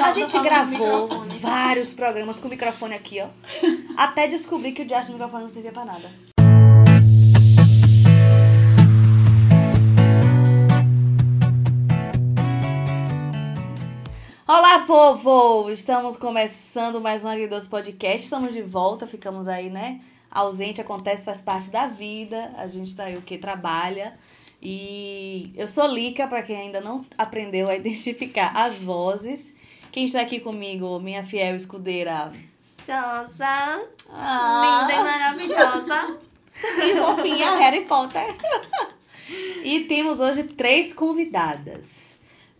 maravilhosa. A gente no gravou vários programas com o microfone aqui, ó. Até descobrir que o diacho do microfone não servia pra nada. Olá, povo! Estamos começando mais um Agridoce Podcast. Estamos de volta, ficamos aí, né? Ausente, acontece, faz parte da vida. A gente tá aí o que? Trabalha. E eu sou Lica, para quem ainda não aprendeu a identificar as vozes. Quem está aqui comigo, minha fiel escudeira. Josa, Ah, linda e maravilhosa. e fofinha Harry Potter. e temos hoje três convidadas.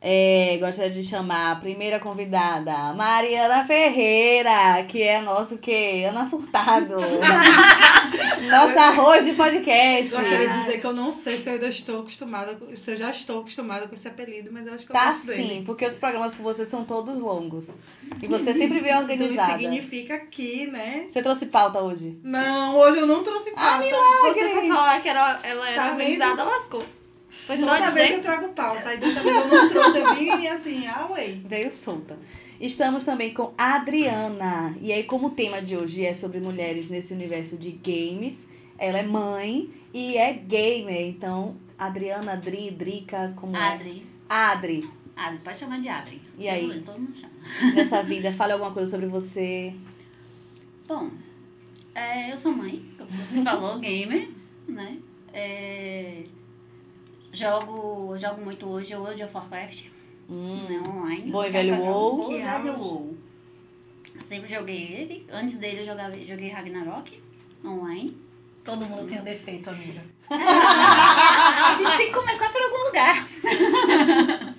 É, gostaria de chamar a primeira convidada, Mariana Ferreira, que é nosso que Ana Furtado. Nossa arroz de podcast. Gostaria de dizer que eu não sei se eu ainda estou acostumada, com- se eu já estou acostumada com esse apelido, mas eu acho que eu Tá gosto dele. sim, porque os programas com você são todos longos. E você sempre vem Então organizada. isso significa que, né? Você trouxe pauta hoje? Não, hoje eu não trouxe Ah, pauta. Você foi falar que era, ela era Tá organizada, lascou. Foi só Toda vez dizer. eu trago pauta, aí dessa vez eu não trouxe, eu vim assim, ah, ué. Veio solta. Estamos também com a Adriana. E aí, como o tema de hoje é sobre mulheres nesse universo de games, ela é mãe e é gamer. Então, Adriana, Adri, Drica, como é? Adri. Adri, Adri, pode chamar de Adri. E aí? Todo, todo mundo chama. nessa vida, fale alguma coisa sobre você. Bom, é, eu sou mãe, como você falou, gamer, né? É, jogo, jogo muito hoje, World of Warcraft, Hum, né? Online. Bom e velho WoW. Bom velho auge. WoW. Sempre joguei ele. Antes dele eu jogava, joguei Ragnarok online. Todo mundo tem um defeito, amiga. A gente tem que começar por algum lugar.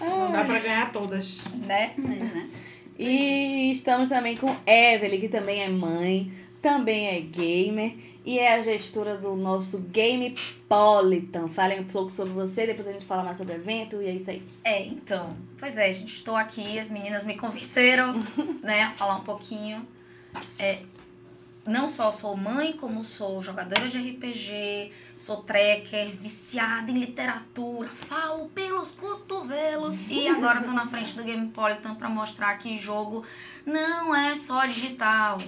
Não dá pra ganhar todas. Né? Mas, né? E estamos também com Evelyn, que também é mãe, também é gamer e é a gestora do nosso Gamepolitan. Falem um pouco sobre você, depois a gente fala mais sobre o evento e é isso aí. É, então. Pois é, gente, estou aqui, as meninas me convenceram, né, a falar um pouquinho. É, não só sou mãe, como sou jogadora de RPG, sou tracker, viciada em literatura, falo pelos cotovelos e agora tô na frente do Gamepolitan para mostrar que jogo não é só digital.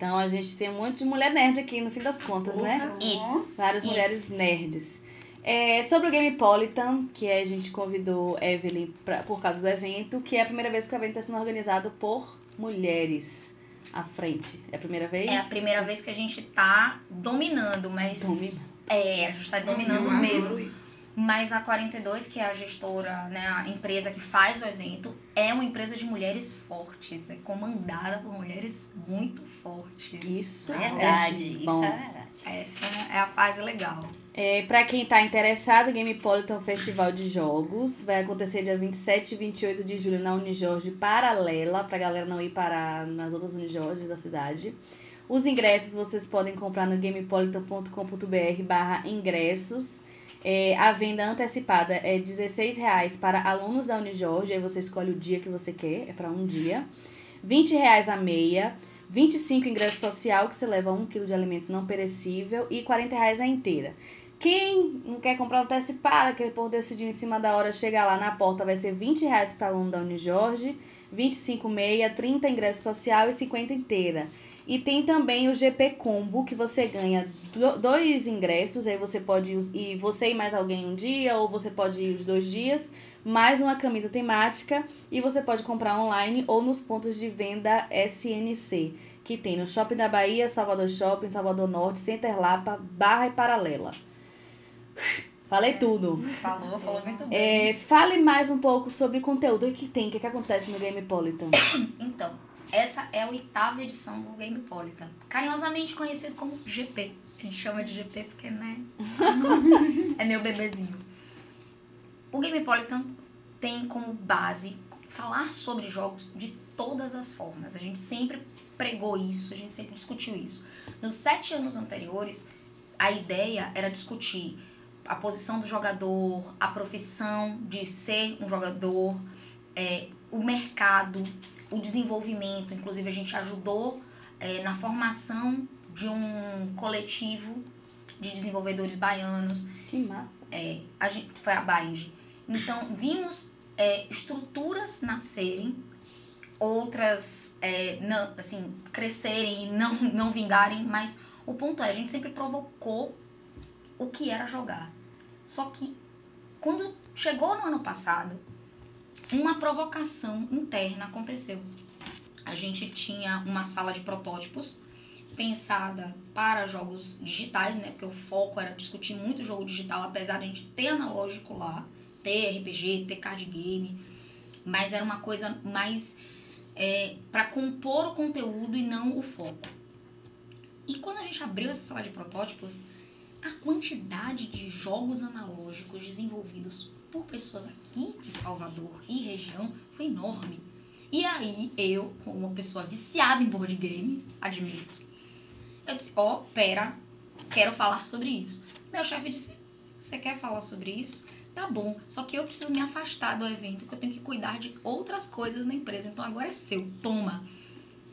Então a gente tem um monte de mulher nerd aqui no fim das contas, né? Porra. Isso. Várias Isso. mulheres nerds. É, sobre o Gamepolitan, que a gente convidou Evelyn pra, por causa do evento, que é a primeira vez que o evento está sendo organizado por mulheres à frente. É a primeira vez? É a primeira vez que a gente tá dominando, mas Domina. é, a gente tá dominando mesmo. isso. Mas a 42, que é a gestora, né, a empresa que faz o evento, é uma empresa de mulheres fortes, é comandada por mulheres muito fortes. Isso Verdade, é bom. isso é verdade. Essa é a fase legal. É, para quem tá interessado, o Gamepolitan Festival de Jogos vai acontecer dia 27 e 28 de julho na Unijorge Paralela, pra galera não ir parar nas outras Unijorges da cidade. Os ingressos vocês podem comprar no gamepolitan.com.br barra ingressos. É, a venda antecipada é R$16,00 para alunos da Unijorge, aí você escolhe o dia que você quer, é para um dia. R$20,00 a meia. 25 ingresso social, que você leva 1 kg de alimento não perecível, e 40 reais a inteira. Quem não quer comprar antecipada, que por decidir em cima da hora, chegar lá na porta, vai ser 20 reais para aluno da Unijorge, 25 meia, 30 ingresso social e 50 inteira. E tem também o GP Combo, que você ganha do- dois ingressos, aí você pode ir você e mais alguém um dia, ou você pode ir os dois dias, mais uma camisa temática, e você pode comprar online ou nos pontos de venda SNC, que tem no Shopping da Bahia, Salvador Shopping, Salvador Norte, Center Lapa, Barra e Paralela. Falei tudo. Falou, falou muito bem. É, fale mais um pouco sobre o conteúdo o que tem, o que, que acontece no Gamepolitan. Então, essa é a oitava edição do Gamepolitan, carinhosamente conhecido como GP. A gente chama de GP porque, né? é meu bebezinho. O Gamepolitan tem como base falar sobre jogos de todas as formas. A gente sempre pregou isso, a gente sempre discutiu isso. Nos sete anos anteriores, a ideia era discutir a posição do jogador, a profissão de ser um jogador, é, o mercado, o desenvolvimento. Inclusive, a gente ajudou é, na formação de um coletivo de desenvolvedores baianos. Que massa. É, a gente, foi a Bind. Então, vimos é, estruturas nascerem, outras é, não, assim, crescerem e não, não vingarem, mas o ponto é, a gente sempre provocou o que era jogar. Só que quando chegou no ano passado, uma provocação interna aconteceu. A gente tinha uma sala de protótipos pensada para jogos digitais, né? Porque o foco era discutir muito jogo digital, apesar de a gente ter analógico lá, ter RPG, ter card game, mas era uma coisa mais é, para compor o conteúdo e não o foco. E quando a gente abriu essa sala de protótipos, a quantidade de jogos analógicos desenvolvidos por pessoas aqui de Salvador e região foi enorme. E aí, eu, como uma pessoa viciada em board game, admito, eu disse, ó, oh, pera, quero falar sobre isso. Meu chefe disse, você quer falar sobre isso? Tá bom, só que eu preciso me afastar do evento, porque eu tenho que cuidar de outras coisas na empresa. Então agora é seu, toma.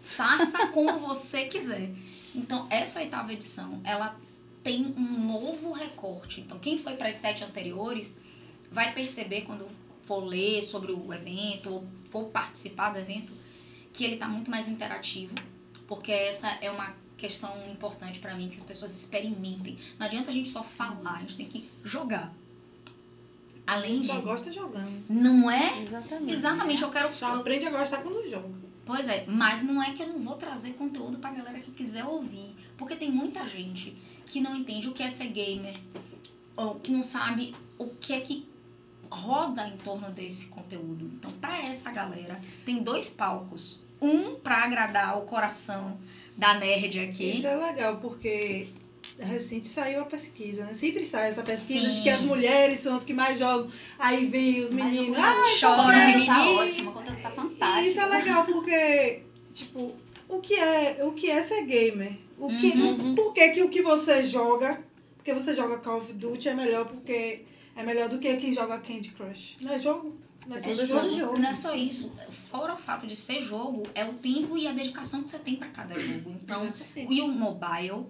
Faça como você quiser. Então, essa oitava edição, ela tem um novo recorte. Então, quem foi para as sete anteriores vai perceber quando for ler sobre o evento ou for participar do evento que ele está muito mais interativo, porque essa é uma questão importante para mim que as pessoas experimentem. Não adianta a gente só falar, a gente tem que jogar. Além de Só gosta jogando. não é? Exatamente. Exatamente, eu quero Só aprende a gostar quando joga. Pois é, mas não é que eu não vou trazer conteúdo pra galera que quiser ouvir. Porque tem muita gente que não entende o que é ser gamer, ou que não sabe o que é que roda em torno desse conteúdo. Então, pra essa galera, tem dois palcos. Um pra agradar o coração da nerd aqui. Isso é legal, porque recente saiu a pesquisa, né? Sempre sai essa pesquisa Sim. de que as mulheres são as que mais jogam. Aí vem os meninos. Ah, chora, conteúdo tá mimimi. ótimo, o conteúdo tá E fantástico. isso é legal porque, tipo, o que é, o que é ser gamer? O que, Uhum. Por que, que o que você joga, porque você joga Call of Duty é melhor porque é melhor do que quem joga Candy Crush? Não é jogo? Não é É jogo? jogo. Não é só isso. Fora o fato de ser jogo, é o tempo e a dedicação que você tem pra cada jogo. Então, E o mobile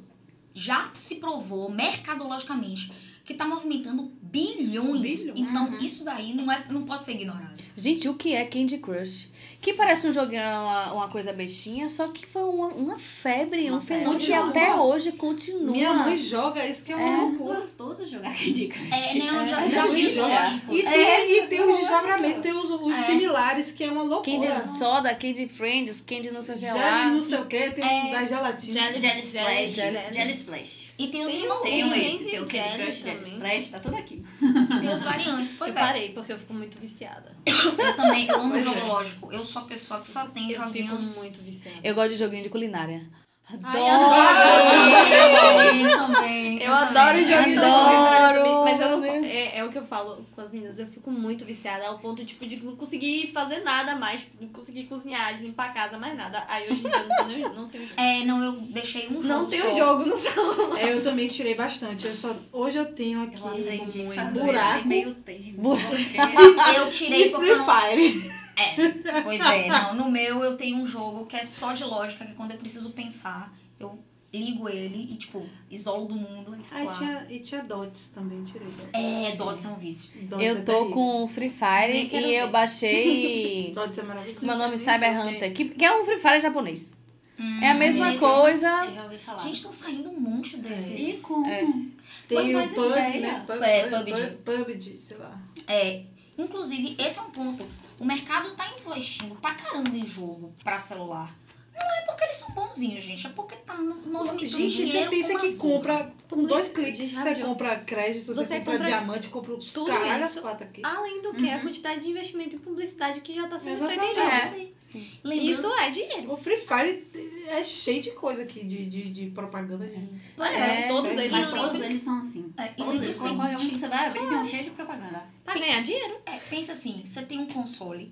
já se provou mercadologicamente que está movimentando bilhões. Bilhões. Então, Uhum. isso daí não, é, não pode ser ignorado. Gente, o que é Candy Crush? Que parece um joguinho, uma, uma coisa bestinha, só que foi uma, uma febre, Uma um fenômeno que até hoje continua. Minha mãe joga, isso que é uma É. loucura. gostoso jogar Candy Crush. É, né? Eu já, É, já é vi isso, isso. é. E tem, É, e tem os desdobramento, tem os, os É. similares, que é uma loucura. Candy Soda, Candy Friends, Candy não sei o que Jelly lá. não sei o que, tem um É. da gelatina. Jelly- Jelly Splash. Jelly- Jelly Splash. E tem os Tem irmãozinhos. Tem um esse, tem o Candy Jelly Crush, Jelly também. Splash, tá tudo aqui. E tem os variantes. Pois eu é. parei porque eu fico muito viciada. Eu também, eu amo Pois jogo é. lógico. Eu sou a pessoa que só tem Eu fico joguinhos. muito viciada. Eu gosto de joguinho de culinária. Ai, Adoro! Eu também. Eu adoro também. de Adoro! culinária, Mas eu não, é, é o que eu falo com as meninas, eu fico muito viciada ao ponto tipo, de não conseguir fazer nada mais, tipo, não conseguir cozinhar, de limpar a casa, mais nada. Aí hoje em dia eu não tenho, não tenho jogo. É, não, eu deixei um jogo. Não tenho só. jogo no salão. É, eu também tirei bastante. Eu só, hoje eu tenho aqui Eu fazer buraco meio termo. Buraco. Eu tirei e porque Free eu não. É, pois é. Não, no meu eu tenho um jogo que é só de lógica, que quando eu preciso pensar, eu ligo ele e, tipo, isolo do mundo e Aí lá. tinha, e tinha Dots também, tirei. Dots. É, Dots é um vício. Dots é Eu tô terrível. com o Free Fire e eu ver. baixei. Dots é maravilhoso. Meu nome é Cyber Hunter, que, que é um Free Fire japonês. é a Hum, mesma esse- coisa. Eu já ouvi falar. Gente, estão saindo um monte desses. e como? É. Tem o Pub, né? Pub, É, Pub- PUBG. Pub- PUBG, sei lá. É, inclusive, esse é um ponto. O mercado tá investindo pra caramba em jogo pra celular. Não é porque eles são bonzinhos, gente. É porque tá movimentando Gente, você dinheiro pensa como que azul. compra com dois cliques, Gente, você compra crédito, você, Você compra, compra diamante, compra os tudo caralho as quatro aqui. Além do que, a quantidade de investimento em publicidade que já tá sendo feita em jogos. Lembrando, Isso é dinheiro. O Free Fire é cheio de coisa aqui, de, de, de propaganda. De... Mas É, todos é, eles Mas são todos eles são assim. é, e Todos são. Qualquer um que seguinte, você vai abrir tem um cheio de propaganda. pra ganhar dinheiro. é, pensa assim, você tem um console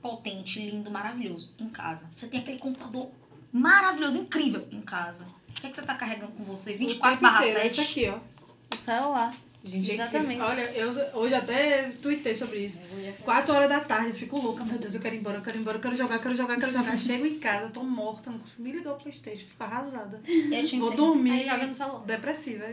potente, lindo, maravilhoso em casa. Você tem aquele computador maravilhoso, incrível em casa. O que, é que você tá carregando com você? O 24 tempo barra inteiro, é Isso 7? aqui, ó. O celular. Gente, é Exatamente. Olha, eu hoje até tuitei sobre isso. Quatro horas da tarde, eu fico louca. Meu Deus, eu quero ir embora, eu quero ir embora, eu quero jogar, eu quero jogar, eu quero jogar. Chego em casa, tô morta, não consigo nem ligar o Playstation, fico arrasada. Eu Vou entendo. dormir depressiva.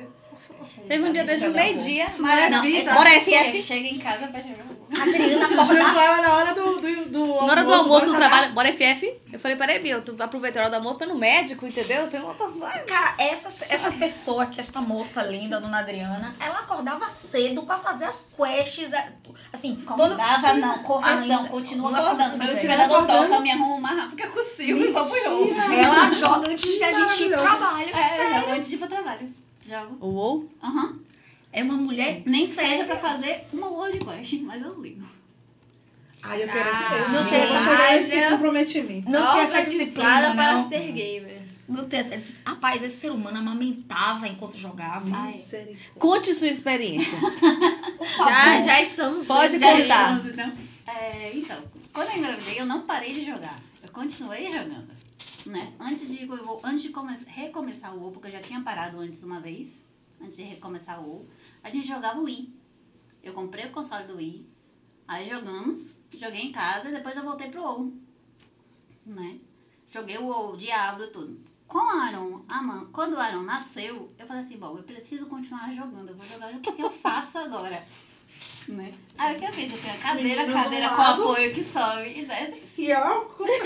É Teve um dia desse no meio-dia, é vida. Bora Chega, FF. chega em casa pra jogar. Adriana Chegou acorda ela na hora do, do, do Na hora do almoço do trabalho, bora FF. Eu falei, peraí, Bia, tu aproveita a hora do almoço pra ir no médico, entendeu? Tem outras. Cara, essa, essa pessoa que essa moça linda, dona Adriana, ela acordava cedo pra fazer as quests, a- assim. Acordava não, correção, Ainda- continua acordando. é. tirador Acordando. toca, eu me arrumo mais rápido que eu consigo e vou pro jogo. Ela joga antes de a gente ir pro trabalho. É, sério. jogo antes de ir pro trabalho. Jogo. Uou. Aham. É uma mulher Nem que seja pra fazer uma World Quest, mas eu ligo. Ai, eu quero Ah, esse. não tem esse comprometimento. Não tem essa disciplina, para não. ser gamer. Não tem essa... esse- Rapaz, esse ser humano amamentava enquanto jogava. Misericórdia. Conte sua experiência. Já, já estamos. Pode já contar. então. É, então, quando eu engravidei, eu não parei de jogar. Eu continuei jogando. Né? Antes de, vou- antes de come- recomeçar o WoW, porque eu já tinha parado antes uma vez, antes de recomeçar o WoW, a gente jogava o Wii. Eu comprei o console do Wii, aí jogamos, joguei em casa e depois eu voltei pro WoW. Né? Joguei o WoW, Diablo e tudo. Com o Aaron, a man- quando o Aaron nasceu, eu falei assim, bom, eu preciso continuar jogando, eu vou jogar, o que, que eu faço agora? Né? Aí o que eu fiz? Eu tenho a cadeira, Menino do cadeira com lado. apoio que sobe e desce. E ó, controle.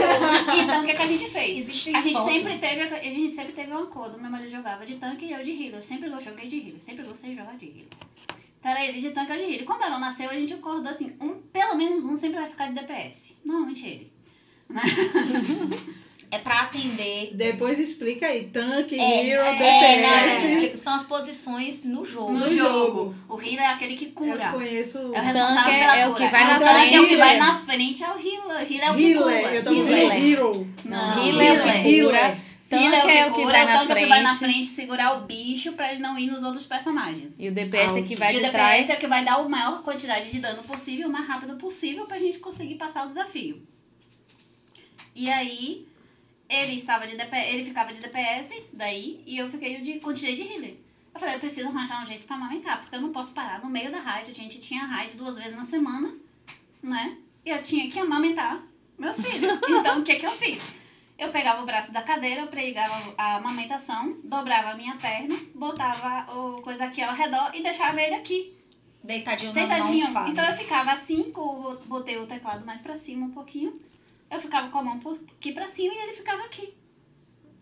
Então o que, que a gente fez? Existem a gente fotos. sempre teve, a gente sempre teve um acordo. Meu marido jogava de tanque e eu de healer. Eu sempre joguei de healer, sempre gostei de jogar de healer. Então era ele de tanque e eu de healer. Quando ela nasceu, a gente acordou assim, um, pelo menos um sempre vai ficar de DPS. Normalmente ele. É pra atender... Depois explica aí. Tanque, É, Hero, é, DPS. não, explica- são as posições no jogo. No, No jogo. jogo. O healer é aquele que cura. Eu conheço. É o Tanque responsável é- pela é o que vai na O tanque é o que frente. vai na frente, é o healer. Healer é o que Healer. cura. Eu tava Healer. falando Hero. Não, Healer é o que Healer. cura. Tanque Healer é o que cura, vai o na tanque é o que vai na frente. frente segurar o bicho pra ele não ir nos outros personagens. E o DPS é que vai e o DPS trás. é o que vai dar a maior quantidade de dano possível, o mais rápido possível, pra gente conseguir passar o desafio. E aí, ele estava de DPS, ele ficava de DPS, daí, e eu fiquei de. continuei de healer. Eu falei, eu preciso arranjar um jeito pra amamentar, porque eu não posso parar no meio da raid. A gente tinha raid duas vezes na semana, né? E eu tinha que amamentar meu filho. Então, o que que eu fiz? Eu pegava o braço da cadeira, eu pregava a amamentação, dobrava a minha perna, botava o coisa aqui ao redor e deixava ele aqui, Deitadinho, na- na deitadinho. Então eu ficava assim, com, botei o teclado mais pra cima um pouquinho. Eu ficava com a mão por- aqui pra cima e ele ficava aqui.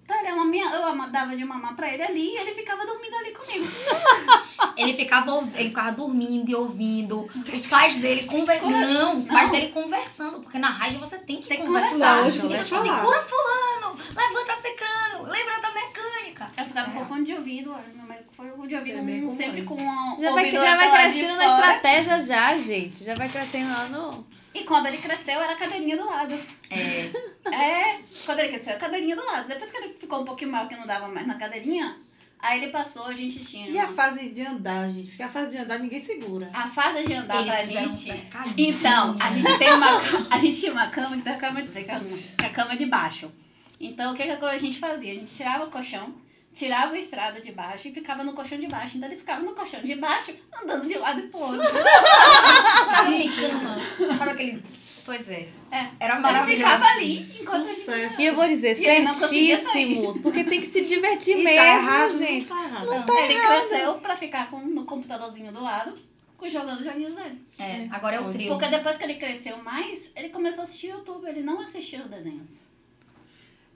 Então ele ama- eu ama- dava de mamar pra ele ali e ele ficava dormindo ali comigo. Ele ficava, ele ficava dormindo e ouvindo. Os pais dele conversando. Não, os pais Não. dele conversando. Porque na rádio você tem que Tem que conversar. conversar. Lógico, Então, tipo assim, cura fulano, levanta secando, lembra da mecânica. Eu ficava com fone de ouvido, olha, meu marido foi o de ouvido é bem um, comum sempre com o Já vai, ouvido já vai crescendo na estratégia já, gente. Já vai crescendo lá no. E quando ele cresceu, era a cadeirinha do lado. É, É, quando ele cresceu, a cadeirinha do lado. Depois que ele ficou um pouquinho maior, que não dava mais na cadeirinha, aí ele passou, a gente tinha... E a fase de andar, gente? Porque a fase de andar ninguém segura. a fase de andar eles pra um gente... cercadinho. Então, a gente tem uma, a gente tinha uma cama que tem a cama, tem cama, que é a cama de baixo. Então, o que, que a gente fazia? A gente tirava o colchão, tirava a estrada de baixo e ficava no colchão de baixo. Então, ele ficava no colchão de baixo, andando de lado pro outro. Sabe picama? Sabe aquele... Pois é. É. Era Ele maravilhoso. ficava ali, enquanto a gente... Sucesso. E eu vou dizer, E ele não certíssimos, porque tem que se divertir E mesmo, tá errado, gente. Não tá errado. Então, ele cresceu pra ficar com, no computadorzinho do lado, com- jogando os joguinhos dele. É, agora é o trio. Porque depois que ele cresceu mais, ele começou a assistir YouTube, ele não assistia os desenhos.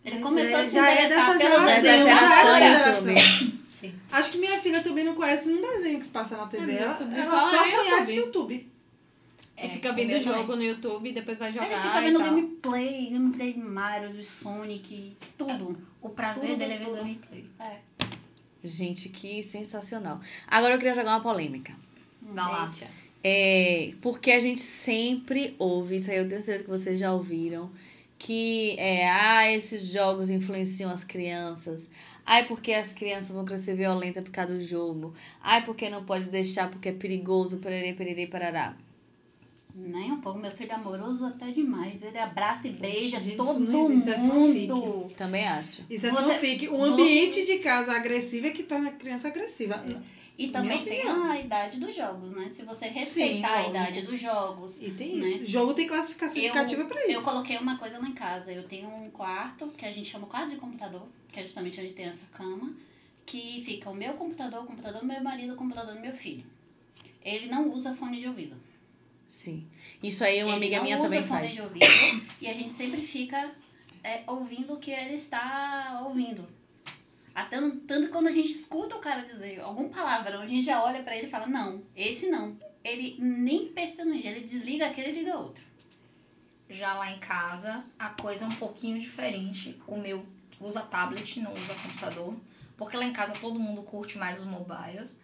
Ele Mas começou é- a se já é interessar dessa pelos É da geração geração. YouTube. Sim. Acho que minha filha também não conhece um desenho que passa na TV. É, Ela, ela só é conhece YouTube. YouTube. É, fica vendo o jogo também. no YouTube e depois vai jogar. Ele fica e vendo tal. gameplay, gameplay de Mario, de Sonic, tudo. O prazer Tudo, dele é ver tudo. gameplay. Gente, que sensacional. Agora eu queria jogar uma polêmica. Vai lá. É, porque a gente sempre ouve, isso aí eu tenho certeza que vocês já ouviram, que é, ah, esses jogos influenciam as crianças. Ai, porque as crianças vão crescer violentas por causa do jogo. Ai, porque não pode deixar porque é perigoso, pererê, pererê, parará. Nem um pouco, meu filho é amoroso até demais. Ele abraça e beija Gente, todo existe, isso é mundo. Também acho. Isso é Você- fanfic. O você- ambiente de casa agressivo é que torna a criança agressiva. E também tem a idade dos jogos, né? Se você respeitar a lógico. idade dos jogos. E tem Né? isso. Jogo tem classificação indicativa pra isso. Eu coloquei uma coisa lá em casa. Eu tenho um quarto que a gente chama quarto de computador, que é justamente onde tem essa cama. que fica o meu computador, o computador do meu marido, o computador do meu filho. Ele não usa fone de ouvido. Sim. Isso aí uma Ele amiga minha usa também fone faz. de ouvido e a gente sempre fica é, ouvindo o que ele está ouvindo. Até no- tanto quando a gente escuta o cara dizer algum palavrão, a gente já olha pra ele e fala, não, esse não. Ele nem pestaneja, ele desliga aquele e liga outro. Já lá em casa, a coisa é um pouquinho diferente. O meu usa tablet, não usa computador. Porque lá em casa todo mundo curte mais os mobiles.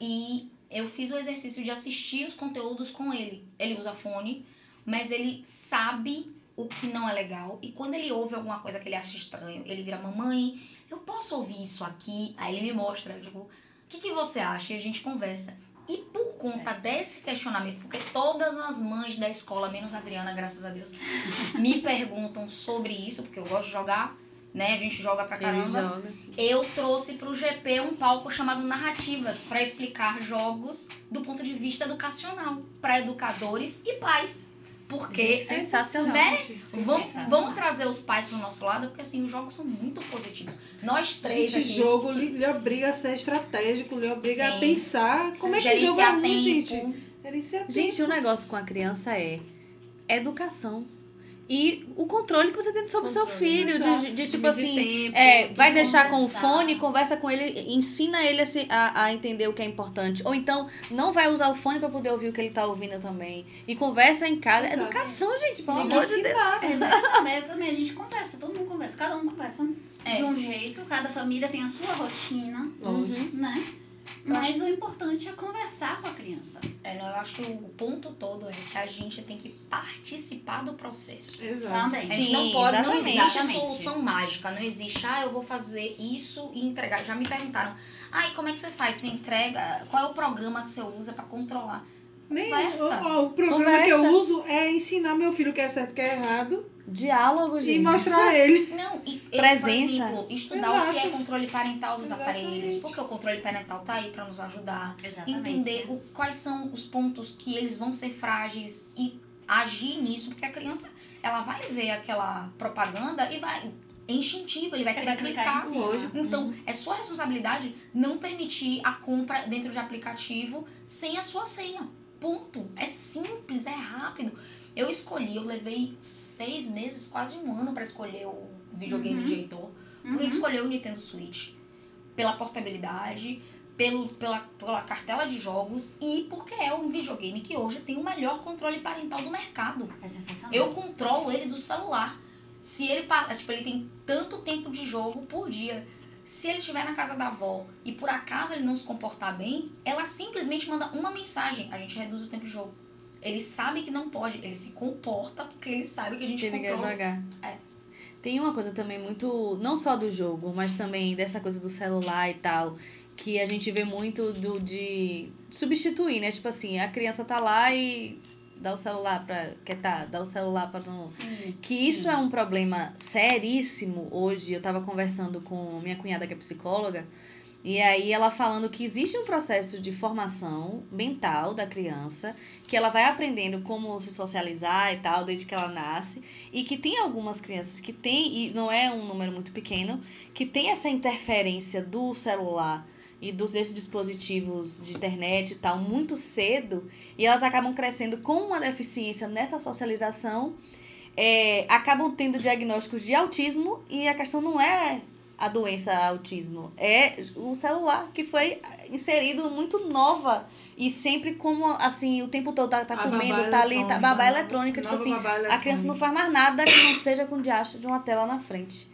E eu fiz o exercício de assistir os conteúdos com ele. Ele usa fone, mas ele sabe o que não é legal. E quando ele ouve alguma coisa que ele acha estranho, ele vira, mamãe, eu posso ouvir isso aqui? Aí ele me mostra, tipo, o que, que você acha? E a gente conversa. E por conta desse questionamento, porque todas as mães da escola, menos a Adriana, graças a Deus, me perguntam sobre isso, porque eu gosto de jogar, né? A gente joga pra caramba. joga. Eu trouxe pro GP um palco chamado Narrativas para explicar jogos do ponto de vista educacional para educadores e pais. Porque Sensacional. né? Vamos, Sensacional. vamos trazer os pais pro nosso lado, porque assim, os jogos são muito positivos. Nós três Gente, aqui, jogo lhe, lhe obriga a ser estratégico, lhe obriga Sim. a pensar como é que jogo é gente. Gerenciar Gente, o negócio com a criança é educação. E o controle que você tem sobre o seu filho. De, de, de, tipo assim, tempo, é, de vai deixar com o conversar. fone, conversa com ele, ensina ele a, se- a, a entender o que é importante. Ou então, não vai usar o fone pra poder ouvir o que ele tá ouvindo também. E conversa em casa. Exato. Educação, gente, pelo amor de Deus. É, também a gente conversa, todo mundo conversa, cada um conversa É. de um jeito, cada família tem a sua rotina, Uhum. né? Mas o importante é conversar com a criança. É, não, eu acho que o ponto todo é que a gente tem que participar do processo. Exato. Também. A gente Sim, não pode, não exatamente. existe Exatamente. solução mágica, não existe, ah, eu vou fazer isso e entregar. Já me perguntaram, ah, e como é que você faz? Você entrega? Qual é o programa que você usa pra controlar? Nem, Conversa. o, o programa que eu Conversa. uso é ensinar meu filho o que é certo e o que é errado Diálogo, e gente. mostrar a ele. Não, e Presença. por exemplo, estudar o que é Exato. controle parental dos Exatamente. aparelhos, porque o controle parental tá aí pra nos ajudar. Exatamente. Entender o, quais são os pontos que eles vão ser frágeis e agir nisso, porque a criança, ela vai ver aquela propaganda e vai é instintivo, ele vai Ele querer vai clicar clicar. em cima. Lógico. Então, é sua responsabilidade não permitir a compra dentro de aplicativo sem a sua senha. Ponto. É simples, é rápido. Eu escolhi, eu levei seis meses, quase um ano pra escolher o videogame Uhum. de Heitor. Porque Uhum. escolheu o Nintendo Switch pela portabilidade, pelo, pela, pela cartela de jogos e porque é um videogame que hoje tem o melhor controle parental do mercado. É sensacional. Eu controlo ele do celular. Se ele tipo, ele tem tanto tempo de jogo por dia. Se ele estiver na casa da avó e por acaso ele não se comportar bem, ela simplesmente manda uma mensagem. A gente reduz o tempo de jogo. Ele sabe que não pode, ele se comporta porque ele sabe que a gente que ele quer controla. jogar. É. Tem uma coisa também muito, não só do jogo, mas também dessa coisa do celular e tal, que a gente vê muito do de substituir, né? Tipo assim, a criança tá lá e dá o celular pra quietar, dá o celular pra não Sim. que isso é um problema seríssimo hoje. Eu tava conversando com minha cunhada que é psicóloga, e aí ela falando que existe um processo de formação mental da criança, que ela vai aprendendo como se socializar e tal, desde que ela nasce, e que tem algumas crianças que tem, e não é um número muito pequeno, que tem essa interferência do celular e dos desses dispositivos de internet e tal muito cedo, e elas acabam crescendo com uma deficiência nessa socialização é, acabam tendo diagnósticos de autismo e a questão não é a doença autismo, é o celular que foi inserido muito nova e sempre como assim o tempo todo tá, tá comendo, tá ali, tá eletrônica, babá eletrônica, tipo assim, babá a criança não faz mais nada que não seja com diacho de uma tela na frente.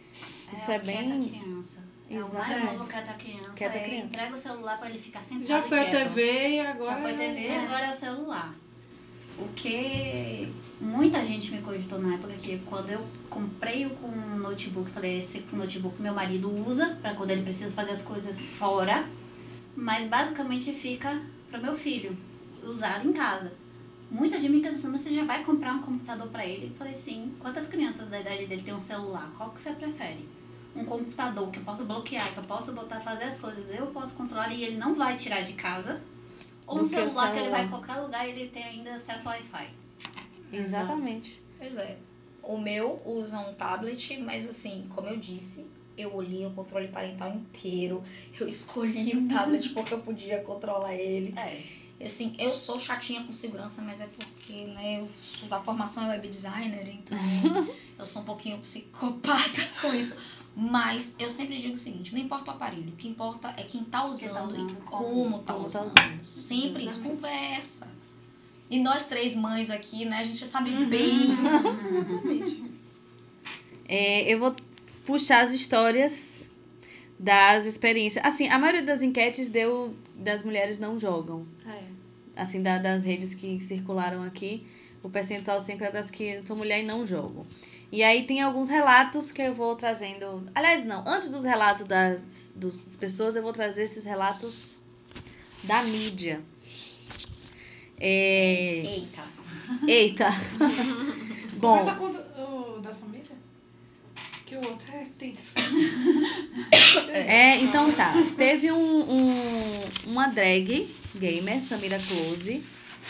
Isso é quieta bem- criança. É o mais novo quieta criança. Quieta é, criança. Entrega o celular pra ele ficar sentado Já e foi a quieto. TV e agora. Já foi TV, é- agora é o celular. O que muita gente me cogitou na época que quando eu comprei o com um notebook, falei, esse notebook meu marido usa para quando ele precisa fazer as coisas fora, mas basicamente fica para meu filho usar em casa. Muita gente me questionou, você já vai comprar um computador para ele? Eu falei, sim. Quantas crianças da idade dele têm um celular? Qual que você prefere? Um computador que eu posso bloquear, que eu posso botar fazer as coisas, eu posso controlar e ele não vai tirar de casa. Ou Do um que o celular que ele vai em celular. qualquer lugar e ele tem ainda acesso ao Wi-Fi. Exatamente. Pois é. O meu usa um tablet, mas assim, como eu disse, Eu olhei o controle parental inteiro. Eu escolhi o tablet porque eu podia controlar ele. É. E, Assim, eu sou chatinha com segurança, mas é porque, né, eu, a formação é web designer, então eu sou um pouquinho psicopata com isso. Mas eu sempre digo o seguinte, não importa o aparelho, o que importa é quem tá usando, tá usando, e como- como tá como tá usando. Sempre isso, conversa. E nós três mães aqui, né, a gente sabe Uhum. bem. Exatamente. É, eu vou puxar as histórias das experiências. Assim, a maioria das enquetes deu das mulheres não jogam. É. Assim, da- das redes que circularam aqui, o percentual sempre é das que são mulher e não jogam. E aí tem alguns relatos que eu vou trazendo. Aliás, não, antes dos relatos das, das pessoas, eu vou trazer esses relatos da mídia. É... Eita. Eita! Bom, Começa com o da Samira. Que o outro é tenso. É, então tá. Teve um, um- uma drag gamer, Samira Close,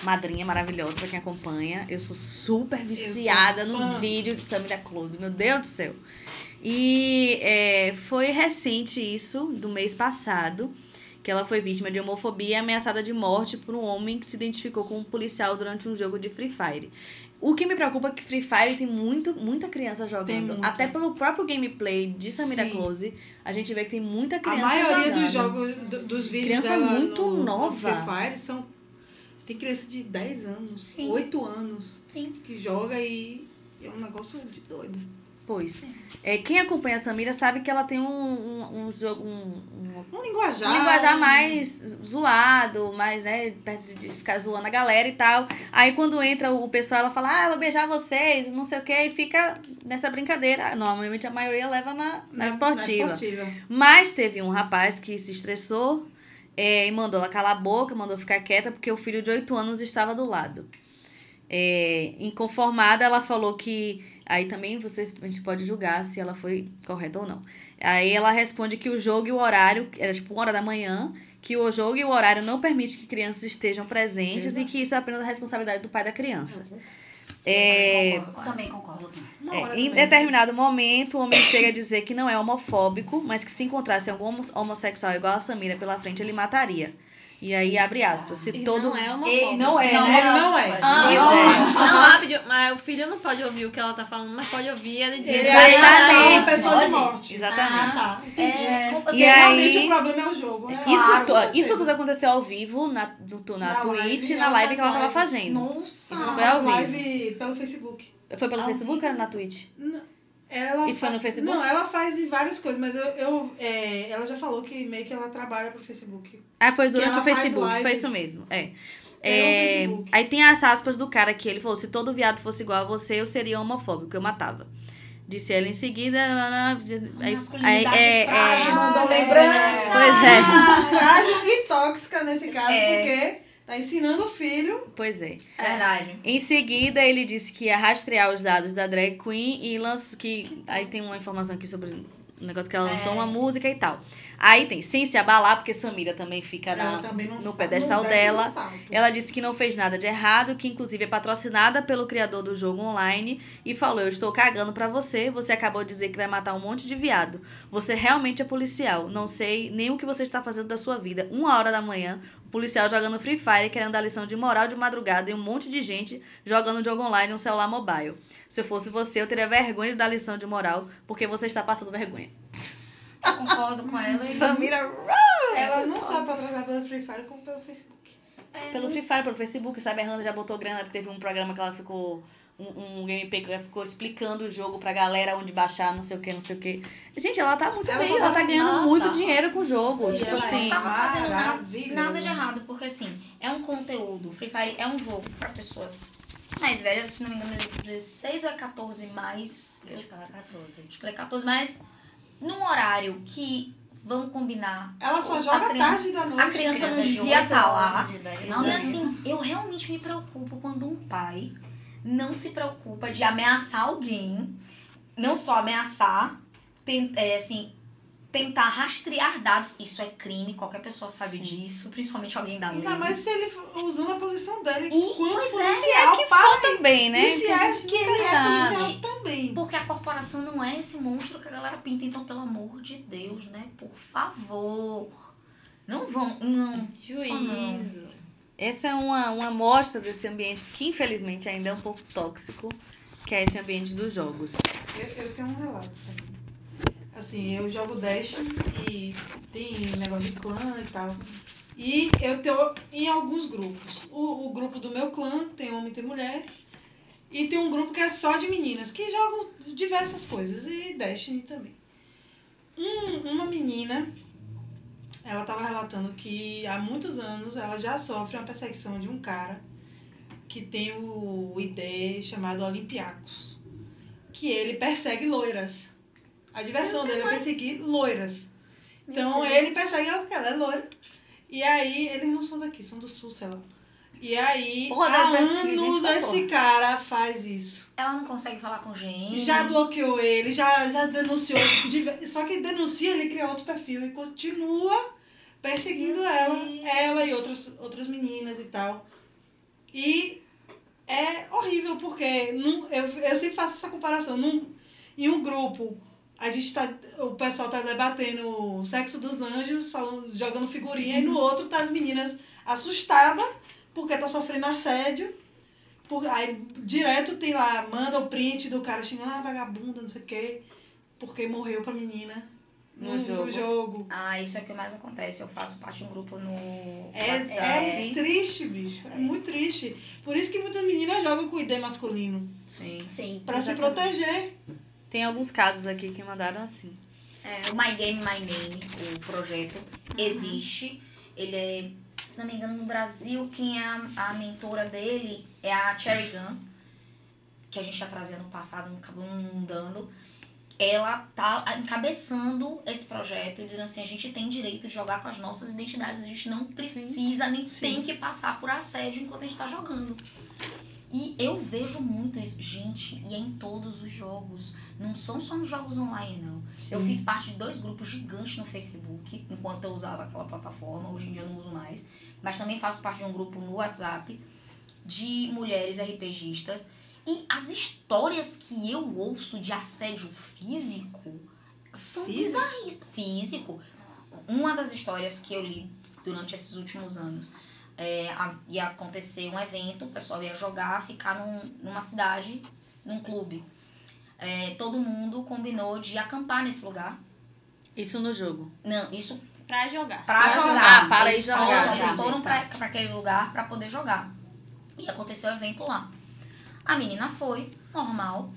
madrinha maravilhosa pra quem acompanha. Eu sou super viciada fã. nos vídeos de Samira Close, meu Deus do céu. E é, foi recente isso, do mês passado, que ela foi vítima de homofobia e ameaçada de morte por um homem que se identificou como um policial durante um jogo de Free Fire. O que me preocupa é que Free Fire tem muito, muita criança jogando. muita. Até pelo próprio gameplay de Samira Sim. Close, a gente vê que tem muita A criança maioria jogando. dos jogos, do- dos vídeos Criança dela muito no, nova. no Free Fire são... Tem criança de 10 anos, Sim. 8 anos, Sim. que joga e é um negócio de doido. Pois. É, quem acompanha a Samira sabe que ela tem um, um, um jogo. Um, um, Um linguajar. um linguajar mais zoado, mais, né? perto De ficar zoando a galera e tal. Aí quando entra o pessoal, ela fala, ah, eu vou beijar vocês, não sei o quê, e fica nessa brincadeira. Normalmente a maioria leva na, na, esportiva. Na esportiva. Mas teve um rapaz que se estressou é, e mandou ela calar a boca, mandou ficar quieta, porque o filho de 8 anos estava do lado. É, inconformada, ela falou que. Aí também vocês, a gente pode julgar se ela foi correta ou não. Aí ela responde que o jogo e o horário, era tipo uma hora da manhã, que o jogo e o horário não permite que crianças estejam presentes Exato. e que isso é apenas a responsabilidade do pai da criança. É, Concordo Eu ela. também concordo. É, em também. determinado momento, o homem chega a dizer que não é homofóbico, mas que se encontrasse algum homo- homossexual igual a Samira pela frente, ele mataria. E aí, abre aspas, se E todo... não é homofóbico. Ele não é, Não, né? Ele não é. Ah, Não, é. não mas o filho não pode ouvir o que ela tá falando, mas pode ouvir ele dizer. Ele Exatamente. é uma pessoa de morte. Exatamente. Ah, tá. Entendi. É, É, E Realmente aí- o problema é o jogo. né? Isso, Claro, isso tudo aconteceu ao vivo na, no, tu- na, Na Twitch, live, na live que ela tava lives. fazendo. Nossa. Isso foi ao vivo. live pelo Facebook. Foi pelo Ao Facebook vivo? ou era na Twitch? Ela Isso foi no Facebook? Não, ela faz em várias coisas, mas eu, eu é, ela já falou que meio que ela trabalha pro Facebook. Ah, foi durante o Facebook, foi isso mesmo. É. É, É, aí tem as aspas do cara que ele falou: se todo viado fosse igual a você, eu seria homofóbico, eu matava. Disse ela em seguida. Aí, aí, Masculinidade é, frágil, é, mandou é, lembrança. Pois é. Frágil e tóxica nesse caso, É. porque tá ensinando o filho. Pois é. Verdade. Em seguida, ele disse que ia rastrear os dados da drag queen e lançou que. Aí tem uma informação aqui sobre o negócio que ela lançou É. uma música e tal. Aí tem, sem se abalar, porque Samira também fica na, também no sabe- pedestal dela. Ela disse que não fez nada de errado, que inclusive é patrocinada pelo criador do jogo online e falou: Eu estou cagando pra você. Você acabou de dizer que vai matar um monte de viado. Você realmente é policial. Não sei nem o que você está fazendo da sua vida. Uma hora da manhã, policial jogando Free Fire, querendo dar lição de moral de madrugada e um monte de gente jogando jogo online no celular mobile. Se eu fosse você, eu teria vergonha de dar lição de moral, porque você está passando vergonha. Eu concordo com ela. Samira, Ela não só é patrocinada pelo Free Fire, como pelo Facebook. É, pelo Free Fire, pelo Facebook, sabe? A Hannah já botou grana, porque teve um programa que ela ficou. Um, um gameplay que ela ficou explicando o jogo pra galera onde baixar, não sei o que, não sei o que. Gente, ela tá muito Ela bem, tá ela tá ganhando Ah, muito tá. dinheiro com o jogo. E tipo ela Isso assim. não tava fazendo nada, nada de errado, porque assim, é um conteúdo. Free Fire é um jogo pra pessoas mais velhas, se não me engano, é 16 ou é 14 mais. Eu Acho que ela é 14. acho que é 14 mais. Num horário que, vamos combinar. Ela só a joga criança- tarde da noite. a criança não de devia oito tá lá. anos de idade. Não, e assim, eu realmente me preocupo quando um pai não se preocupa de ameaçar alguém, não só ameaçar, é, assim, tentar rastrear dados. Isso é crime, qualquer pessoa sabe disso, principalmente alguém da lei. Ainda mais se ele for usando a posição dele E- quanto pois é, policial. para também, né? E se Que é que ele é policial também. Porque a comparação não é esse monstro que a galera pinta. Então, pelo amor de Deus, né? Por favor. Não vão. Não. Só não. Essa é uma, uma amostra desse ambiente que, infelizmente, ainda é um pouco tóxico, que é esse ambiente dos jogos. Eu, eu tenho um relato também. Assim, eu jogo Dash e tem negócio de clã e tal. E eu tô em alguns grupos. O, o grupo do meu clã tem homem e tem mulher. E tem um grupo que é só de meninas, que jogam diversas coisas. E Destiny também. Um, uma menina, ela tava relatando que há muitos anos ela já sofre uma perseguição de um cara que tem o ID chamado Olympiacos. Que ele persegue loiras. A diversão dele é perseguir loiras. Então ele persegue ela porque ela é loira. E aí, eles não são daqui, são do sul, sei lá. E aí, Porra, há anos esse porra. cara faz isso. Ela não consegue falar com gente. Já bloqueou ele, já, já denunciou. Só que denuncia, ele cria outro perfil e continua perseguindo ela, ela e outras, outras meninas e tal. E é horrível, porque num, eu, eu sempre faço essa comparação. Num, em um grupo, a gente tá. O pessoal tá debatendo o sexo dos anjos, falando, jogando figurinha, e no outro tá as meninas assustadas porque tá sofrendo assédio. Por, aí direto tem lá, manda o print do cara xingando, ah, vagabunda, não sei o quê, porque morreu pra menina No no, jogo. no jogo. Ah, isso é o que mais acontece. Eu faço parte de um grupo no É, é triste, bicho. É muito triste. Por isso que muitas meninas jogam com ID masculino. Sim. Sim. Pra se proteger. Tem alguns casos aqui que mandaram assim. É, o My Game, My Name, o projeto, Uhum. existe. Ele é, se não me engano, no Brasil, quem é a, a mentora dele é a Cherry Gunn, que a gente já trazia no passado, não acabou não dando. Ela tá encabeçando esse projeto, dizendo assim, a gente tem direito de jogar com as nossas identidades, a gente não precisa nem Sim. tem que passar por assédio enquanto a gente tá jogando. E eu vejo muito isso, gente, e é em todos os jogos. Não são só nos jogos online, não. Eu fiz parte de dois grupos gigantes no Facebook, enquanto eu usava aquela plataforma, hoje em dia eu não uso mais. Mas também faço parte de um grupo no WhatsApp de mulheres RPGistas. E as histórias que eu ouço de assédio físico são Físico? bizarras. Físico. Uma das histórias que eu li durante esses últimos anos é, ia acontecer um evento, o pessoal ia jogar, ficar num- numa cidade, num clube. É, todo mundo combinou de acampar nesse lugar. Isso no jogo. Não, isso Pra jogar. pra, Pra jogar. jogar, para eles jogar. Foram, eles Tá. foram pra, pra aquele lugar pra poder jogar. E aconteceu o evento lá. A menina foi, normal.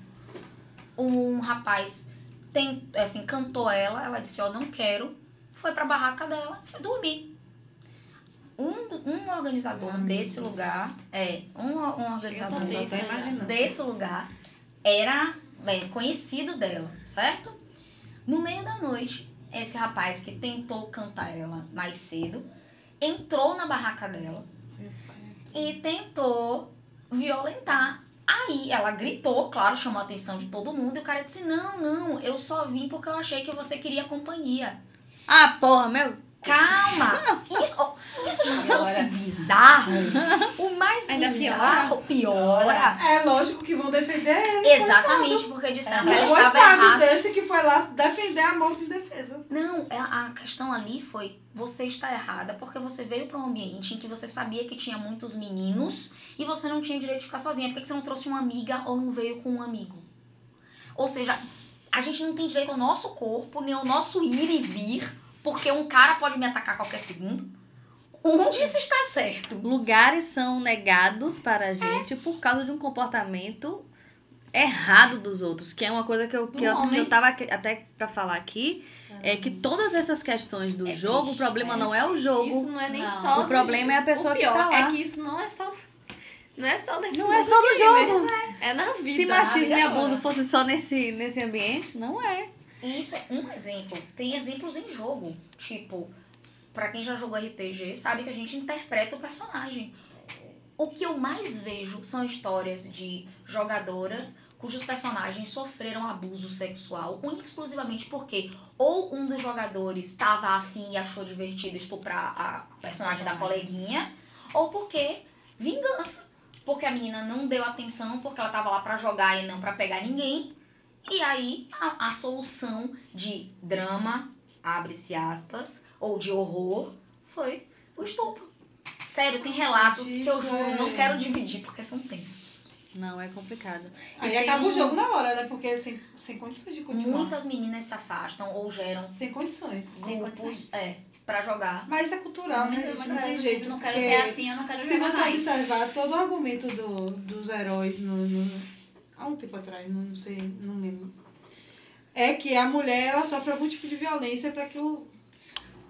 Um rapaz tem, assim, cantou ela, ela disse, ó, não quero. Foi pra barraca dela, foi dormir. Um, um organizador Ah, desse lugar, é, um, um organizador imaginando. desse lugar era é, conhecido dela, certo? No meio da noite, esse rapaz que tentou cantar ela mais cedo entrou na barraca dela e tentou violentar. Aí ela gritou, claro, chamou a atenção de todo mundo, e o cara disse: Não, não, eu só vim porque eu achei que você queria companhia. Ah, porra, meu. Calma! Isso, ó, se isso já fosse bizarro, o mais Ainda bizarro piora. É lógico que vão defender ele. Exatamente, porque disseram que ela estava Coitado errada. desse que foi lá defender a moça em defesa. Não, é- a questão ali foi: você está errada porque você veio para um ambiente em que você sabia que tinha muitos meninos e você não tinha direito de ficar sozinha. Por que você não trouxe uma amiga ou não veio com um amigo? Ou seja, a gente não tem direito ao nosso corpo, nem ao nosso ir e vir, porque um cara pode me atacar a qualquer segundo. Onde isso está certo? Lugares são negados para a gente por causa de um comportamento errado dos outros, que é uma coisa que eu, que eu, que eu tava até pra falar aqui, é que todas essas questões do É jogo, o problema é não é o jogo. Isso não é nem Não. só. O problema jogo. é a pessoa o que pior tá lá. é que isso não é só. Não é só nesse Não é só no gamer, jogo. É na vida. Se machismo e abuso agora. fosse só nesse, nesse ambiente, não é. E isso é um exemplo. Tem exemplos em jogo. Tipo, pra quem já jogou RPG, sabe que a gente interpreta o personagem. O que eu mais vejo são histórias de jogadoras cujos personagens sofreram abuso sexual única e exclusivamente porque ou um dos jogadores estava afim e achou divertido estuprar a personagem da coleguinha, ou porque vingança. Porque a menina não deu atenção, porque ela tava lá pra jogar e não pra pegar ninguém. E aí, a, a solução de drama, abre-se aspas, ou de horror, foi o estupro. Sério, tem relatos que eu juro, é- não quero dividir, porque são tensos. Não, é complicado. Aí E acaba o um- jogo na hora, né? Porque sem, sem condições de continuar. Muitas meninas se afastam ou geram Sem condições. Sem grupos condições. é, pra jogar. Mas isso é cultural, né? Muito- gente? muito Não tem jeito. Não quero ser assim, eu não quero Se jogar você mais. observar todo o argumento do, dos heróis no, no- há um tempo atrás, não, sei, não lembro. É que a mulher ela sofre algum tipo de violência para que o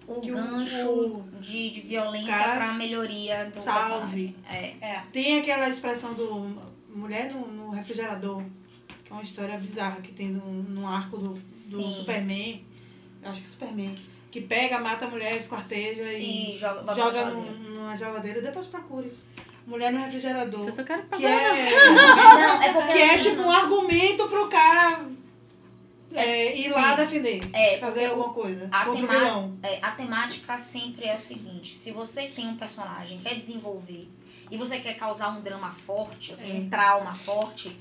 O Que gancho o de, de violência cara pra melhoria do salve. É. É. Tem aquela expressão do mulher no, no refrigerador, que é uma história bizarra que tem no, no arco do, do. Superman. Eu acho que é Superman. Que pega, mata a mulher, esquarteja e, E joga, joga na no, geladeira. numa geladeira. Depois procure. Mulher no refrigerador. Eu só quero Que pagar. é, Não, é porque que é assim, tipo um argumento pro cara é, ir lá sim. defender. É, fazer alguma coisa a contra o tema-. É, a temática sempre é o seguinte: se você tem um personagem, quer desenvolver e você quer causar um drama forte, ou seja, um É. trauma forte,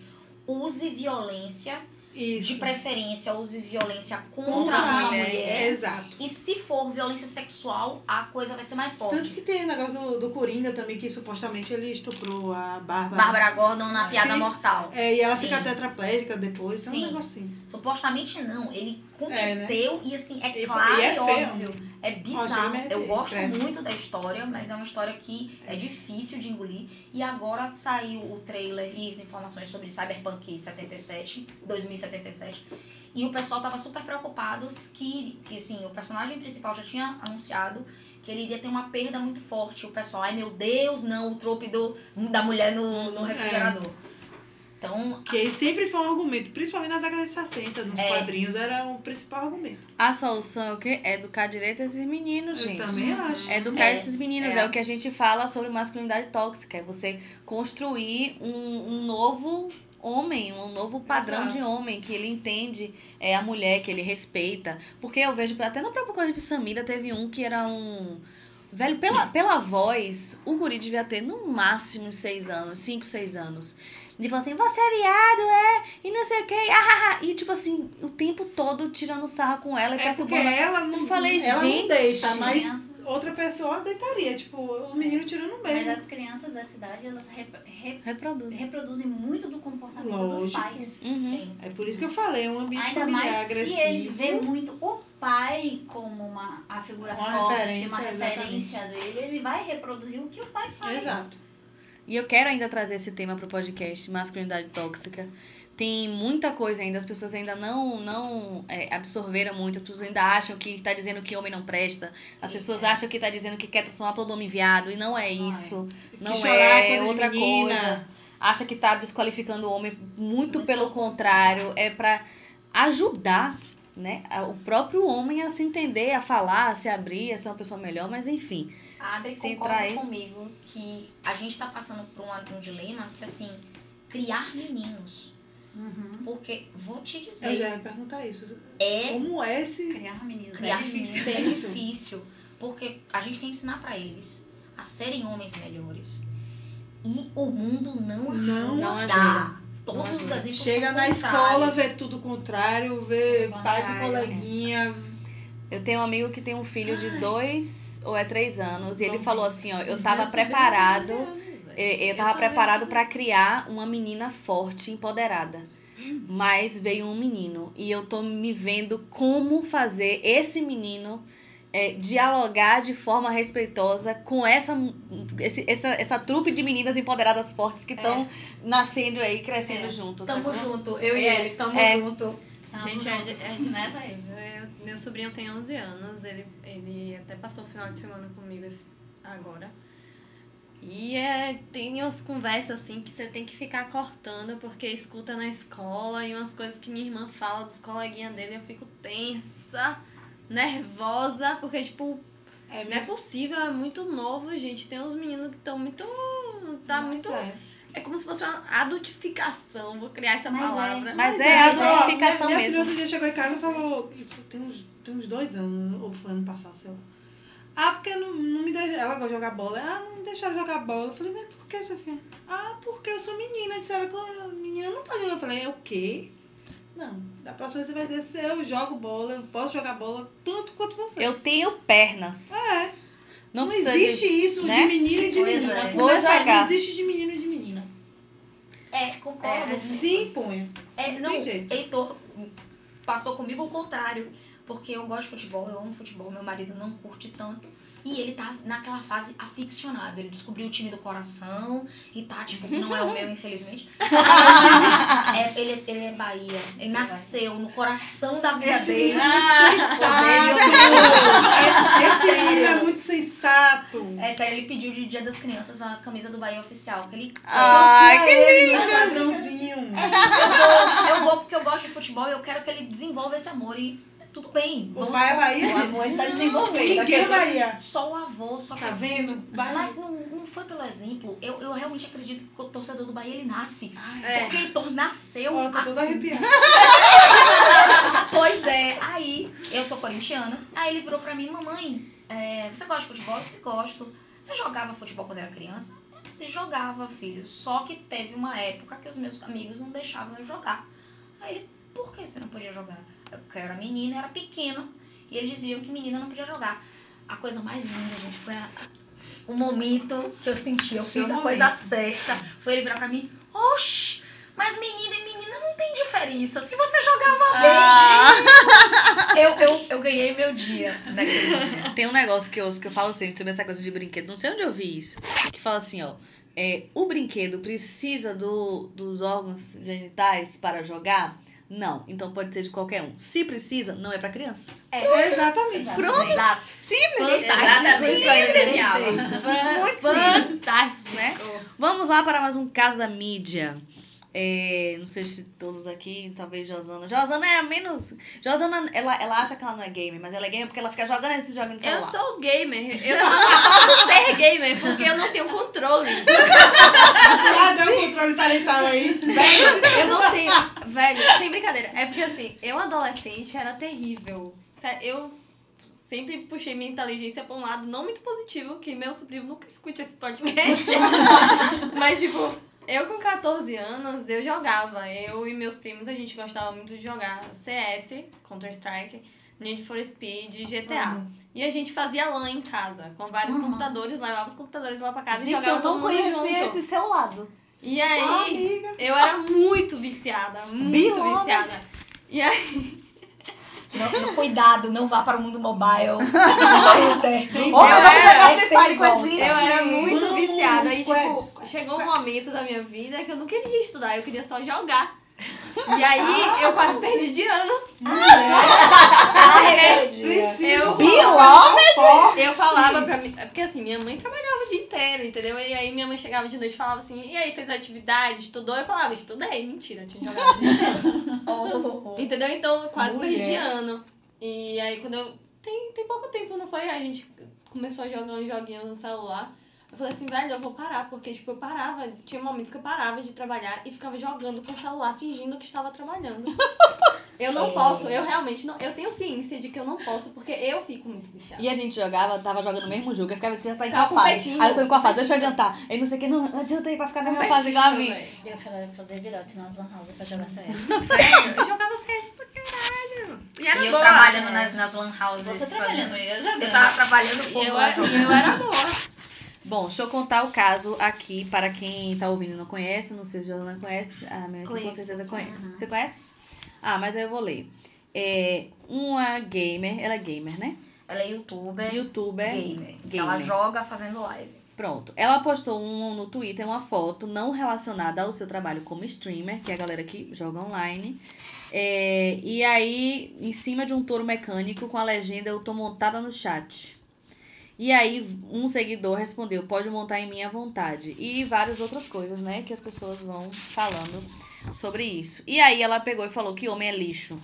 use violência, Isso. de preferência, use violência contra, Contra uma a mulher. mulher. Exato. E se for violência sexual, a coisa vai ser mais Tanto forte. que tem o negócio do, do Coringa também, que supostamente ele estuprou a Bárbara. Bárbara Gordon na piada mortal. É, e ela Sim. fica tetraplégica depois. Então é Sim. um negocinho. Supostamente não, ele É, né? cometeu e assim, é E- claro e é e, feio. óbvio. É bizarro. Eu gosto muito da história, mas é uma história que é difícil de engolir. E agora saiu o trailer e as informações sobre Cyberpunk 77, 2077. E o pessoal tava super preocupado que, que assim, o personagem principal já tinha anunciado que ele iria ter uma perda muito forte. O pessoal, ai meu Deus, não, o trope do, da mulher no, no refrigerador. Então, Que sempre foi um argumento, principalmente na década de 60, nos É. quadrinhos, era o principal argumento. A solução é o quê? É educar direito a esses meninos, Eu gente. também acho. É educar É, esses meninos. é. É. o que a gente fala sobre masculinidade tóxica. É você construir um, um novo homem, um novo padrão Exato. de homem, que ele entende é, a mulher, que ele respeita. Porque eu vejo, até no próprio Correio de Samira, teve um que era um. Velho, pela, pela voz, o guri devia ter no máximo uns seis anos, cinco, seis anos. Ele falou assim, você é viado, é? E não sei o que, ah, ah, ah. E tipo assim, o tempo todo tirando sarra com ela e É porque ela não, Eu falei, ela não gente, deita, mas crianças- outra pessoa deitaria. Tipo, o menino tirando um Mas as crianças da cidade, elas rep- re- Reproduz. reproduzem muito do comportamento dos Lógico. pais. Uhum. sim. É por isso que eu falei, um ambiente Ainda familiar mais agressivo. se ele vê muito o pai como uma, a figura Uma forte, referência, uma referência dele, ele vai reproduzir o que o pai faz. Exato. E eu quero ainda trazer esse tema pro podcast, masculinidade tóxica. Tem muita coisa ainda, as pessoas ainda não, não é, absorveram muito, as pessoas ainda acham que está dizendo que homem não presta, as pessoas É. acham que está dizendo que quer transformar todo homem em viado, e não é Não é. isso, não chorar é é, outra coisa. Acha que tá desqualificando o homem, muito, pelo contrário, é para ajudar né, o próprio homem a se entender, a falar, a se abrir, a ser uma pessoa melhor, mas enfim. A Adri Se concorda comigo que a gente tá passando por um, um dilema que, assim, criar meninos. Uhum. Porque, vou te Eu dizer, já ia perguntar isso. é Como é esse. Criar meninos criar é difícil. meninos é Isso. difícil. Porque a gente quer ensinar pra eles a serem homens melhores. E o mundo não, Não Não ajuda. ajuda. Todos Não os ajuda. exemplos Chega são na escola, vê tudo contrário, vê Tudo pai de contrário, coleguinha. Eu tenho um amigo que tem um filho de dois ou é três anos, e ele falou assim, ó, eu tava preparado... é. Eu, eu tava preparado pra criar uma menina forte, empoderada. Mas veio um menino. E eu tô me vendo como fazer esse menino é, dialogar de forma respeitosa com essa, esse- essa, essa trupe de meninas empoderadas fortes que estão nascendo aí, crescendo É. juntos. Tamo sacou? junto, eu e ele, tamo É. junto. Gente, é, é aí. Eu- meu sobrinho tem 11 anos, ele, ele até passou o final de semana comigo agora. E é, tem umas conversas assim que você tem que ficar cortando porque escuta na escola e umas coisas que minha irmã fala dos coleguinhas dele, eu fico tensa, nervosa, porque tipo, É, não é possível, é muito novo, gente. Tem uns meninos que estão muito. Tá mas muito. é. É como se fosse uma adultificação, vou criar essa Mas é. palavra. Mas Mas é minha, adultificação minha filha mesmo. outro dia chegou em casa e falou, isso tem uns, tem uns dois anos, ou foi ano passado, sei lá. Ah, porque não, não me deixa, ela gosta de jogar bola. Ah, não me deixaram jogar bola. Eu falei, mas por que, Sofia? Ah, porque eu sou menina. Disseram que a menina não pode jogar. Eu falei, é o quê? Não, da próxima vez você vai descer, eu jogo bola, eu posso jogar bola tanto quanto você. Eu tenho pernas. É, Não, não, precisa existe de... isso né? de menino e de menina. é. Vou jogar. Não existe de menino e de menina. É, concordo. É, Se imponha. É, Não não, tem jeito. Heitor passou comigo o contrário. Porque eu gosto de futebol, eu amo futebol, meu marido não curte tanto. E ele tá naquela fase aficionado. Ele descobriu o time do coração e tá, tipo, não é o meu, infelizmente. É, ele, ele é Bahia. Ele nasceu no coração da vida Esse dele. é Ah, muito sensato. É Esse menino é muito sensato. É sério, ele pediu de Dia das Crianças a camisa do Bahia oficial. Que ele Ai, Associa que ele no padrãozinho. É isso, eu vou, eu vou porque eu gosto de futebol e eu quero que ele desenvolva esse amor. E tudo bem. O vamos pai é Bahia? O amor ele tá desenvolvendo. Ninguém é Bahia. Só o avô, só Tá vendo? Bahia. Mas não, não foi pelo exemplo. Eu, eu realmente acredito que o torcedor do Bahia ele nasce. Ai, É. Porque Heitor nasceu Ó, tô toda assim. arrepiada. Pois é, aí eu sou corintiana. Aí ele virou pra mim, mamãe, é, você gosta de futebol? Eu disse, gosto. Você jogava futebol quando era criança? Eu disse, jogava, filho. Só que teve uma época que os meus amigos não deixavam eu jogar. Aí ele, por que você não podia jogar? Eu, Porque eu era menina, era pequena. E eles diziam que menina não podia jogar. A coisa mais linda, gente, foi a- o momento que eu senti. Eu Seu fiz a momento. coisa certa. Foi ele virar pra mim, oxi, mas menina e menina não tem diferença. Se você jogava bem, Ah, eu, eu, eu ganhei meu dia naquele dia. tem um negócio que eu ouço que eu falo sempre sobre essa coisa de brinquedo. Não sei onde eu vi isso. Que fala assim, ó. É, o brinquedo precisa do, dos órgãos genitais para jogar? Não. Então pode ser de qualquer um. Se precisa, não é pra criança. Exatamente. Pronto. Exato. Simples. Exatamente. Simples. genial. Muito simples. Fantástico. né? Vamos lá para mais um caso da mídia. É, não sei se todos aqui, talvez Josana. Josana é a menos. Josana, ela, ela acha que ela não é gamer, mas ela é gamer porque ela fica jogando esses jogos no Eu celular. sou gamer. Eu só não posso ser gamer porque eu não tenho controle. Ah, deu um controle parental aí. Velho, eu não tenho. Velho, sem brincadeira. É porque assim, eu adolescente era terrível. Eu sempre puxei minha inteligência pra um lado não muito positivo, que meu sobrinho nunca escute esse podcast. Mas, tipo, eu com 14 anos, eu jogava. Eu e meus primos, a gente gostava muito de jogar CS, Counter-Strike, Need for Speed, GTA. E a gente fazia LAN em casa, com vários computadores, levava os computadores lá pra casa e Gente, jogava eu todo mundo junto. esse seu lado. E aí, Ah, eu era muito viciada, muito viciada. E aí, Não, não, cuidado, não vá para o mundo mobile. Shooter. Sem Ou ver. vamos jogar É, Free com a gente. eu era muito Vamos, viciada. E, squad, tipo, squad, chegou um squad. momento da minha vida que eu não queria estudar, eu queria só jogar. E aí, eu quase perdi de ano. Precisa. Eu, Forte. eu falava pra mim. Porque assim, minha mãe trabalhava o dia inteiro, entendeu? E aí minha mãe chegava de noite e falava assim, e aí, fez atividade, estudou? Eu falava, estudei. Mentira, eu tinha jogado o dia inteiro. Entendeu? Então, eu quase Mulher. perdi ano. E aí, quando eu. Tem, tem pouco tempo, não foi? A gente começou a jogar uns joguinhos no celular. Eu falei assim, velho, eu vou parar, porque, tipo, eu parava, tinha momentos que eu parava de trabalhar e ficava jogando com o celular, fingindo que estava trabalhando. Eu não É. posso, eu realmente não. Eu tenho ciência de que eu não posso, porque eu fico muito viciada. E a gente jogava, tava jogando o mesmo jogo. Eu ficava, você já tá em qual fase? Aí eu tô em qual fase? Deixa eu adiantar. Aí não sei o que, não, adianta aí pra ficar na mesma fase igual a mim. Eu falei fazer virote nas lan house pra jogar CS. Eu jogava CS pra caralho. E era E eu boa. trabalhando nas, nas lan houses. Você fazendo- trabalhando, eu Eu jogando. tava trabalhando E eu, e eu era boa. Bom, deixa eu contar o caso aqui para quem tá ouvindo e não conhece. Não sei se a Jolana conhece. A minha com certeza conhece. Você conhece? Ah, mas aí eu vou ler. É, uma gamer, ela é gamer, né? Ela é youtuber, Youtuber. gamer. gamer. Ela joga fazendo live. Pronto. Ela postou um, no Twitter uma foto não relacionada ao seu trabalho como streamer, que é a galera que joga online. É, e aí, em cima de um touro mecânico com a legenda Eu tô montada no chat. E aí, um seguidor respondeu: pode montar em minha vontade. E várias outras coisas, né? Que as pessoas vão falando sobre isso. E aí, ela pegou e falou que homem é lixo.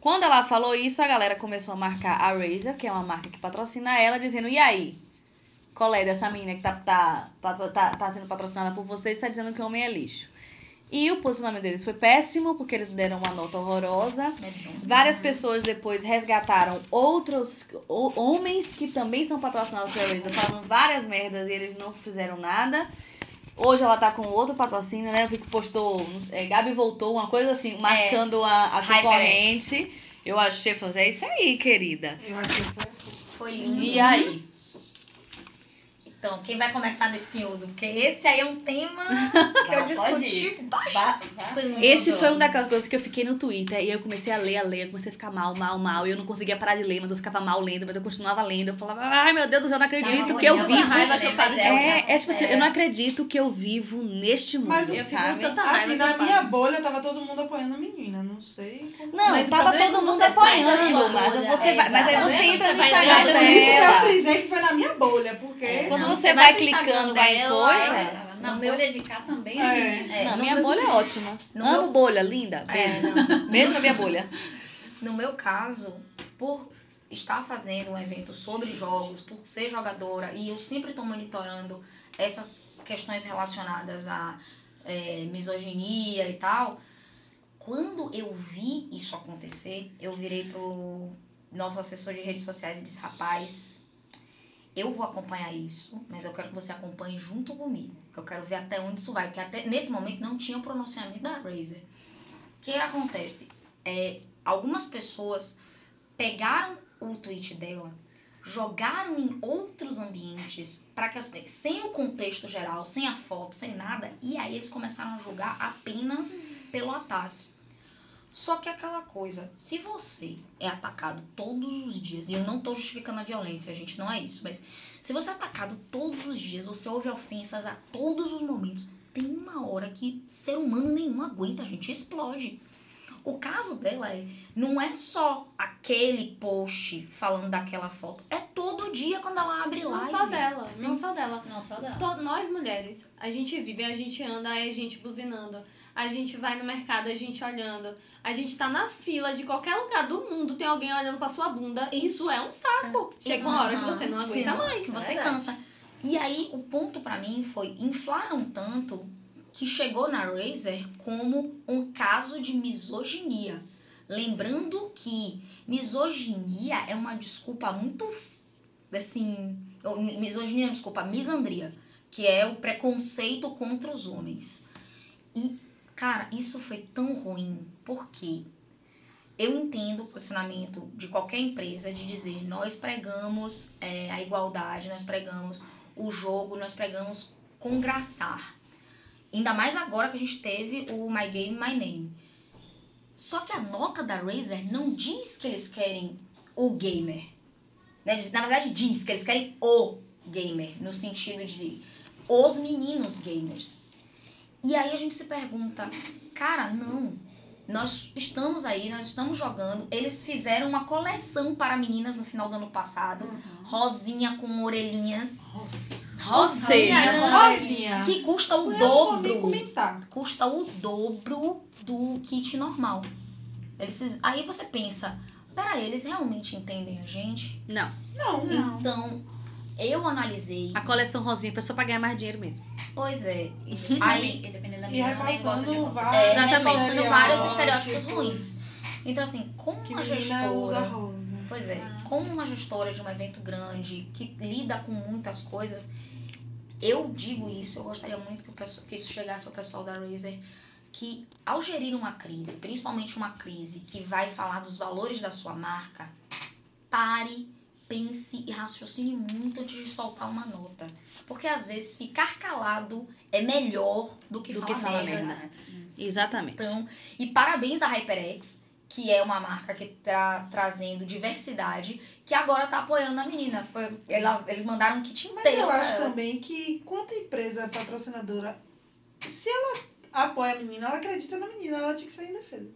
Quando ela falou isso, a galera começou a marcar a Razer, que é uma marca que patrocina ela, dizendo: e aí? Qual é dessa menina que tá, tá, patro- tá, tá sendo patrocinada por vocês está dizendo que homem é lixo. E o posicionamento deles foi péssimo, porque eles deram uma nota horrorosa. Várias pessoas depois resgataram outros ho- homens que também são patrocinados pela Razer, falando várias merdas e eles não fizeram nada. Hoje ela tá com outro patrocínio, né? Que postou. É, Gabi voltou, uma coisa assim, marcando a, a HyperX. concorrente. Eu achei, falei, é isso aí, querida. Eu que foi. Foi lindo. E aí? Então, quem vai começar no espinhudo? Porque esse aí é um tema que eu discuti bastante. Esse foi um daquelas coisas que eu fiquei no Twitter e eu comecei a ler, a ler, eu comecei a ficar mal, mal, mal. E eu não conseguia parar de ler, mas eu ficava mal lendo, mas eu continuava lendo. Eu falava, ai meu Deus do céu, eu não acredito Não, que eu vivo. raiva que eu de É, é tipo assim, É. eu não acredito que eu vivo neste mundo, Mas Eu fico com sabe? tanta raiva Assim, na minha bolha tava todo mundo apoiando a menina. Não sei como. Não, Mas tava é todo mundo da apoiando, mas você É, vai, mas aí você entra no Instagram Por isso que eu frisei que foi na minha bolha, porque. É, Quando você vai vai clicando, vai em dela, coisa. Na No meu- bolha de cá também, É. a gente. É, Não, minha meu- bolha é ótima. no Amo meu- bolha, linda. Beijos. É, Beijo na minha bolha. No meu caso, por estar fazendo um evento sobre jogos, por ser jogadora, e eu sempre estou monitorando essas questões relacionadas à é, misoginia e tal, quando eu vi isso acontecer, eu virei pro nosso assessor de redes sociais e disse, rapaz, eu vou acompanhar isso, mas eu quero que você acompanhe junto comigo, que eu quero ver até onde isso vai, porque até nesse momento não tinha o pronunciamento da Razer. O que acontece? É, algumas pessoas pegaram o tweet dela, jogaram em outros ambientes para que as sem o contexto geral, sem a foto, sem nada, e aí eles começaram a julgar apenas pelo ataque. Só que é aquela coisa, se você é atacado todos os dias, e eu não tô justificando a violência, gente, não é isso, mas se você é atacado todos os dias, você ouve ofensas a todos os momentos, tem uma hora que ser humano nenhum aguenta, gente, explode. O caso dela é, não é só aquele post falando daquela foto, é todo dia quando ela abre Não live. só dela, não só dela. Não só. To- nós mulheres, a gente vive, a gente anda, aí a gente buzinando. A gente vai no mercado, a gente olhando. A gente tá na fila de qualquer lugar do mundo, tem alguém olhando pra sua bunda. Isso é um saco. Chega uma hora que você não aguenta Sim, mais. Que você Verdade. cansa. E aí, o ponto pra mim foi, inflaram tanto que chegou na Razer como um caso de misoginia. Lembrando que misoginia é uma desculpa muito, assim, misoginia, desculpa, misandria, que é o preconceito contra os homens. E, cara, isso foi tão ruim, porque eu entendo o posicionamento de qualquer empresa de dizer nós pregamos é, a igualdade, nós pregamos o jogo, nós pregamos congraçar. Ainda mais agora que a gente teve o My Game, My Name. Só que a nota da Razer não diz que eles querem o gamer. Né? Na verdade, diz que eles querem o gamer, no sentido de os meninos gamers. E aí a gente se pergunta, cara, não. Nós estamos aí, nós estamos jogando. Eles fizeram uma coleção para meninas no final do ano passado. Rosinha com orelhinhas. Ou seja, Rosinha, Rosinha. que custa o Eu dobro. comentar. Custa o dobro do kit normal. Eles, aí você pensa, peraí, eles realmente entendem a gente? Não. Não. Não. Então, eu analisei. A coleção rosinha foi só pra ganhar mais dinheiro mesmo. Pois é. Aí, Aí- dependendo da E reforçando rosa. vários. É, Exatamente. vários estereótipos ruins. Então, assim, como Que uma menina usa gestora. rosa. Pois é, como uma gestora de um evento grande que lida com muitas coisas, eu digo isso, eu gostaria muito que, o pessoal, que isso chegasse ao pessoal da Razer, que ao gerir uma crise, principalmente uma crise que vai falar dos valores da sua marca, pare, pense e raciocine muito antes de soltar uma nota. Porque às vezes ficar calado é melhor do que Do falar que falar merda. merda. Exatamente. Então, e parabéns à HyperX, que é uma marca que tá trazendo diversidade, que agora tá apoiando a menina. Foi, ela- eles mandaram um kit Mas inteiro eu pra acho ela. também que, quanto empresa patrocinadora, se ela apoia a menina, ela acredita na menina, ela tinha que sair em defesa.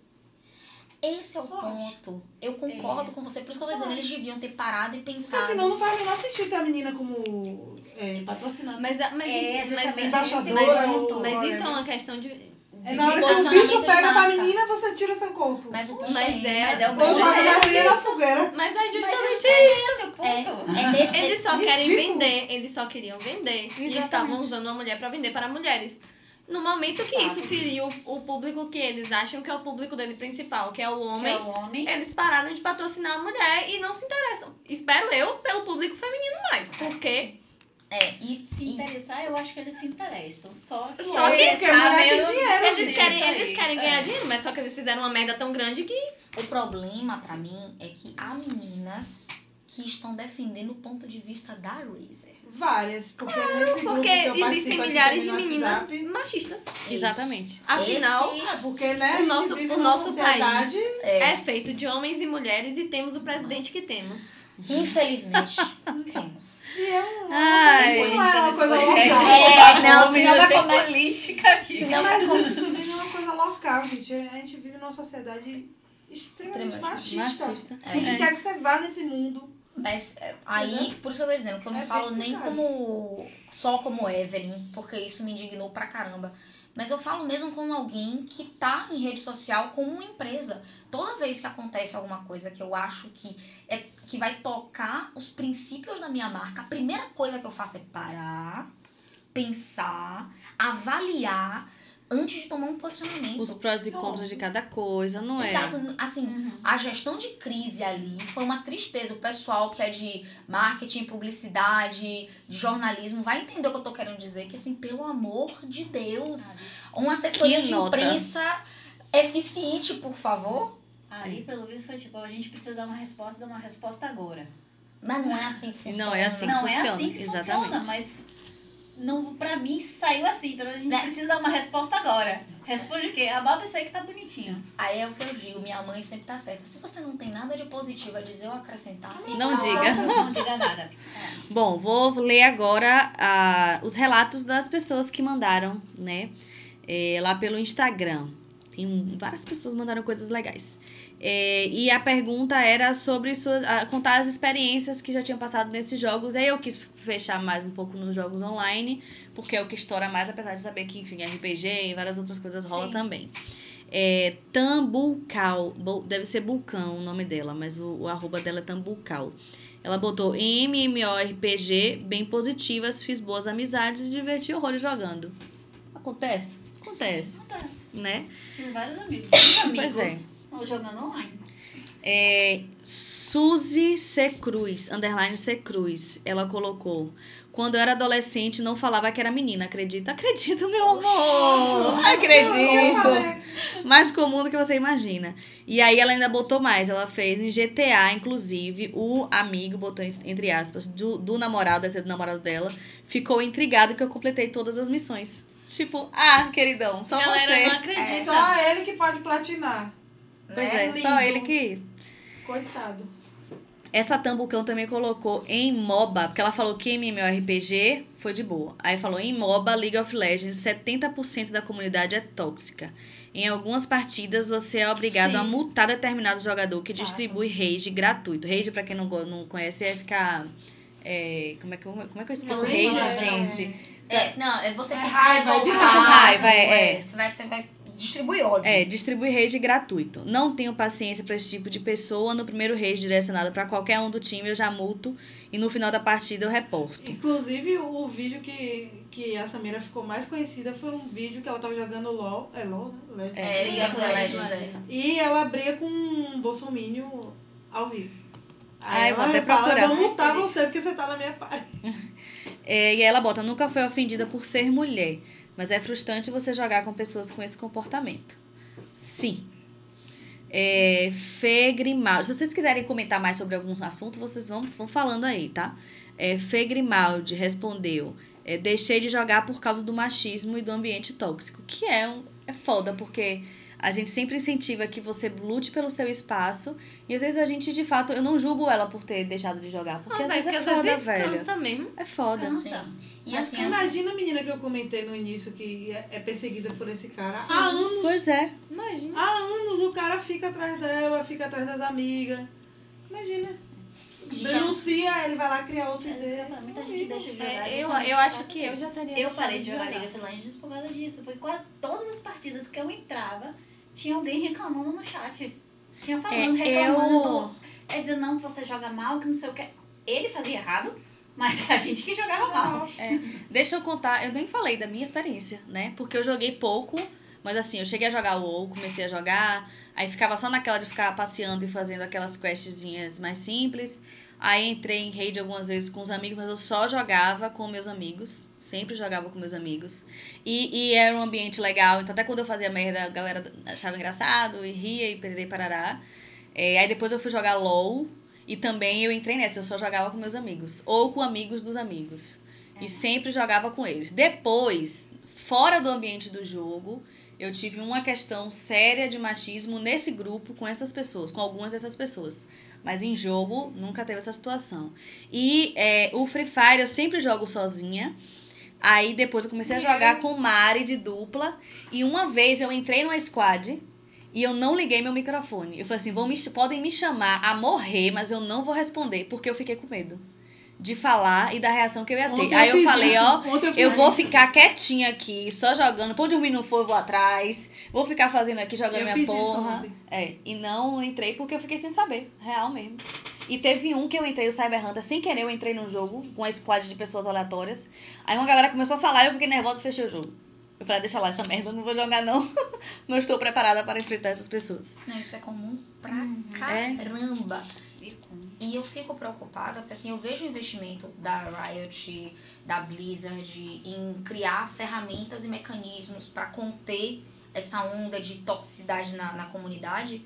Esse é o Só ponto. Eu concordo com você. Por isso que eu tô dizendo, eles deviam ter parado e Porque pensado. senão não faz o menor sentido ter a menina como é, patrocinadora. Mas, mas, É, mas, Embaixadora mas, ou mas isso é uma questão de. É na hora que o bicho pega pra menina, você tira seu corpo. Mas ponto Mas é, é- mas é o Ou joga é, a galinha na fogueira. Mas é justamente esse é o ponto. é, é nesse. Eles só querem ridículo. vender, eles só queriam vender. E Exatamente. estavam usando uma mulher pra vender para mulheres. No momento que isso feriu o público que eles acham que é o público dele principal, que é o Que homem, é o homem. eles pararam de patrocinar a mulher e não se interessam. Espero eu pelo público feminino mais. Porque É, e, Se e interessar, eu acho que eles se interessam. Só que. Só que É, porque tá tem meio- dinheiro, Eles gente. querem, aí. eles querem ganhar É. dinheiro, mas só que eles fizeram uma merda tão grande que. o problema pra mim é que há meninas que estão defendendo o ponto de vista da Razer. Várias. Porque nesse grupo Porque que eu existem milhares de meninas WhatsApp, machistas. Exatamente. Afinal, Esse- É, porque, né, O nosso- o nosso sociedade... é feito de homens e mulheres e temos o presidente que temos. Infelizmente, temos. E é um... Ai, não é uma coisa local. É, não, Vamos senão vai política aqui. Senão Mas vai isso também não é uma coisa local, gente. A gente vive numa sociedade extremamente Extremamente machista. machista. Se É. quer que você vá nesse mundo. Mas é, aí, por isso eu tô dizendo que eu não É falo nem como só como Evelyn, porque isso me indignou pra caramba. Mas eu falo mesmo como alguém que tá em rede social como uma empresa. Toda vez que acontece alguma coisa que eu acho que é que vai tocar os princípios da minha marca, a primeira coisa que eu faço é parar, pensar, avaliar antes de tomar um posicionamento. Os prós e contras de cada coisa, não é? Exato, assim, Uhum. a gestão de crise ali foi uma tristeza. O pessoal que é de marketing, publicidade, de jornalismo, vai entender o que eu tô querendo dizer. Que, assim, pelo amor de Deus, uma assessoria Que de imprensa eficiente, por favor. Aí, pelo visto, foi tipo, a gente precisa dar uma resposta, dar uma resposta agora. Mas não é assim que funciona. Não é assim. não funciona, é assim que exatamente. funciona, mas não, pra mim saiu assim. Então a gente Né? precisa dar uma resposta agora. Responde o quê? Abota isso aí que tá bonitinho. Aí é o que eu digo, minha mãe sempre tá certa. Se você não tem nada de positivo a dizer ou acrescentar, fica Não diga. Não diga nada. Bom, vou ler agora ah, os relatos das pessoas que mandaram, né? é, lá pelo Instagram. Tem várias pessoas mandaram coisas legais. É, e a pergunta era sobre suas, ah, contar as experiências que já tinham passado nesses jogos. Aí eu quis fechar mais um pouco nos jogos online, porque é o que estoura mais, apesar de saber que, enfim, RPG e várias outras coisas rola Sim. também. É, Tambucal, deve ser Bulcão o nome dela, mas o, o arroba dela é Tambucal. Ela botou MMORPG bem positivas, fiz boas amizades e diverti horrores jogando. Acontece? Acontece, Acontece. né? Fiz vários amigos. Muitos amigos. Pois é. Ou jogando online. É, Suzy C. Cruz, underline C. Cruz, ela colocou. Quando eu era adolescente, não falava que era menina. Acredita? Acredito, meu amor! Acredito! Mais comum do que você imagina. E aí ela ainda botou mais. Ela fez em GTA, inclusive, o amigo, botou en- entre aspas, do, do namorado, deve ser do namorado dela, ficou intrigado que eu completei todas as missões. Tipo, ah, queridão, só Galera, você. não acredita. Só ele que pode platinar. Pois né? é, só Lindo. ele que. Coitado. Essa Tambucão também colocou em MOBA, porque ela falou que MMORPG foi de boa. Aí falou em MOBA, League of Legends, 70% da comunidade é tóxica. Em algumas partidas, você é obrigado Sim. a multar determinado jogador que distribui rage gratuito. Rage, pra quem não, não conhece, é ficar... é, como, é que, como é que eu explico Uma rage, gente? É, não, é você É fica raiva, de revoltado, raiva, é, é. Você vai, você vai distribuir ódio. É, distribui rage gratuito. Não tenho paciência pra esse tipo de pessoa. No primeiro rage direcionado pra qualquer um do time, eu já multo. E no final da partida, eu reporto. Inclusive, o vídeo que, que a Samira ficou mais conhecida foi um vídeo que ela tava jogando LOL. É LOL, né? Legends. É, League of Legends, é. E ela briga com um bolsominion ao vivo. Aí vou ela até fala, procurar. vou multar você porque você tá na minha parte. É, e aí ela bota, nunca foi ofendida por ser mulher, mas é frustrante você jogar com pessoas com esse comportamento. Sim. É, Fê Grimaldi. Se vocês quiserem comentar mais sobre alguns assuntos, vocês vão, vão falando aí, tá? É, Fê Grimaldi respondeu, é, deixei de jogar por causa do machismo e do ambiente tóxico, que é, um, é foda, porque a gente sempre incentiva que você lute pelo seu espaço e às vezes a gente, de fato, eu não julgo ela por ter deixado de jogar, porque Ah, às vezes é porque às foda, vezes velho. cansa mesmo. É foda. Cansa. E Mas assim, as- imagina a menina que eu comentei no início que é, é perseguida por esse cara. Sim. Há anos. Pois é. Imagina. Há anos o cara fica atrás dela, fica atrás das amigas. Imagina. Denuncia, ele vai lá criar outra ideia. Exatamente. Muita gente deixa de jogar. É, eu, eu acho que eu já teria Eu parei de jogar of Legends por causa disso. Porque quase todas as partidas que eu entrava, tinha alguém reclamando no chat. Tinha falando, É, reclamando. eu- É dizendo, não, que você joga mal, que não sei o que. Ele fazia errado, mas é a gente que jogava mal. Deixa eu contar, eu nem falei da minha experiência, né? Porque eu joguei pouco, mas assim, eu cheguei a jogar o WoW, comecei a jogar, aí ficava só naquela de ficar passeando e fazendo aquelas questzinhas mais simples. Aí entrei em rede algumas vezes com os amigos, mas eu só jogava com meus amigos. Sempre jogava com meus amigos. E, e era um ambiente legal. Então, até quando eu fazia merda, a galera achava engraçado e ria e pererei parará. É, aí depois eu fui jogar LOL. E também eu entrei nessa, eu só jogava com meus amigos. Ou com amigos dos amigos. E sempre jogava com eles. Depois, fora do ambiente do jogo, eu tive uma questão séria de machismo nesse grupo com essas pessoas, com algumas dessas pessoas. Mas em jogo, nunca teve essa situação. E é, o Free Fire eu sempre jogo sozinha. Aí depois eu comecei a jogar com Mari de dupla. E uma vez eu entrei numa squad e eu não liguei meu microfone. Eu falei assim: vão me, podem me chamar a morrer, mas eu não vou responder, porque eu fiquei com medo de falar e da reação que eu ia ter. Ontem Aí eu fiz falei, isso. ó, Ontem fiz eu vou isso. ficar quietinha aqui, só jogando. Por dormir eu vou atrás. Vou ficar fazendo aqui, jogando Eu minha fiz isso porra. ontem. É, e não entrei porque eu fiquei sem saber, real mesmo. E teve um que eu entrei, o Cyber Hunter, sem querer eu entrei num jogo com uma squad de pessoas aleatórias. Aí uma galera começou a falar e eu fiquei nervosa e fechei o jogo. Eu falei, ah, deixa lá essa merda, eu não vou jogar não. não estou preparada para enfrentar essas pessoas. Não, isso é comum pra É. caramba. Com- E eu fico preocupada, porque assim, eu vejo o investimento da Riot, da Blizzard, em criar ferramentas e mecanismos para conter essa onda de toxicidade na, na comunidade.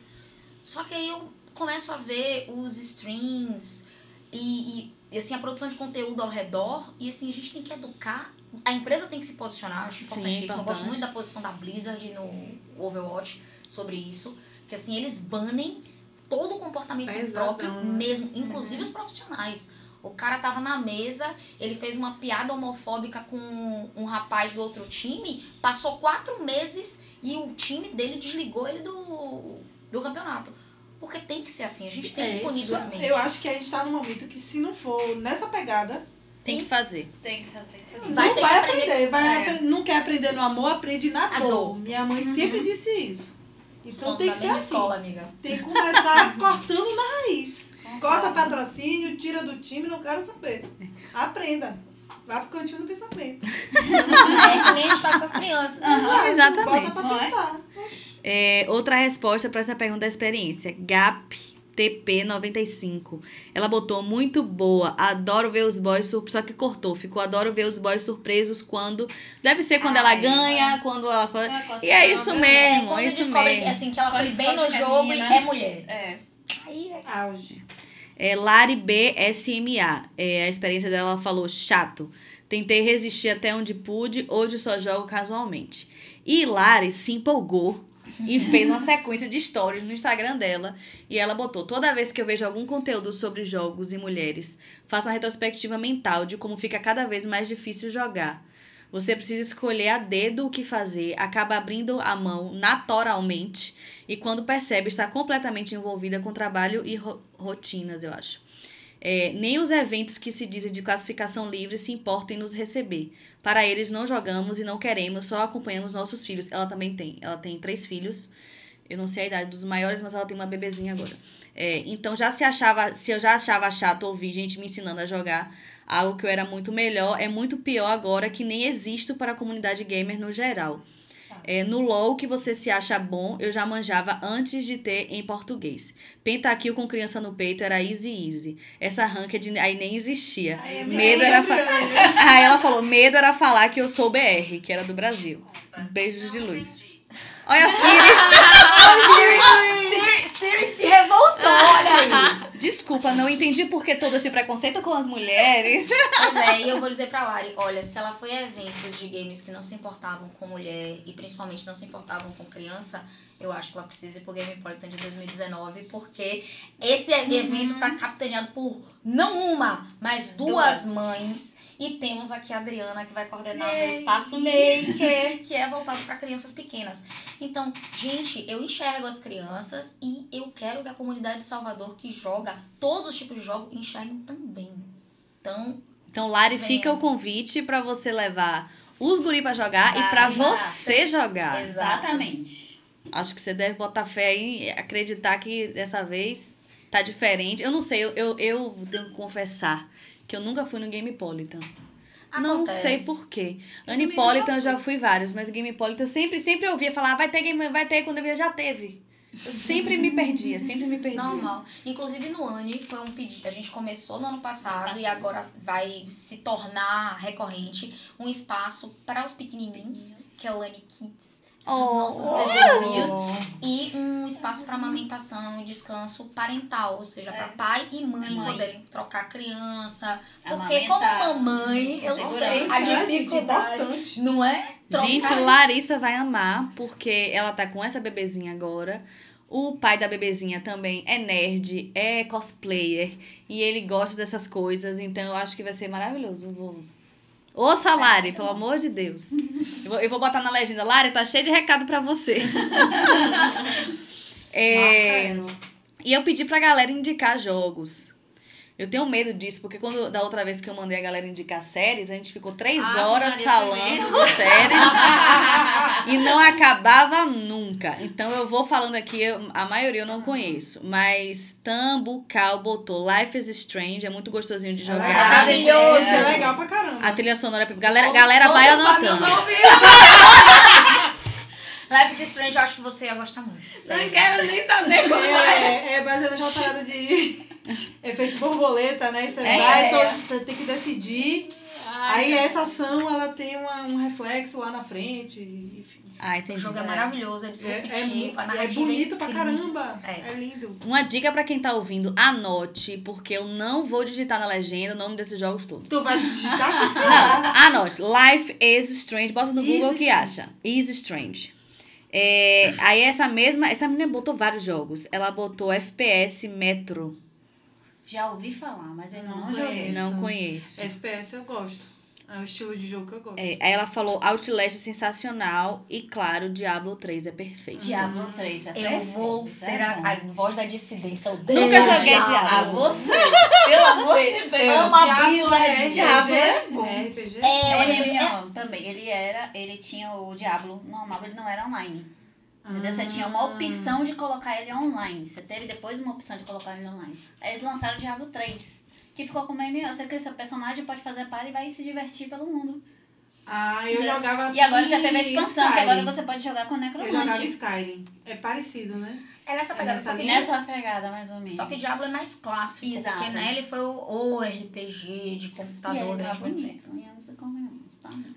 Só que aí eu começo a ver os streams e, e, assim, a produção de conteúdo ao redor. E assim, a gente tem que educar. A empresa tem que se posicionar, eu acho Sim, importantíssimo. Eu gosto importante. muito da posição da Blizzard no Overwatch sobre isso. Que assim, eles banem todo o comportamento Pesadão, próprio né? mesmo, inclusive os profissionais. O cara tava na mesa, ele fez uma piada homofóbica com um rapaz do outro time, passou quatro meses e o time dele desligou ele do, do campeonato. Porque tem que ser assim, a gente tem É, que punir isso- duramente. eu acho que a gente tá num momento que se não for nessa pegada, Tem que fazer. Tem que fazer. Vai não vai aprender- aprender. Vai É. apre- Não quer aprender no amor, aprende na dor. dor. Minha mãe sempre disse isso. Então Som tem da que ser assim. escola, amiga. Tem que começar cortando na raiz. Corta patrocínio, tira do time, não quero saber. Aprenda. Vá pro cantinho do pensamento. É que nem a gente faz com as crianças. Vai, exatamente. Bota pra é? pensar. É, outra resposta para essa pergunta da experiência. Gap TP95. Ela botou muito boa. Adoro ver os boys surpresos. Só que cortou. Ficou adoro ver os boys surpresos quando. Deve ser quando ela Ai, ganha, quando ela E é isso coceira, É, mesmo, quando é isso descobre mesmo. assim, que ela Quando foi bem no é jogo e menina. é mulher. É. Aí é Auge. É, Lari BSMA. É, a experiência dela ela falou: chato. Tentei resistir até onde pude, hoje só jogo casualmente. E Lari se empolgou e fez uma sequência de stories no Instagram dela. E ela botou: toda vez que eu vejo algum conteúdo sobre jogos e mulheres, faço uma retrospectiva mental de como fica cada vez mais difícil jogar. Você precisa escolher a dedo o que fazer, acaba abrindo a mão naturalmente e quando percebe está completamente envolvida com trabalho e ro- rotinas, eu acho. É, nem os eventos que se dizem de classificação livre se importam em nos receber. Para eles não jogamos e não queremos, só acompanhamos nossos filhos. Ela também tem. Ela tem três filhos. Eu não sei a idade dos maiores, mas ela tem uma bebezinha agora. É, então já se achava, se eu já achava chato ouvir gente me ensinando a jogar algo que eu era muito melhor, é muito pior agora que nem existo para a comunidade gamer no geral. É, no LoL que você se acha bom, eu já manjava antes de ter em português. Pentakill com criança no peito era easy easy. Essa ranked aí nem existia. Aí é Medo era fa-. Aí ela falou, medo era falar que eu sou BR, que era do Brasil. Beijos de luz. Olha a Siri. Siri, Siri se revoltou, olha aí. Desculpa, não entendi por que todo esse preconceito com as mulheres. Pois é, e eu vou dizer pra Lari, olha, se ela foi a eventos de games que não se importavam com mulher e principalmente não se importavam com criança, eu acho que ela precisa ir pro Game Important de 2019, porque esse evento tá capitaneado por não uma, mas duas, Duas. mães. E temos aqui a Adriana que vai coordenar o espaço Maker, que é voltado para crianças pequenas. Então, gente, eu enxergo as crianças e eu quero que a comunidade de Salvador que joga todos os tipos de jogos enxerguem também. Então, Então, Lari, Venha. fica o convite pra você levar os guri pra jogar e Vai, pra vai. você jogar. Exatamente. Acho que você deve botar fé aí, acreditar que dessa vez tá diferente. Eu não sei, eu, eu, eu tenho que confessar que eu nunca fui no Gamepolitan. Não sei por quê. também Anipolitan eu já fui vários, mas Gamepolitan eu sempre, sempre ouvia falar, "Ah, vai ter game, vai ter, quando eu via já teve. Eu sempre me perdia, sempre me perdia. Normal. Inclusive no Ani foi um pedido. A gente começou no ano passado e agora vai se tornar recorrente um espaço para os pequenininhos, que é o Ani Kids. Os nossos bebezinhos. E um espaço para amamentação e descanso parental, ou seja, para pai e mãe, Mãe. poderem trocar a criança. Porque como mamãe, eu sei a né, gente? dificuldade. Não é? Trocar Gente. Larissa vai amar, porque ela tá com essa bebezinha agora. O pai da bebezinha também é nerd, é cosplayer, e ele gosta dessas coisas, então eu acho que vai ser maravilhoso. Eu Vou... Ouça, Lari, pelo amor de Deus. Eu vou, eu vou botar na legenda. Lari, tá cheio de recado pra você. É, e eu pedi pra galera indicar jogos. Eu tenho medo disso, porque quando da outra vez que eu mandei a galera indicar séries, a gente ficou três Ah, horas falando de séries e não acabava nunca. Então eu vou falando aqui, eu- a maioria eu não conheço. Mas Tambucal botou Life is Strange, é muito gostosinho de É jogar. Maravilhoso. Esse é legal pra caramba. A trilha sonora, galera, galera vai anotando. Life is Strange, eu acho que você ia gostar muito. sério. quero nem saber É, é baseado naquela parada de efeito borboleta, né? Você É. vai, to- você tem que decidir. Aí essa ação, ela tem uma- um reflexo lá na frente, enfim. Ah, O entendi. jogo é maravilhoso, é É, disruptivo, é, a é narrativa bonito pra incrível. caramba. É. É, lindo. Uma dica pra quem tá ouvindo, anote, porque eu não vou digitar na legenda o nome desses jogos todos. Tu vai digitar se Não, anote. Life is Strange. Bota no Is Google o que acha. Is Strange. É, aí essa mesma... Essa menina botou vários jogos. Ela botou FPS Metro. Já ouvi falar, mas eu não, Não joguei. conheço. Não conheço. FPS eu gosto. É o estilo de jogo que eu gosto. É, aí ela falou Outlast é sensacional e, claro, Diablo 3 é perfeito. Diablo 3 é Eu perfeito, vou é ser a, bom. a voz da dissidência. Eu Nunca joguei Diablo. Diablo. Ah, você, pelo amor de Deus. Ama a brisa é de Diablo. É RPG? É, É, é, é, MMO também. Ele era, ele tinha o Diablo normal, ele não era online. Entendeu? Você tinha uma opção de colocar ele online. Você teve depois uma opção de colocar ele online. Aí eles lançaram o Diablo 3. Que ficou como MMO. Você que seu personagem pode fazer par e vai se divertir pelo mundo. Ah, eu Entendeu? jogava assim. e agora já teve a expansão, que agora Skyrim. você pode jogar com Eu jogava necromante. Skyrim. É parecido, né? é nessa pegada. nessa Só que? Nessa pegada, mais ou menos. só que Diablo é mais clássico. Exato. Porque né, ele foi o, o RPG de E computador ele tá bonito. E tá?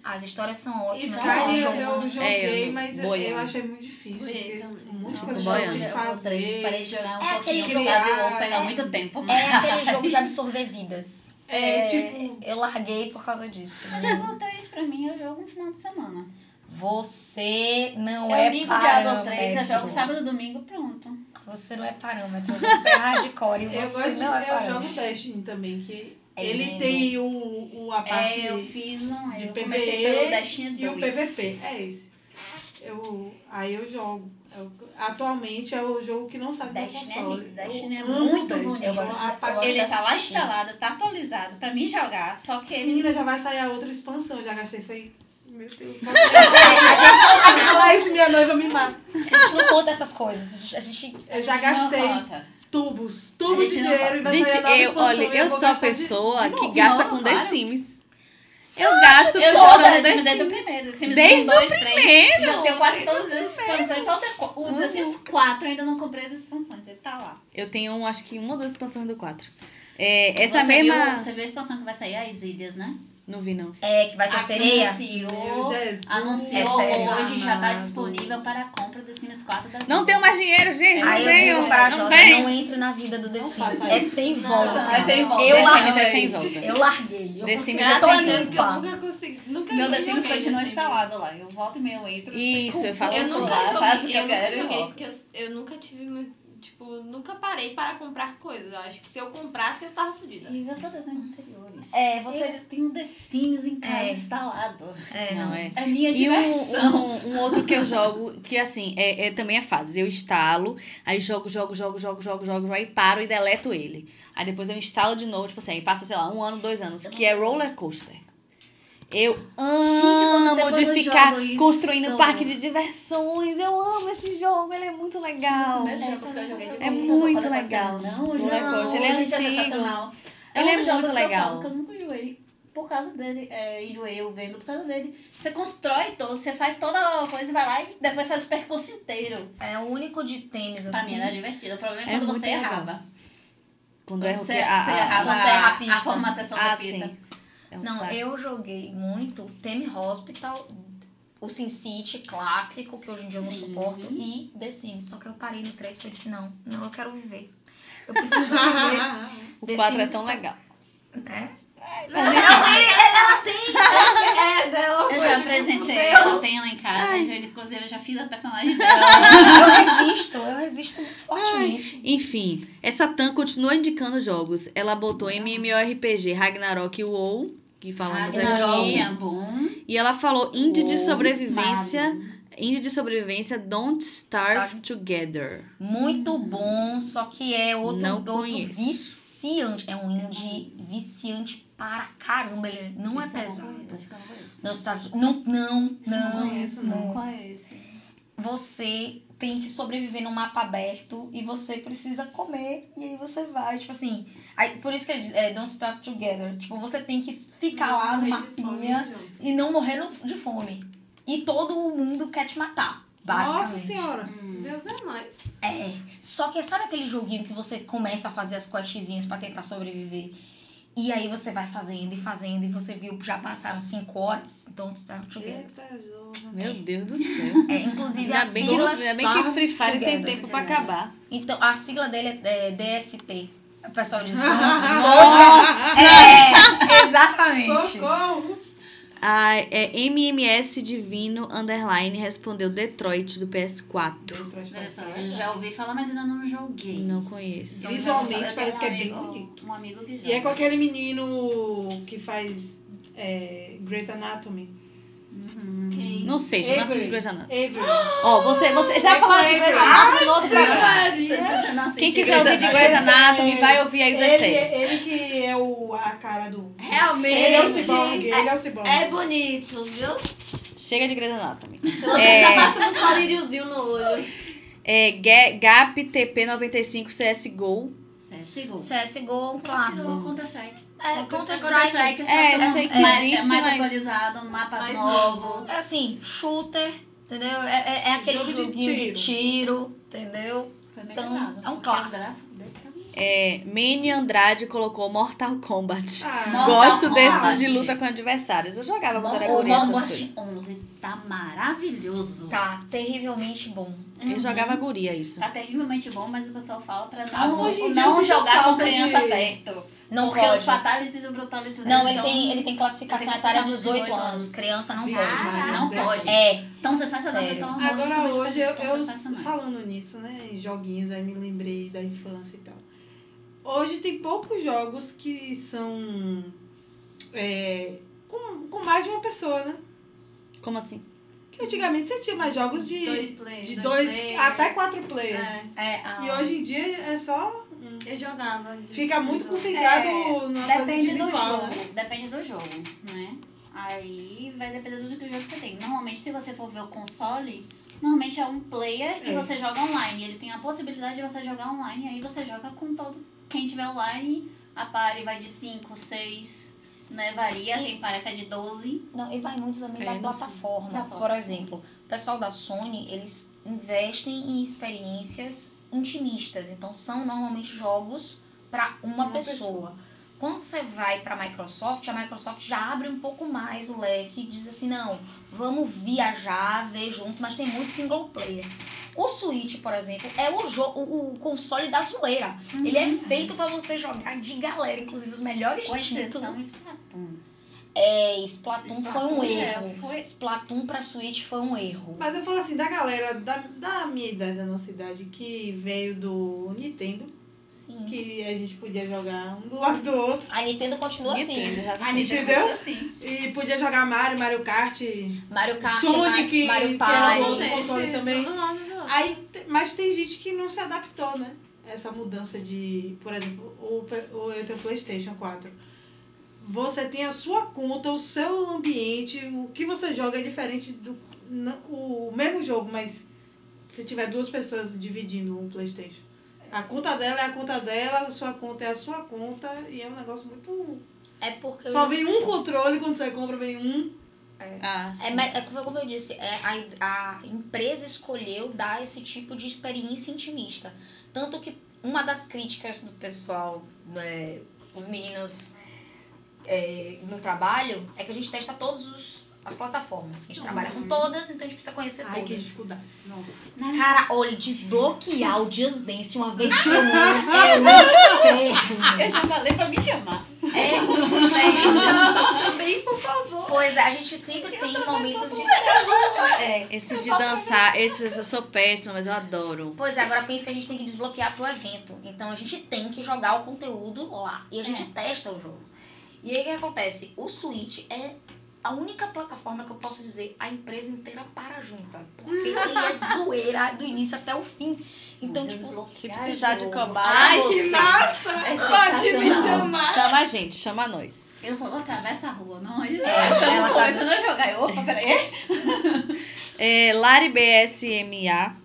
As histórias são ótimas. Skyrim é eu, eu joguei, É, eu- mas eu, boiando. eu achei muito difícil. Boiei porque também. Um monte de coisa de Diablo 3, fazer. Parei de jogar um É pouquinho aquele por jogo- causa vou pegar é- muito tempo. É aquele jogo de absorver vidas. É, tipo. Eu larguei por causa disso. Diablo 3 pra mim eu jogo no final de semana. Você não eu é ligo parâmetro. Diablo 3, eu jogo sábado e domingo, pronto. Você não é parâmetro. Você é hardcore e Eu, você gosto de, não é eu jogo Destiny também, que É ele lindo. tem o, o, a parte É, eu fiz um, de eu PvE comecei pelo Destiny 2. e o PVP. É esse. Eu, aí eu jogo. Eu- atualmente é o jogo que não sai do é console. lindo, Destiny é muito Destiny. bonito. Eu gosto- A eu gosto Ele de tá lá instalado, tá atualizado pra mim jogar, só que ele... Menina, já vai sair a outra expansão. Já gastei, foi... Meu Deus. É, a, gente, A gente falar isso, minha noiva me mata. a gente não conta essas coisas. A gente. Eu já Não gastei conta. Tubos. Tubos de gente não dinheiro e vai Gente, sair a nova eu, olha, eu vou sou a pessoa de que gasta com novo, The claro. Sims. Eu gasto Eu jogo The Sims desde o primeiro. Sims Desde 1, 2, 3. primeiro. Já tenho quase todas as expansões. Só o The- Uhum. Sims 4 eu ainda não comprei as expansões. Ele tá lá. Eu tenho, acho que uma ou duas expansões do 4. É, essa você mesma... Viu, você viu a expansão que vai sair? As ilhas, né? Não vi, não. É, que vai ter A sereia. Anunciou, anunciou É hoje, já tá disponível para a compra do Sims 4 das Não tenho mais dinheiro, gente. Não Aí eu tenho. digo pra Não não entre na vida do The Não Sims. faça É sem Não, volta. é sem volta. Eu é larguei. sem volta. Eu larguei. Eu The consigo- Sims eu é tô sem que eu nunca consegui. Nunca Meu The joguei Sims The continua instalado lá. Eu volto e meio eu entro. Isso, eu faço Eu isso nunca lá. faço o joguei, que eu eu nunca quero joguei, porque eu, eu nunca tive muito. Tipo, nunca parei para comprar coisas. Eu acho que se eu comprasse, eu tava fodida. E eu sou desenhos anteriores. É, Você você. tem um The Sims em casa É. instalado. É, Não, não. é. É minha E diversão. um, um, um outro que eu jogo, que assim, é, é também é fase. Eu instalo, aí jogo, jogo, jogo, jogo, jogo, jogo, aí paro e deleto ele. Aí depois eu instalo de novo, tipo assim, aí passa, sei lá, um ano, dois anos, que é roller coaster. Eu amo depois de eu ficar construindo um parque de diversões. Eu amo esse jogo, ele é muito legal. Que eu joguei de É computador, muito eu legal. Não, não, coaster, ele é gente, antigo. sensacional. Ele é um jogos muito que eu legal. falo que eu nunca joguei. por causa dele. É, enjoei eu vendo por causa dele. Você constrói todo, você faz toda a coisa e vai lá e depois faz o percurso inteiro. É o único de tênis, Pra assim. mim era divertido. O problema é É quando você legal. errava. Quando Quando erra o você, quê? A- você errava quando você erra a a, pista. a formatação Ah, da pista. sim. É um Não, saco. eu joguei muito Theme Hospital, o Sin City clássico, que hoje em dia eu não Sim. suporto, e The Sims. Só que eu parei no 3 porque eu disse, não, não, eu quero viver. Eu preciso viver. O The 4 é tão está- legal. Né? É, dela. Eu já apresentei, ela tem lá em casa, então inclusive eu já fiz a personagem dela. Eu resisto, eu resisto muito fortemente. Enfim, essa Tan continua indicando jogos. Ela botou MMORPG, Ragnarok e WoW, que falamos Ragnarok é aqui. bom. E ela falou indie de sobrevivência, Mago. indie de sobrevivência Don't Starve Together. Muito bom, só que é outro, Não outro conheço. Viciante. É um indie viciante para caramba. Ele não é não pesado. conheço, não conheço. Não, sabe? Não, não, não. conheço, não. É esse? Você tem que sobreviver num mapa aberto e você precisa comer e aí você vai, tipo assim. Aí, por isso que ele diz, é, don't starve together. Tipo, você tem que ficar lá no fome mapinha e não morrer no- de fome. E todo mundo quer te matar, basicamente. Nossa senhora. Deus é mais. É. Só que sabe aquele joguinho que você começa a fazer as questzinhas pra tentar sobreviver? E aí você vai fazendo e fazendo e você viu que já passaram 5 horas. Don't starve together. Eita, zorra. Meu Deus do céu. É, inclusive a Ainda bem, que, sigla. ainda bem que Free Fire tem Together. tempo pra acabar. Então, a sigla dele é, é DST. O pessoal diz. Nossa! É, exatamente. Socorro! A é, MMS Divino Underline respondeu Detroit do PS4. Detroit já ouvi falar, mas ainda não joguei. Não conheço. Então, Visualmente parece um que é bem amigo- bonito. Um amigo que joga. E é com aquele menino que faz é, Grey's Anatomy. Quem? Não sei, Avery. Grey's Anatomy. Avery. Ó, você, você já falou de Grey's Anatomy no outro programa. Quem quiser ouvir de Grey's Anatomy, vai ouvir aí o Ele, D6. ele que é o, a cara do. Realmente. Ele é o Cyborg, ele é o Cyborg. É bonito, viu? Chega de Grey's Anatomy. Pelo É. menos tá passando um colíriozinho no olho. É, Ga- Gap TP95 CSGO. CSGO. CSGO, clássico. Counter-Strike. É, Counter-Strike. É, sei que mais- existe, é mais mas- atualizado, Mais novos. novo. É assim, shooter, entendeu? É, é, é aquele Jogo de de tiro. tiro, entendeu? Então, é um clássico. É, Manny Andrade colocou Mortal Kombat. Ah, Mortal Gosto Kombat. desses de luta com adversários. Eu jogava quando era O guria essas Mortal coisas. Kombat 11 tá maravilhoso. Tá terrivelmente bom. Eu jogava guria isso. Tá terrivelmente bom, mas o pessoal fala pra Ah, não, não sinto jogar com criança de- perto. Não porque pode. os fatalities e os brutalities... Não, ele então- tem, ele tem classificação etária de classificação 18 de 18 anos. anos. Criança não Vixe, pode. Maria, não Zé. pode. É, Então você sai Sério. pessoa Agora hoje eu, eu falando. falando nisso, né? em Joguinhos, aí me lembrei da infância e tal. Hoje tem poucos jogos que são é, com, com mais de uma pessoa, né? Como assim? Que antigamente você tinha mais jogos de Dois dois, players. de dois players. até quatro players. É, é E hoje em dia é só. um. eu jogava. de- Fica muito de- concentrado É, na Depende do jogo. né? Depende do jogo, né? Aí vai depender do jogo que você tem. Normalmente, se você for ver o console, normalmente é um player e É. você joga online. Ele tem a possibilidade de você jogar online, aí você joga com todo quem tiver online. A party vai de 5, 6, né? Varia, tem party até de 12. Não, e vai muito também É, da plataforma. Da Por plataforma. exemplo, o pessoal da Sony, eles investem em experiências intimistas. Então, são normalmente jogos para uma, Uma pessoa. pessoa. Quando você vai para a Microsoft, a Microsoft já abre um pouco mais o leque e diz assim: não, vamos viajar, ver junto, mas tem muito single player. O Switch, por exemplo, é o, jo- o, o console da zoeira. Ele é feito para você jogar de galera, inclusive os melhores Com títulos. Splatoon. É, Splatoon, foi um Splatoon, é, erro. foi- Splatoon pra Switch foi um erro. Mas eu falo assim, da galera da, da minha idade, da nossa idade, que veio do Nintendo, Sim. que a gente podia jogar um do lado do outro. A Nintendo continua assim. Nintendo, já A Nintendo Entendeu? continua assim. E podia jogar Mario, Mario Kart. Mario Kart, Sonic, Mario que Party. era o outro console também. Aí, mas tem gente que não se adaptou, né? Essa mudança de, por exemplo, o, o, eu tenho o PlayStation 4. Você tem a sua conta, o seu ambiente, o que você joga é diferente do. não- o mesmo jogo, mas se tiver duas pessoas dividindo um PlayStation. A conta dela é a conta dela, a sua conta é a sua conta, e é um negócio muito É porque. Só vem um controle, quando você compra, vem um. Ah, É, sim. mas é como eu disse, é, a, a empresa escolheu dar esse tipo de experiência intimista. Tanto que uma das críticas do pessoal, é, os meninos é, no trabalho, é que a gente testa todas os- as plataformas. A gente trabalha com todas, então a gente precisa conhecer Ai, que todas. dificuldade. Nossa. Cara, olha, desbloquear o Just Dance uma vez por ano é um. Eu já falei pra me chamar. É Me chama também, por favor. Pois é, a gente sempre tem momentos de. É. Esses de dançar, esses eu sou péssima, mas eu adoro. Pois é, agora pensa que a gente tem que desbloquear pro evento. Então a gente tem que jogar o conteúdo lá. E a gente testa os jogos. E aí o que acontece? O Switch é a única plataforma que eu posso dizer a empresa inteira para junta. Porque ele é zoeira do início até o fim. Então, tipo, Se precisar de só Ai, você. que massa! É Pode me chamar. Chama a gente, chama nós. Eu só vou atravessar a rua, não é? ela tá- começando a jogar. Opa, peraí. É, Lari BSMA.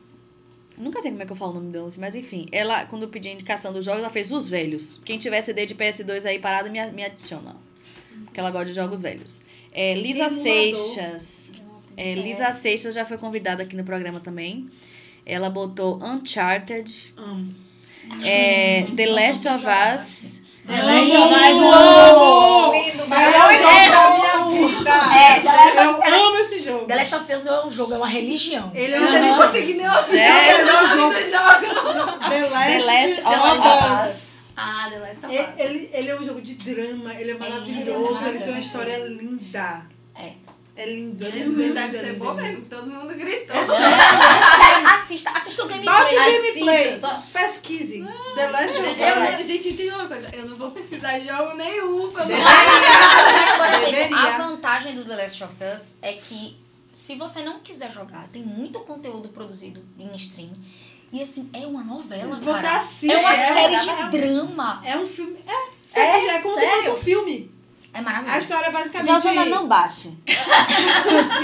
Nunca sei como é que eu falo o nome dela, assim, mas enfim. Ela, quando eu pedi a indicação dos jogos, ela fez os velhos. Quem tiver CD de PS2 aí parado, me, me adiciona. Porque ela gosta de jogos velhos. É, Lisa. Seixas. É, Lisa Seixas já foi convidada aqui no programa também. Ela botou Uncharted, Amo. é, The Last of Us. The Last of Us! Lindo, Melhor jogo da minha vida! É, Eu amo esse jogo. The Last of Us não é um jogo, é uma religião. Ele é Eu um já nem jogo. consegui nem ouvir. É. Eu não jogo. jogo. The Last, The Last of Us. Ah, The Last of Ele, Us. ele, ele é um jogo de drama, ele é maravilhoso, ele tem uma história linda. É. É lindo, é lindo. É lindo, deve é ser bom é lindo. mesmo. Todo mundo gritou. É sério, é sério. Assista, assista o gameplay. Bote o gameplay. Pesquise. The Last of Us. Gente, entende uma coisa? Eu não vou pesquisar jogo nenhum. Pra. Mas, por exemplo, a vantagem do The Last of Us é que se você não quiser jogar, tem muito conteúdo produzido em stream. E assim, é uma novela, Você cara. assiste. É uma é, série é, de drama. É um filme. É, você É? assiste, é como se Sério? fosse um filme. É A maravilhoso. história é basicamente. Josana, não baixe.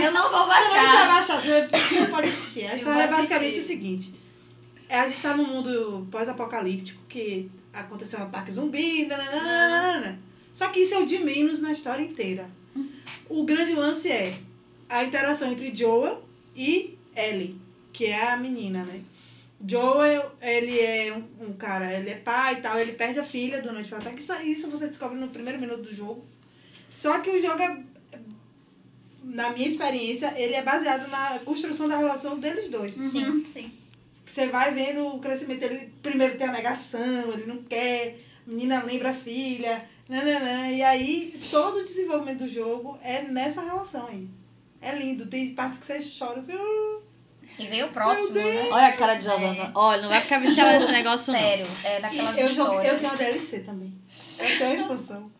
Eu não vou Você não precisa baixar. baixar, você você pode assistir. A história é basicamente assistir. o seguinte: é, a gente tá num mundo pós-apocalíptico que aconteceu um ataque zumbi, nananana. Só que isso é o de menos na história inteira. O grande lance é a interação entre Joel e Ellie, que é a menina, né? Joel, ele é um, um cara, ele é pai e tal, ele perde a filha durante o ataque. Isso, isso você descobre no primeiro minuto do jogo. Só que o jogo é na minha experiência, ele é baseado na construção da relação deles dois. Sim. Sim. Você vai vendo o crescimento dele. Primeiro tem a negação, ele não quer, a menina lembra a filha, nananã, e aí todo o desenvolvimento do jogo é nessa relação aí. É lindo, tem partes que você chora assim. "Ah". E veio o próximo, né? Olha a cara de Josana. Olha, não vai ficar viciada nesse negócio, não. Sério, é daquelas eu, jogo, histórias. eu tenho uma DLC também. Eu tenho a expansão.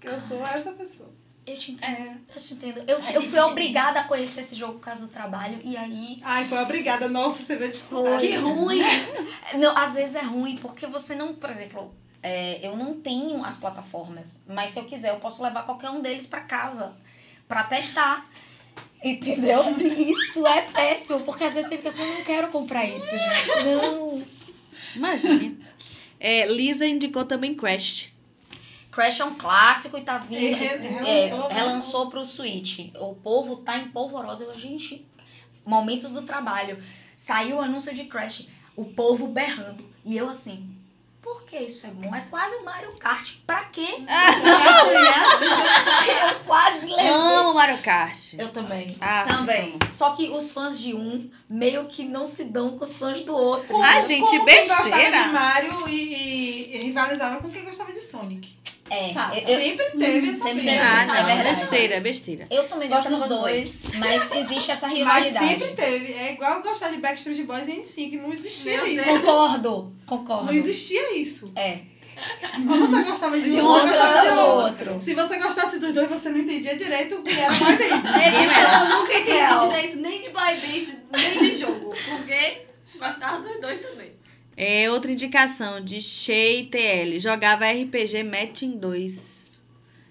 Que eu sou essa pessoa. Eu te entendo. É. Eu te entendo. Eu, eu fui obrigada a conhecer esse jogo por causa do trabalho. E aí. Ai, foi obrigada. Nossa, você vê a dificuldade. Que ruim! Não, às vezes é ruim, porque você não, por exemplo, é, eu não tenho as plataformas, mas se eu quiser, eu posso levar qualquer um deles pra casa pra testar. Entendeu? Isso é péssimo, porque às vezes você fica assim, eu não quero comprar isso, gente. Não. Imagine. É, Lisa indicou também Crash. Crash é um clássico e tá vindo. E re- é, relançou, né? relançou pro Switch. O povo tá em polvorosa. Eu, gente, momentos do trabalho. Saiu o anúncio de Crash, o povo berrando. E eu assim, por que isso é bom? É quase um Mario Kart. Pra quê? Eu quase levei. Amo Mario Kart. Eu também. Ah, Também. Só que os fãs de um meio que não se dão com os fãs do outro. Ah, gente, Como quem gostava besteira. de Mario e, e- e rivalizava com quem gostava de Sonic. É, Fala. eu, eu, Sempre teve essa sempre briga. teve. Ah, É não, verdade. besteira, besteira. eu também Gosto dos dois, mas existe essa Mas rivalidade. sempre teve. É igual gostar de Backstreet Boys e NSYNC. Não existia Meu isso. Concordo, concordo. Não existia isso. É. Ou você gostava de, De um, um você gosta gostava do outro. outro. Se você gostasse dos dois, você não entendia direito o que era mais bem. É, então, eu nunca entendi direito nem de Boy Band, nem de jogo. Porque gostava dos dois também. É outra indicação de Shea TL. Jogava RPG Matching 2.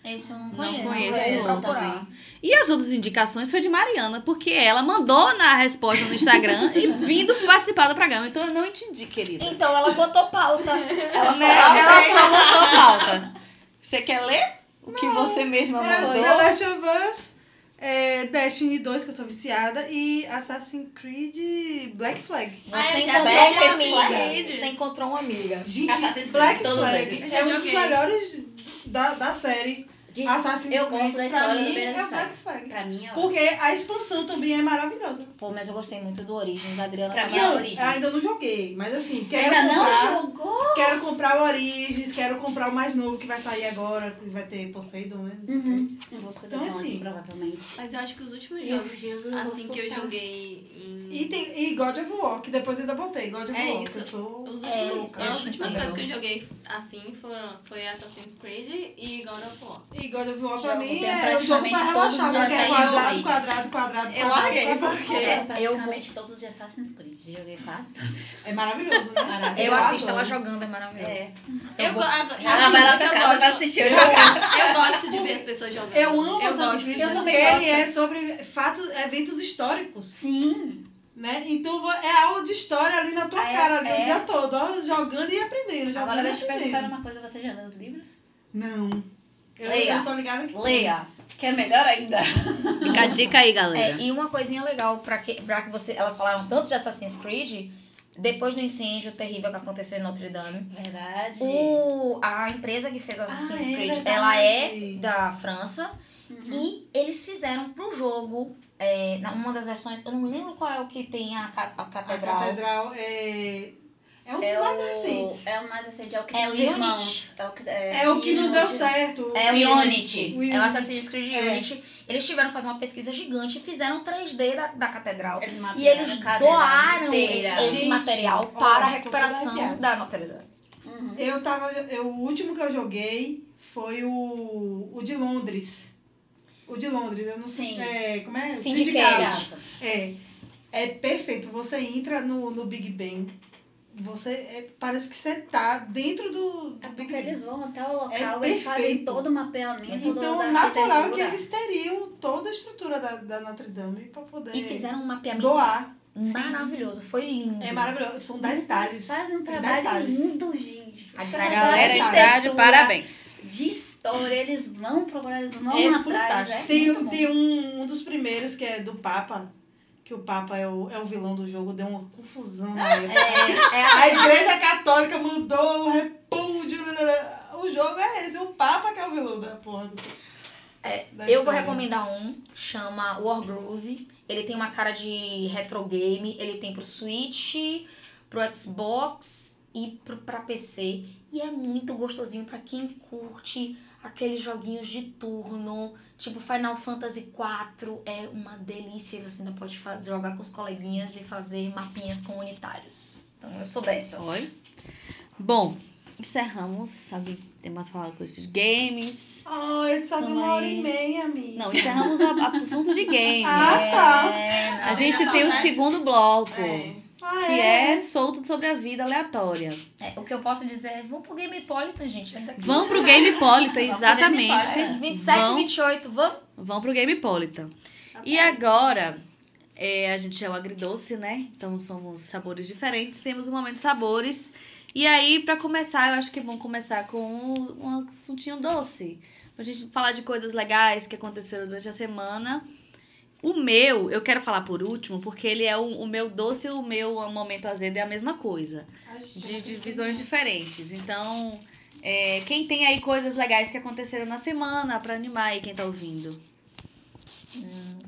Esse eu não Não conheço. conheço, não. procurar. E as outras indicações foi de Mariana, porque ela mandou na resposta no Instagram e vindo participar do programa. Então eu não entendi, querida. Então ela botou pauta. Ela só Né? Ela só botou pauta. Você quer ler O que você mesma É, mandou. The Last of Us, é, Destiny 2, que eu sou viciada, e Assassin's Creed Black Flag. Você Ah, é, encontrou uma amiga. Você encontrou uma amiga. Gente, Assassin's Black Creed, todos Flag eles. é um dos melhores da, da série. Diz- Assassin's eu Creed, gosto da pra história do mim, Black é Flag. Flag. Pra mim, ó. Porque a expansão também é maravilhosa. Pô, mas eu gostei muito do Origins. Adriana Pra mim é Não, Origins. ainda não joguei, mas assim, Você quero ainda comprar. não jogou? Quero comprar o Origins, quero comprar o mais novo que vai sair agora, que vai ter Poseidon, né? Uhum. Em busca de Então, assim, provavelmente. Mas eu acho que os últimos jogos, eu assim, que eu joguei em... E, tem, e God of War, que depois ainda botei. God of É War, isso. que eu sou. Os É, últimos, eu as últimas coisas que eu joguei assim foram, foi Assassin's Creed e God of War. E God of War pra Jogo, mim é um jogo pra relaxar, os porque é quadrado, quadrado, quadrado, Eu quadrado. larguei, quadrado. porque- É, eu praticamente todos de Assassin's Creed. Joguei quase todos. É maravilhoso, né? Maravilhoso. Eu assisto ela jogando, é maravilhoso. É. Eu, vou- go- agora- Ah, vai lá eu pra casa pra assistir eu jogar. Eu gosto de ver as pessoas jogando. Eu amo eu Assassin's gosto Creed de eu ver. porque também ele é sobre fatos, eventos históricos, Sim. né? Então é aula de história ali na tua Ah, é- cara, ali é. o dia todo, ó, jogando e aprendendo, jogando Agora deixa eu te perguntar uma coisa. Você já leu os livros? Não. Eu, Leia. eu tô ligada aqui. Leia. Que é melhor ainda. Fica a dica aí, É, galera. e uma coisinha legal, pra que, pra que você. Elas falaram tanto de Assassin's Creed, depois do incêndio terrível que aconteceu em Notre Dame. Verdade. O, a empresa que fez Assassin's Ah, é Creed, verdade. ela é da França. Uhum. E eles fizeram pro jogo, é, na uma das versões, eu não me lembro qual é o que tem a, ca- a A catedral. catedral é. É um dos É mais o, recentes. é o mais recente, é o que É os Unity. irmãos. É o que, é, É o que não deu Unity. certo. É o Unity. O É o Assassin's Creed É. Unity. Eles tiveram que fazer uma pesquisa gigante e fizeram 3D da, da catedral. Eles E eles a doaram inteira. esse Gente, material ó, para a tô toda recuperação da Notre Dame. Uhum. Eu tava. Eu, o último que eu joguei foi o, o de Londres. O de Londres, eu não sei. Sim. É, como é? Sindicato. É. É perfeito. Você entra no, no Big Ben. Você. é, parece que você tá dentro do, do É porque eles vão até o local, É eles fazem todo o mapeamento Então, da natural que eles teriam toda a estrutura da, da Notre Dame pra poder E fizeram um mapeamento doar. maravilhoso. Foi lindo. É maravilhoso. São detalhes. Eles fazem um trabalho detalhes. lindo, gente. A Galera está de parabéns. De história, eles vão procurar, eles vão É atrás. fantástico. É tem tem um, um dos primeiros que é do Papa, que o Papa é o, é o vilão do jogo, deu uma confusão na época. É, é A assim, igreja católica mudou o repúdio. O jogo é esse, o Papa que é o vilão da porra. Do, É, da eu vou recomendar um, chama Wargroove. Ele tem uma cara de retro game, ele tem pro Switch, pro Xbox e pro, pra PC. E é muito gostosinho pra quem curte aqueles joguinhos de turno, tipo Final Fantasy IV. É uma delícia e você ainda pode fazer, jogar com os coleguinhas e fazer mapinhas comunitários. Então eu sou dessas. Oi. Bom, encerramos. Sabe, temos falado coisas de games. Ai, só deu uma hora e meia, amiga. Não, encerramos o assunto de games. Ah, tá. É, não. A gente tem o né? segundo bloco, É. Ah, que é solto sobre a vida aleatória. É, o que eu posso dizer é, vamos pro Gamepolitan, gente. É daqui. Vão pro Gamepolitan, exatamente. Gamepolitan. 27, Vão, 28, vamos? vão pro Gamepolitan. E agora, é, a gente é o agridoce, né? Então somos sabores diferentes, temos um momento de sabores. E aí, pra começar, eu acho que vamos começar com um, um assuntinho doce. Pra gente falar de coisas legais que aconteceram durante a semana. O meu, eu quero falar por último, porque ele é o, o meu doce e o meu momento azedo é a mesma coisa. De, de visões diferentes. Então, é, quem tem aí coisas legais que aconteceram na semana pra animar aí quem tá ouvindo?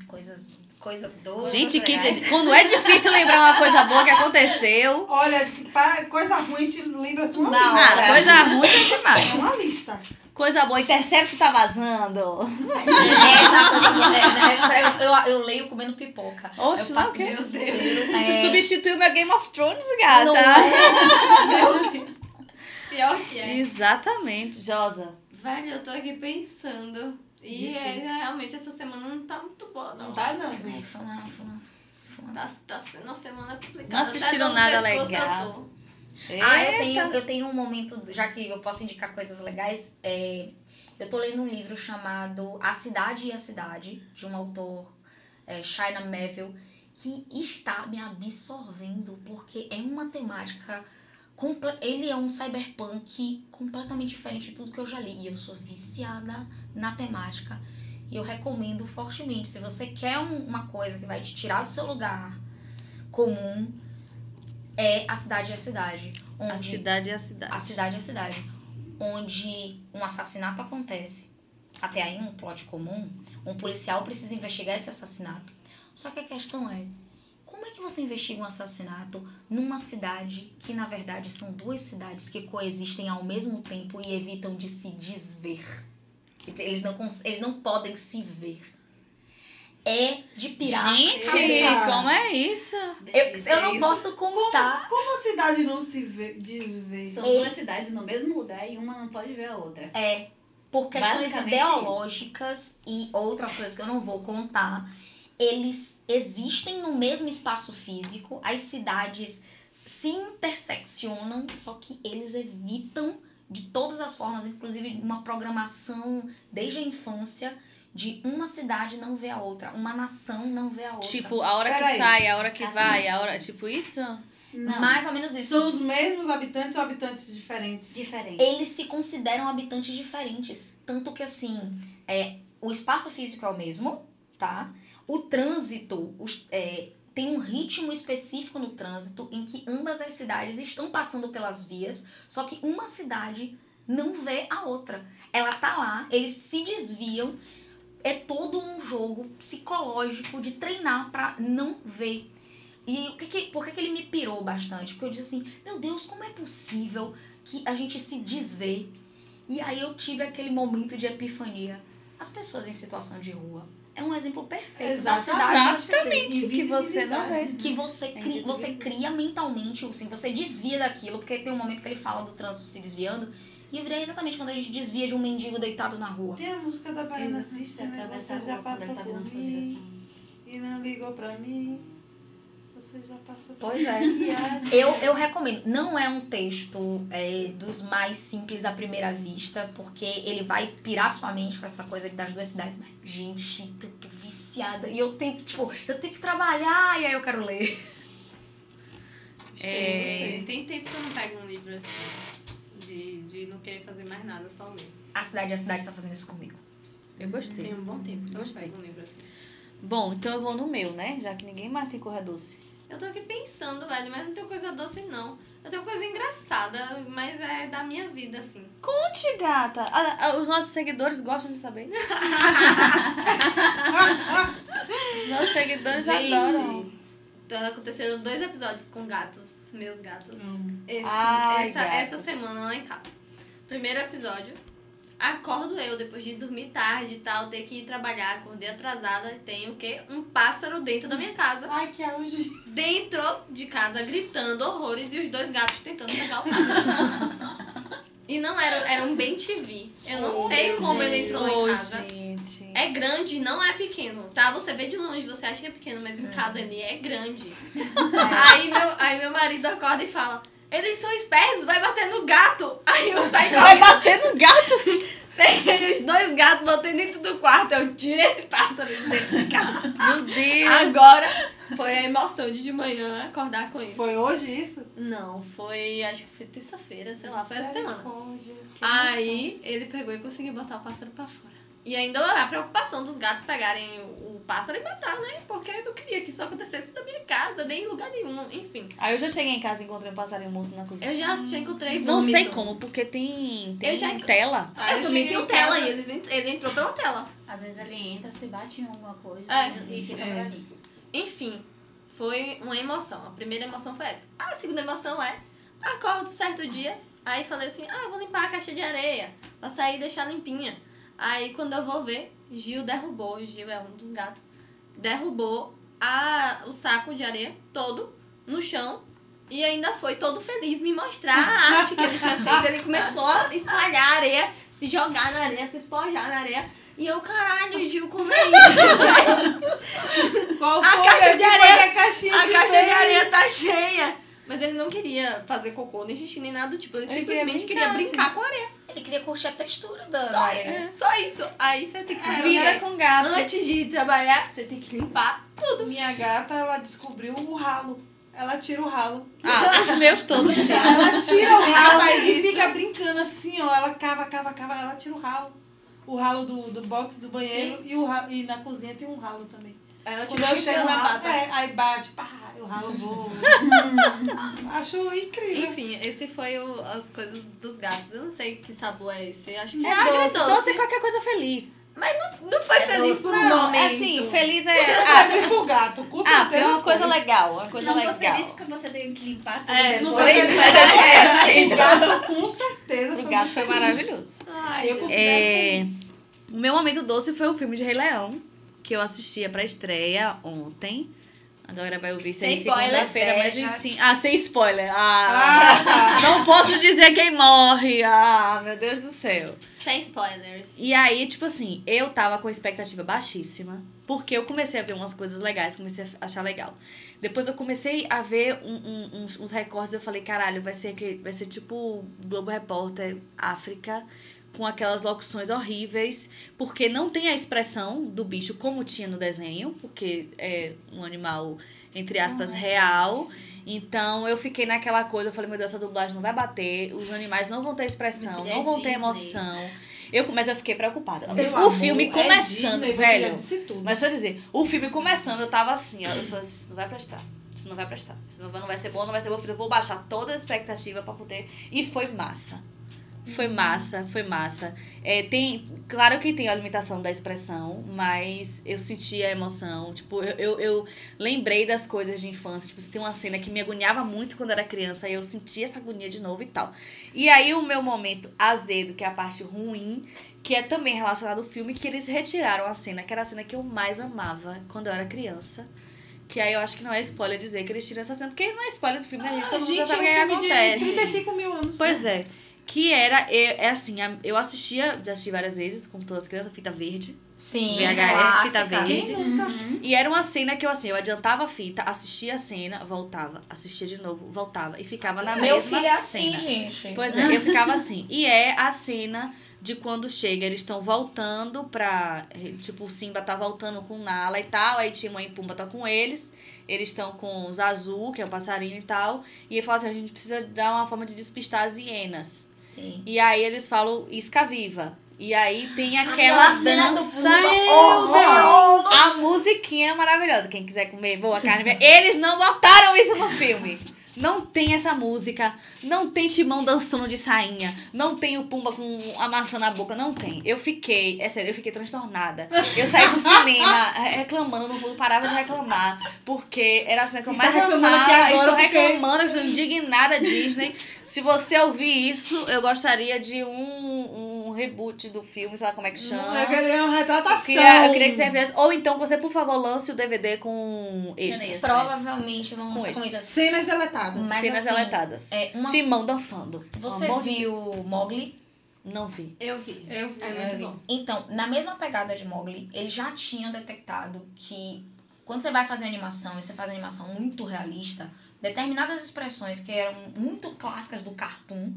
Coisas, coisa doce. Gente, que, legais. quando é difícil lembrar uma coisa boa que aconteceu. Olha, pra coisa ruim, a gente lembra assim uma lista. Nada, coisa ruim é É demais. uma lista. Coisa boa, Intercept tá vazando. É, essa coisa boa. É, é, pra- eu, eu, eu leio comendo pipoca. Oxe, eu não, passo o quê? desespero. É, Substituiu meu Game of Thrones, gata. não é. Pior que é. Exatamente, Josa. Velho, eu tô aqui pensando. E é, realmente essa semana não tá muito boa, não. Não tá, não. É, foi uma- foi uma- Tá, tá sendo uma semana complicada. Não assistiram Até nada legal. eu tô. Ah, eu Eita. tenho, eu tenho um momento, já que eu posso indicar coisas legais, é, eu tô lendo um livro chamado A Cidade e a Cidade, de um autor, é, China Melville, que está me absorvendo, porque é uma temática ele é um cyberpunk completamente diferente de tudo que eu já li. E eu sou viciada na temática. E eu recomendo fortemente. Se você quer um- uma coisa que vai te tirar do seu lugar comum, é A Cidade é a Cidade. Onde A cidade é a cidade. a cidade é a cidade. Onde um assassinato acontece. Até aí, um plot comum. Um policial precisa investigar esse assassinato. Só que a questão é: como é que você investiga um assassinato numa cidade que, na verdade, são duas cidades que coexistem ao mesmo tempo e evitam de se desver? Eles não, eles não podem se ver. É de pirar. Gente, como é isso? eu, eu não posso contar. Como a cidade não se vê, desvê? São duas cidades no mesmo lugar e uma não pode ver a outra. É, por questões ideológicas e outras coisas que eu não vou contar, eles existem no mesmo espaço físico, as cidades se interseccionam, só que eles evitam de todas as formas, inclusive uma programação desde a infância, de uma cidade não ver a outra, uma nação não ver a outra. Tipo, a hora que Peraí. sai, a hora que vai, a hora. Tipo isso? Não, mais ou menos isso. São os mesmos habitantes ou habitantes diferentes? diferente. eles se consideram habitantes diferentes. Tanto que, assim, é, o espaço físico é o mesmo, tá? O trânsito os- é, tem um ritmo específico no trânsito em que ambas as cidades estão passando pelas vias, só que uma cidade não vê a outra. Ela tá lá, eles se desviam. É todo um jogo psicológico de treinar pra não ver. E o que que, por que, que ele me pirou bastante? Porque eu disse assim, meu Deus, como é possível que a gente se desvê? E aí eu tive aquele momento de epifania. As pessoas em situação de rua é um exemplo perfeito da cidade que você cria. Exatamente, que você não vê. Que você, cri, Invisibilidade. você cria mentalmente, assim, você desvia daquilo, porque tem um momento que ele fala do trânsito se desviando, e eu virei exatamente quando a gente desvia de um mendigo deitado na rua. Tem a música da Baiana System, né? Você já passou tá por sua mim e não ligou pra mim. Você já passou por Pois é. Viagem. Eu, eu recomendo. Não é um texto é, dos mais simples à primeira vista, porque ele vai pirar sua mente com essa coisa das duas cidades. Mas, gente, eu tô viciada. E eu tenho que, tipo, eu tenho que trabalhar e aí eu quero ler. É. Tem tempo que eu não pego um livro assim, de, de não querer fazer mais nada, só ler. A cidade a cidade tá fazendo isso comigo. Eu gostei. Tem um bom tempo que eu não Gostei. pego um livro assim. Bom, então eu vou no meu, né? Já que ninguém mais tem corra doce. Eu tô aqui pensando, velho, mas não tenho coisa doce, não. Eu tenho coisa engraçada, mas é da minha vida, assim. Conte, gata. Ah, ah, os nossos seguidores gostam de saber. os nossos seguidores adoram. tá acontecendo dois episódios com gatos, meus gatos. Hum. Esse- Ai, essa, essa gatos. semana lá em casa. Primeiro episódio. Acordo eu, depois de dormir tarde e tal, ter que ir trabalhar, acordei atrasada, tem o quê? Um pássaro dentro da minha casa. Ai, que auge. Dentro de casa, gritando horrores e os dois gatos tentando pegar o pássaro. e não era, era um bem TV. Eu não Oh, sei como ele entrou lá Ô, em casa. gente. É grande, não é pequeno, tá? Você vê de longe, você acha que é pequeno, mas em casa ele é grande. aí, meu, aí meu marido acorda e fala: Eles são espertos, vai bater no gato. Aí eu saio Vai bater no gato. peguei os dois gatos, botei dentro do quarto. Eu tirei esse pássaro de dentro de casa. Meu Deus. Agora foi a emoção de de manhã acordar com isso. Foi hoje isso? Não, foi, acho que foi terça-feira, sei lá, foi essa semana. Que Aí ele pegou e conseguiu botar o pássaro pra fora. E ainda a preocupação dos gatos pegarem o, pássaro e matar, né? Porque eu não queria que isso acontecesse na minha casa, nem em lugar nenhum, enfim. Aí eu já cheguei em casa e encontrei um passarinho morto na cozinha. Eu já, já encontrei Não vômito. sei como, porque tem, tem Eu já- tela. Aí Eu também cheguei tenho em tela e eles, ele entrou pela tela. Às vezes ele entra, se bate em alguma coisa É. e fica É. por ali. Enfim, foi uma emoção. A primeira emoção foi essa. A segunda emoção é, acordo certo dia, aí falei assim, ah, eu vou limpar a caixa de areia, pra sair e deixar limpinha. Aí quando eu vou ver, Gil derrubou, Gil é um dos gatos, derrubou a, o saco de areia todo no chão e ainda foi todo feliz me mostrar a arte que ele tinha feito. Ele começou a espalhar areia, se jogar na areia, se espojar na areia. E eu, caralho, Gil, como é isso? Qual A caixa de areia- A, caixinha A de caixa de areia tá cheia. Mas ele não queria fazer cocô, nem xixi, nem nada do tipo. Ele, Ele simplesmente queria queria brincar, brincar, com a areia. Ele queria curtir a textura da Só isso. Só isso. Aí você tem que É, Vida com gato. Antes de trabalhar, você tem que limpar. Minha gata, ela descobriu o ralo. ela tira o ralo. Ah, os meus todos tiram. Ela tira o ralo e isso? fica brincando assim, ó. Ela cava, cava, cava, ela tira o ralo. O ralo do, do box do banheiro e, o ra- e na cozinha tem um ralo também. Ela Quando eu chego na na bata. é, aí bate, pá, e o ralo voa. Acho incrível. Enfim, esse foi o, as coisas dos gatos. Eu não sei que sabor é esse. Acho que É é, agridoce, agridoce. doce é qualquer coisa feliz. Não foi feliz por um Não, momento. é assim, feliz é. Ah, Ah, tem pro gato, com ah, certeza. é uma coisa foi. legal, uma coisa não legal. tô feliz porque você tem que limpar tudo. É, Não foi feliz, mas é O gato, com certeza. Pro foi gato foi feliz. maravilhoso. Ai, Eu considero É, feliz. o meu momento doce foi o filme de Rei Leão, que eu assistia pra estreia ontem. A galera vai ouvir isso aí Sem spoiler, segunda-feira, mas sim. Ah, sem spoiler. Ah, Ah, não posso dizer quem morre. Ah, meu Deus do céu. Sem spoilers. E aí, tipo assim, eu tava com expectativa baixíssima, porque eu comecei a ver umas coisas legais, comecei a achar legal. Depois eu comecei a ver um- um- uns, uns recortes, eu falei, caralho, vai ser, aquele, vai ser tipo Globo Repórter África, com aquelas locuções horríveis, porque não tem a expressão do bicho como tinha no desenho, porque é um animal, entre aspas, real. Então eu fiquei naquela coisa, eu falei, meu Deus, essa dublagem não vai bater, os animais não vão ter expressão, não é vão ter Disney. emoção. Eu, mas eu fiquei preocupada. Meu o amor, filme é começando, Disney, você já velho. Mas deixa eu dizer, o filme começando, eu tava assim, ó. Eu falei, isso não vai prestar. Isso não vai prestar. Isso não vai, não vai ser bom, não vai ser bom. Eu vou baixar toda a expectativa pra poder. E foi massa. Foi massa, foi massa. É, tem, claro que tem a limitação da expressão, mas eu senti a emoção. Tipo, eu, eu, eu lembrei das coisas de infância. Tipo, tem uma cena que me agoniava muito quando eu era criança e eu senti essa agonia de novo e tal. E aí o meu momento azedo, que é a parte ruim, que é também relacionado ao filme, que eles retiraram a cena, que era a cena que eu mais amava quando eu era criança. Que aí eu acho que não é spoiler dizer que eles tiram essa cena, porque não é spoiler do filme, né, gente? Ah, Todo mundo já gente, é sabe o que filme acontece. de 35 mil anos. Pois é. Que era, é, é assim, eu assistia, já assisti várias vezes, como todas as crianças, fita verde. Sim, VHS, fita clássica. verde. Quem nunca? E era uma cena que eu, assim, eu adiantava a fita, assistia a cena, voltava, assistia de novo, voltava. E ficava na Meu mesma filho é assim, cena. gente. Pois é, eu ficava assim. E é a cena de quando chega, eles estão voltando pra. Tipo, o Simba tá voltando com o Nala e tal. Aí Timão e Pumba tá com eles. Eles estão com os Azul, que é o passarinho e tal. E ele fala assim: a gente precisa dar uma forma de despistar as hienas. Sim. E aí eles falam isca viva. E aí tem aquela do dança. A musiquinha é maravilhosa. Quem quiser comer boa carne, eles não botaram isso no filme. Não tem essa música, não tem Timão dançando de sainha, não tem o Pumba com a maçã na boca, não tem. Eu fiquei, é sério, eu fiquei transtornada. Eu saí do cinema re- reclamando, não parava de reclamar, porque era a cena que eu tá mais reclamando amava. e agora estou porque- reclamando, eu estou indignada, Disney. Se você ouvir isso, eu gostaria de um, um reboot do filme, sei lá como é que chama. Eu queria uma Eu retratação. queria, eu queria que você fizesse. Ou então você, por favor, lance o DVD com extras. Provavelmente vão Com extras. coisas. Cenas deletadas. Mas Cenas assim, deletadas. É, uma... Timão dançando. Você amor de viu Deus. Mogli? Não vi. Eu vi. Eu vi. É muito bom. Então, na mesma pegada de Mogli, eles já tinham detectado que quando você vai fazer animação e você faz animação muito realista, determinadas expressões que eram muito clássicas do cartoon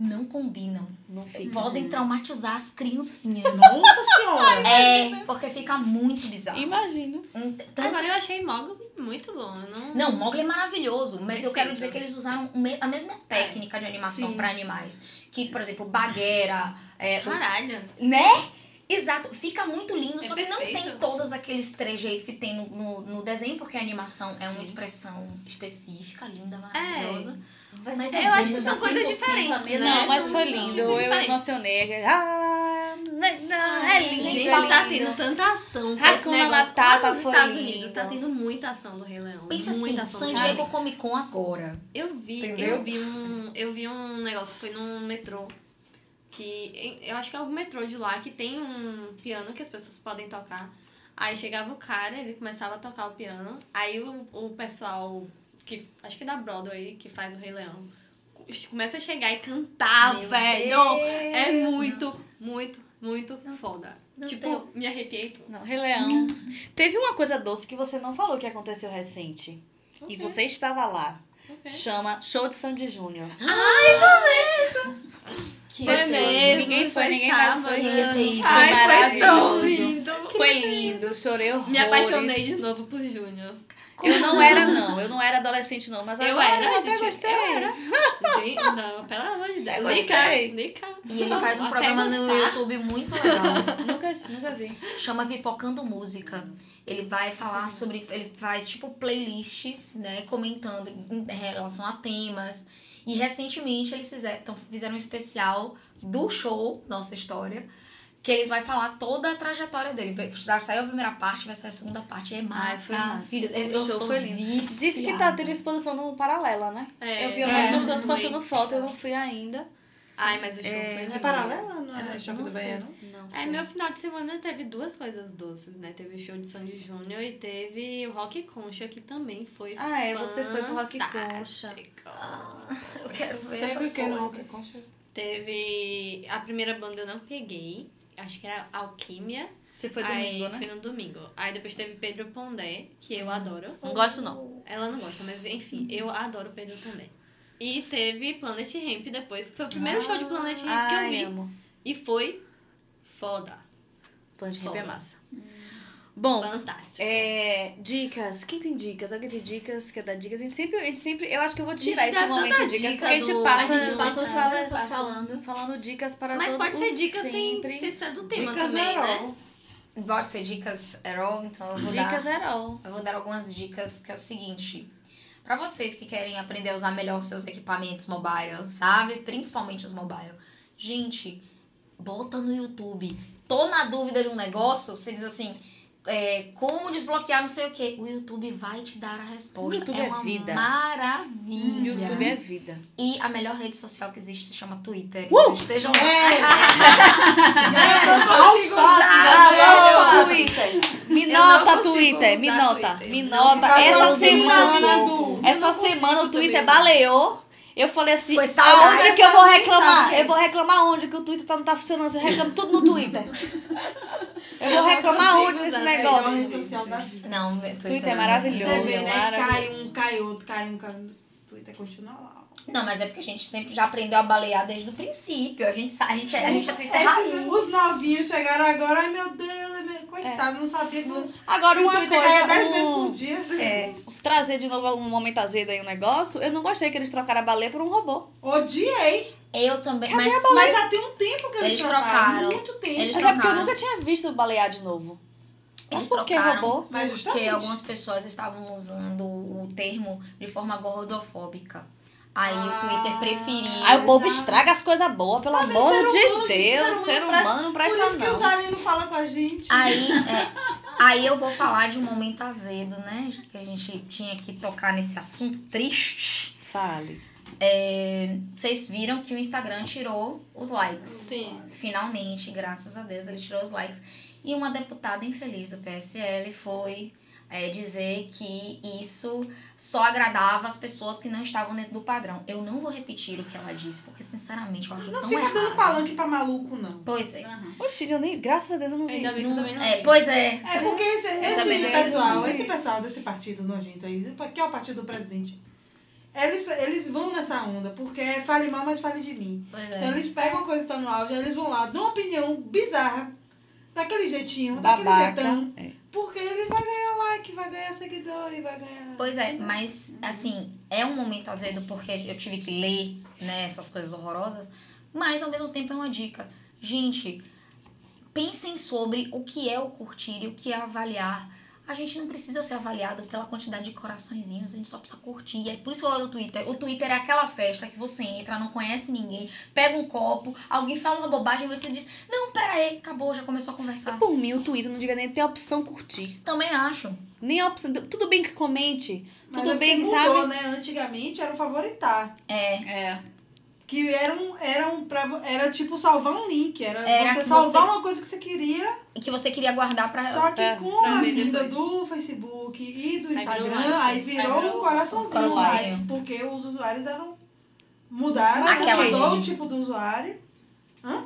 não combinam. Não vi. Podem traumatizar as criancinhas. Nossa senhora. É, porque fica muito bizarro. Imagino. Tanto- Agora eu achei Mogli muito bom. Eu não... Não, Mogli é maravilhoso, mas eu quero Perfeito. dizer que eles usaram o a mesma técnica de animação Sim. para animais. Que, por exemplo, bagueira, é, o Caralho. Né? Exato, fica muito lindo, É só que não perfeito. tem todos aqueles trejeitos que tem no, no, no desenho, porque a animação é uma Sim. expressão específica, linda, maravilhosa. Mas Mas é eu acho que são assim, coisas diferentes? Não, mas são- foi lindo. Eu emocionei. Ah, não, é lindo. Gente, é tá lindo. tendo tanta ação com Hakuna. Matata nos foi Estados lindo. Unidos tá tendo muita ação do Rei Leão. Pensa muita assim, ação San Diego. Comic Con agora. Eu vi, Entendeu? eu vi um, eu vi um negócio, foi num metrô que eu acho que é o metrô de lá que tem um piano que as pessoas podem tocar. Aí chegava o cara, ele começava a tocar o piano. Aí o, o pessoal que acho que é da Broadway que faz o Rei Leão começa a chegar e cantar, Meu velho. Deus. É muito, muito, muito foda. Não tipo, deu. me arrepiei. Não, Rei Leão. Teve uma coisa doce que você não falou que aconteceu recente. E você estava lá. Ok. Chama Show de Sandy Júnior. Que Foi foi mesmo, ninguém foi, ninguém mais foi. Foi Ai, foi tão maravilhoso. lindo. Foi lindo, chorei horrores. Me apaixonei de novo por Júnior. Eu não era, não. Eu não era adolescente, não. Mas Eu agora era, eu até gente, gostei. eu era. Gente, não, pelo amor de Deus. Eu gostei. E ele faz um Até programa no. YouTube muito legal. Nunca, nunca vi. chama Pipocando Música. Ele vai falar sobre. Ele faz tipo playlists, né? Comentando em relação a temas. E recentemente eles fizeram, então, fizeram um especial do show, Nossa História. Que eles vai falar toda a trajetória dele. Já saiu a primeira parte, vai sair a segunda parte. É Ai, foi maravilhoso. massa. Eu, O eu show sou foi lindo. viciada. Disse que tá tendo exposição no Paralela, né? É, eu vi É. algumas pessoas muito. postando foto, eu não fui ainda. Ai, mas o show É, foi É paralela? Não é, Choque não do sei. Baiano? Não, É, meu final de semana teve duas coisas doces, né? Teve o show de Sandy Júnior e teve o Rock Concha, que também foi Ah, é, você foi pro Rock fantástico. Eu quero ver Teve essas o que no coisas. Rock Concha? Teve a primeira banda eu não peguei, acho que era Alquímia. Você foi Aí domingo, né? fui no domingo. Aí depois teve Pedro Pondé, que eu adoro. Não gosto, não. Ela não gosta, mas enfim, eu adoro Pedro também. E teve Planet Ramp depois, que foi o primeiro show de Planet Ramp que eu Ai, vi. amo. E foi foda. Planet Ramp é massa. Bom, Fantástico. é, dicas. Quem tem dicas? Alguém tem dicas? Quer dar dicas? A gente sempre, a gente sempre eu acho que eu vou tirar esse momento de dicas, dica porque a gente do- passa, a gente passa fala- falando, falando. falando dicas para Mas todo pode ser o dica sem, sempre. sem ser do tema Dicas também, né? Pode ser dicas Erol, então eu vou Dicas dar... Herol. Eu vou dar algumas dicas que é o seguinte. Pra vocês que querem aprender a usar melhor seus equipamentos mobile, sabe? Principalmente os mobile. Gente, bota no YouTube. Tô na dúvida de um negócio, você diz assim, é, como desbloquear não sei o que. O YouTube vai te dar a resposta. O YouTube é é uma vida. maravilha. YouTube é vida. E a melhor rede social que existe se chama Twitter. Uh! Então, estejam Aos fatos, Alô, Twitter! Me Eu nota, Twitter, me nota, Twitter. me nota. Patrocina Essa semana, essa consigo semana o também. Twitter baleou. Eu falei assim, Foi aonde que eu vou reclamar? Eu vou reclamar onde que o Twitter tá- não tá funcionando. Eu reclamo tudo no Twitter. Eu vou reclamar onde nesse negócio? rede social da vida. Não, Twitter, Twitter é maravilhoso. Você vê, né? Cai um, cai outro, cai um, cai um. Twitter continua lá. Não, mas é porque a gente sempre já aprendeu a balear desde o princípio. A gente, a gente, é- a gente é Twitter Esses, os novinhos chegaram agora, ai meu Deus, é meu- coitado, não sabia que o Agora uma Twitter caía 10 vezes coisa, por um, dia. É. trazer de novo um momento azedo aí um negócio. Eu não gostei que eles trocaram a baleia por um robô. Odiei. Eu também. Mas, Mas já tem um tempo que eles, Eles trocaram. trocaram. Muito tempo. Eles Mas é porque eu trocaram. nunca tinha visto balear de novo. eles Mas por que trocaram? Mas porque justamente. algumas pessoas estavam usando o termo de forma gordofóbica. Aí Ah, o Twitter preferiu. Aí o povo Exato. estraga as coisas boas, pelo amor ser de humano, gente, Deus. ser Ser humano humano não Por presta isso que os não. amigos não falam com a gente. Aí, é, aí eu vou falar de um momento azedo, né? Já que a gente tinha que tocar nesse assunto triste. Fale. É, vocês viram que o Instagram tirou os likes. Sim. Finalmente, graças a Deus, ele tirou os likes. E uma deputada infeliz do PSL foi é, dizer que isso só agradava as pessoas que não estavam dentro do padrão. Eu não vou repetir o que ela disse, porque sinceramente eu acho Não tão fica errado. dando palanque pra maluco, não. Pois é. Aham. Oxi, eu nem, graças a Deus eu não vi Ainda isso. também não É, vi. pois é. É porque esse, esse não pessoal, esse pessoal desse partido nojento aí, que é o partido do presidente, eles, eles vão nessa onda, porque é fale mal, mas fale de mim. Pois Então é. eles pegam a coisa que tá no áudio, eles vão lá, dão uma opinião bizarra, daquele jeitinho, daquele Babaca. jeitão, É. porque ele vai ganhar like, vai ganhar seguidor e vai ganhar... Pois é, mas assim, é um momento azedo porque eu tive que ler, né, essas coisas horrorosas, mas ao mesmo tempo é uma dica. Gente, pensem sobre o que é o curtir e o que é avaliar. A gente não precisa ser avaliado pela quantidade de coraçõezinhos, a gente só precisa curtir. É por isso que eu gosto do Twitter. O Twitter é aquela festa que você entra, não conhece ninguém, pega um copo, alguém fala uma bobagem e você diz: Não, pera aí, acabou, já começou a conversar. Por mim, o Twitter não devia nem ter a opção curtir. Também acho. Nem a opção. Tudo bem que comente. Mas Tudo é bem, porque mudou, sabe? né? Antigamente era o favoritar. É. É. Que era um, era um pra, era tipo salvar um link. Era, Era você salvar você- uma coisa que você queria. Que você queria guardar pra. Só que é, com pra a vinda depois. do Facebook e do Aí virou Instagram, like. aí virou Aí virou um coraçãozinho, um like. Porque os usuários eram. Mudaram, Aquela mudou o tipo do usuário.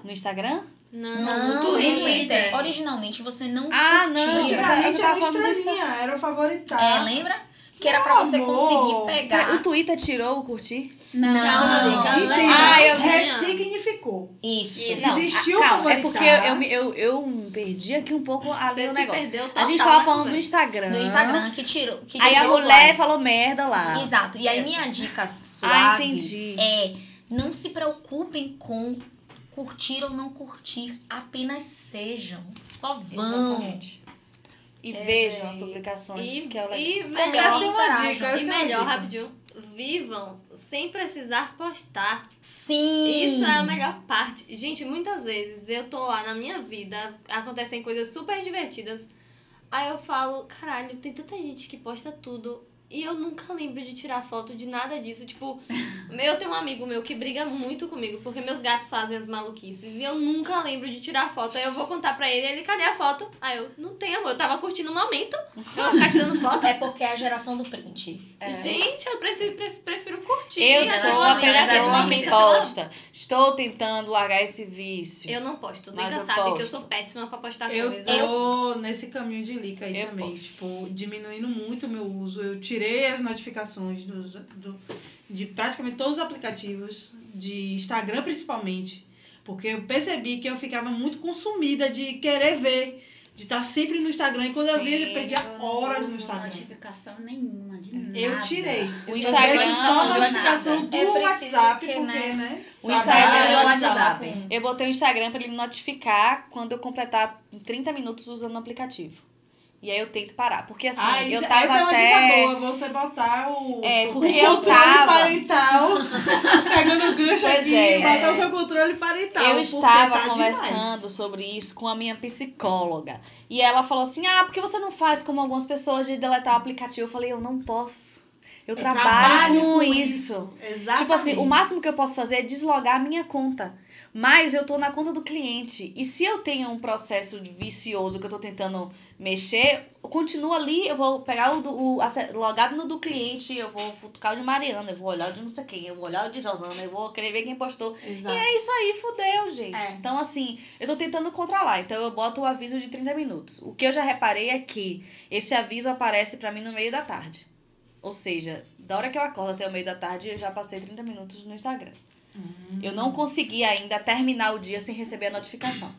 No Instagram? Não, Não, no no Twitter. Twitter. Originalmente você não Ah, curtia. não, eu Antigamente era do estrelinha, era o favoritar. É, lembra? Que era pra você amor. conseguir pegar. O Twitter tirou o curtir? Não. Não. Entenda, Ah, eu vi. ressignificou. Isso. Isso. Não, Existiu ah, calma, é porque eu, eu, me- eu, eu perdi aqui um pouco a ler o negócio. perdeu A total gente tava na falando do. Instagram. No Instagram que tirou. Que Aí a mulher falou merda lá. Exato. E aí Essa. minha dica Ah, suave entendi. é não se preocupem com curtir ou não curtir. Apenas sejam. Só vão. Exatamente. E É, vejam as publicações, E, que é o legal. e melhor, uma dica, e melhor, dica. rapidinho, vivam sem precisar postar. Sim. Isso é a melhor parte. Gente, muitas vezes eu tô lá na minha vida, acontecem coisas super divertidas. Aí eu falo, caralho, tem tanta gente que posta tudo. E eu nunca lembro de tirar foto de nada disso. Tipo, eu tenho um amigo meu que briga muito comigo porque meus gatos fazem as maluquices. E eu nunca lembro de tirar foto. Aí eu vou contar pra ele, ele, cadê a foto? Aí eu, não tem amor, eu tava curtindo o momento. Eu vou ficar tirando foto. É porque é a geração do print. Gente, eu prefiro, prefiro curtir. Eu sou eu vezes pessoa eu que posta. Estou tentando largar esse vício. Eu não posto, nunca eu sabe que eu posto. sou péssima pra postar Eu coisa. tô nesse caminho de lica aí Eu também. posso. Tipo, diminuindo muito o meu uso. Eu tirei as notificações dos, do, de praticamente todos os aplicativos, de Instagram principalmente. Porque eu percebi que eu ficava muito consumida de querer ver. De estar sempre no Instagram. E quando eu vi, eu perdia Eu não horas no Instagram. notificação nenhuma de nada. Eu tirei. O Eu Instagram deixo só não a notificação do É preciso WhatsApp, que, porque, né, né? O só Instagram e o WhatsApp. Eu botei o Instagram pra ele me notificar quando eu completar 30 minutos usando o aplicativo. E aí eu tento parar. Porque assim, Ah, isso, eu tava essa é uma dica boa, você botar o, É, o porque eu controle tava- parental, pegando o gancho Pois aqui, é. botar o seu controle parental. Eu porque estava tá conversando demais. sobre isso com a minha psicóloga. E ela falou assim: Ah, por que você não faz como algumas pessoas de deletar o aplicativo? Eu falei: Eu não posso. Eu, trabalho, com isso. Exatamente. Tipo assim, o máximo que eu posso fazer é deslogar a minha conta. Mas eu tô na conta do cliente. E se eu tenho um processo vicioso que eu tô tentando mexer, eu continuo ali, eu vou pegar o, do- o logado no do cliente, eu vou futucar o de Mariana, eu vou olhar o de não sei quem, eu vou olhar o de Rosana, eu vou querer ver quem postou. Exato. E é isso aí, fudeu, gente. É. Então, assim, eu tô tentando controlar. Então, eu boto o aviso de 30 minutos. O que eu já reparei é que esse aviso aparece pra mim no meio da tarde. Ou seja, da hora que eu acordo até o meio da tarde, eu já passei 30 minutos no Instagram. Eu não consegui ainda terminar o dia sem receber a notificação.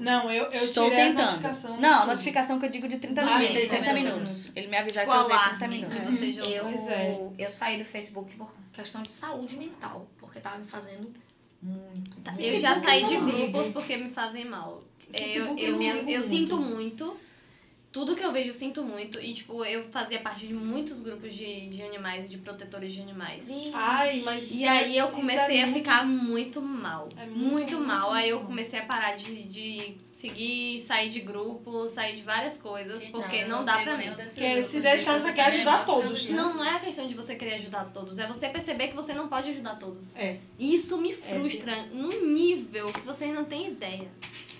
Não, eu, eu Estou tirei a tentando. notificação. Não, a notificação que eu digo de 30 Ah, minutos. sei, 30 30 minutos. Ele me avisar que eu usei 30 alarme minutos. Eu, é. eu saí do Facebook por questão de saúde mental, porque tava me fazendo muito. Eu já saí de ligo. grupos porque me fazem mal. É, Eu, eu, eu eu muito. sinto muito. Tudo que eu vejo, eu sinto muito. E, tipo, eu fazia parte de muitos grupos de, de animais, de protetores de animais. Ai, mas. E aí eu é comecei a muito- ficar muito mal. É muito, muito, muito, mal. aí eu muito. comecei a parar de, de seguir, sair de grupo, sair de várias coisas, porque eu não, dá pra mim. Porque se deixar, você quer ajudar é todos, né? Não, não é a questão de você querer ajudar todos, é você perceber que você não pode ajudar todos. É. Isso me frustra num nível que vocês não têm ideia.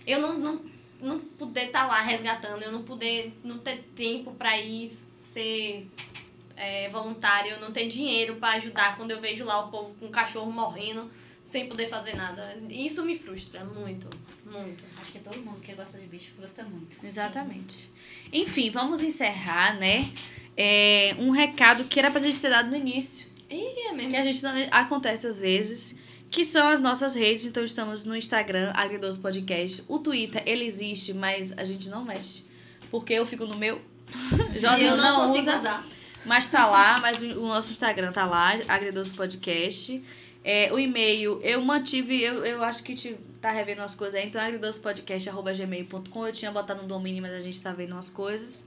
Eu não, não, não poder estar lá resgatando, eu não poder não ter tempo pra ir ser é, voluntário, eu não ter dinheiro pra ajudar quando eu vejo lá o povo com o cachorro morrendo sem poder fazer nada. Isso me frustra muito, muito. Acho que todo mundo que gosta de bicho gosta muito. Exatamente. Enfim, vamos encerrar, né? É, um recado que era pra gente ter dado no início. E é que mesmo. a gente não- acontece às vezes, que são as nossas redes. Então estamos no Instagram, Agridoce Podcast. O Twitter, ele existe, mas a gente não mexe. Porque eu fico no meu. E José eu não, não, consigo usa, usar. mas tá lá, mas o, nosso Instagram tá lá, Agridoce Podcast. É, o e-mail, eu mantive, eu, eu acho que te, tá revendo as coisas aí, então agridocepodcast.gmail.com. Eu tinha botado no domínio, mas a gente tá vendo as coisas.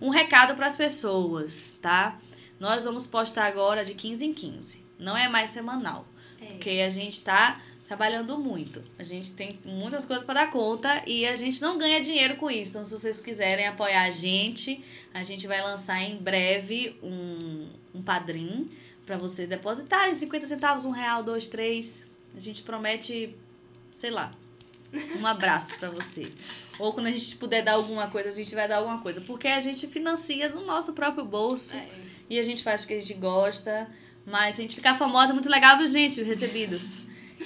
Um recado pras pessoas, tá? Nós vamos postar agora de 15 em 15. Não é mais semanal. É. Porque a gente tá trabalhando muito. A gente tem muitas coisas para dar conta e a gente não ganha dinheiro com isso. Então, se vocês quiserem apoiar a gente, a gente vai lançar em breve um, um padrim para vocês depositarem 50 centavos, um real, dois, três. A gente promete, sei lá, um abraço para você. Ou quando a gente puder dar alguma coisa, a gente vai dar alguma coisa. Porque a gente financia no nosso próprio bolso. É. E a gente faz porque a gente gosta. Mas se a gente ficar famosa é muito legal, viu, gente? Recebidos.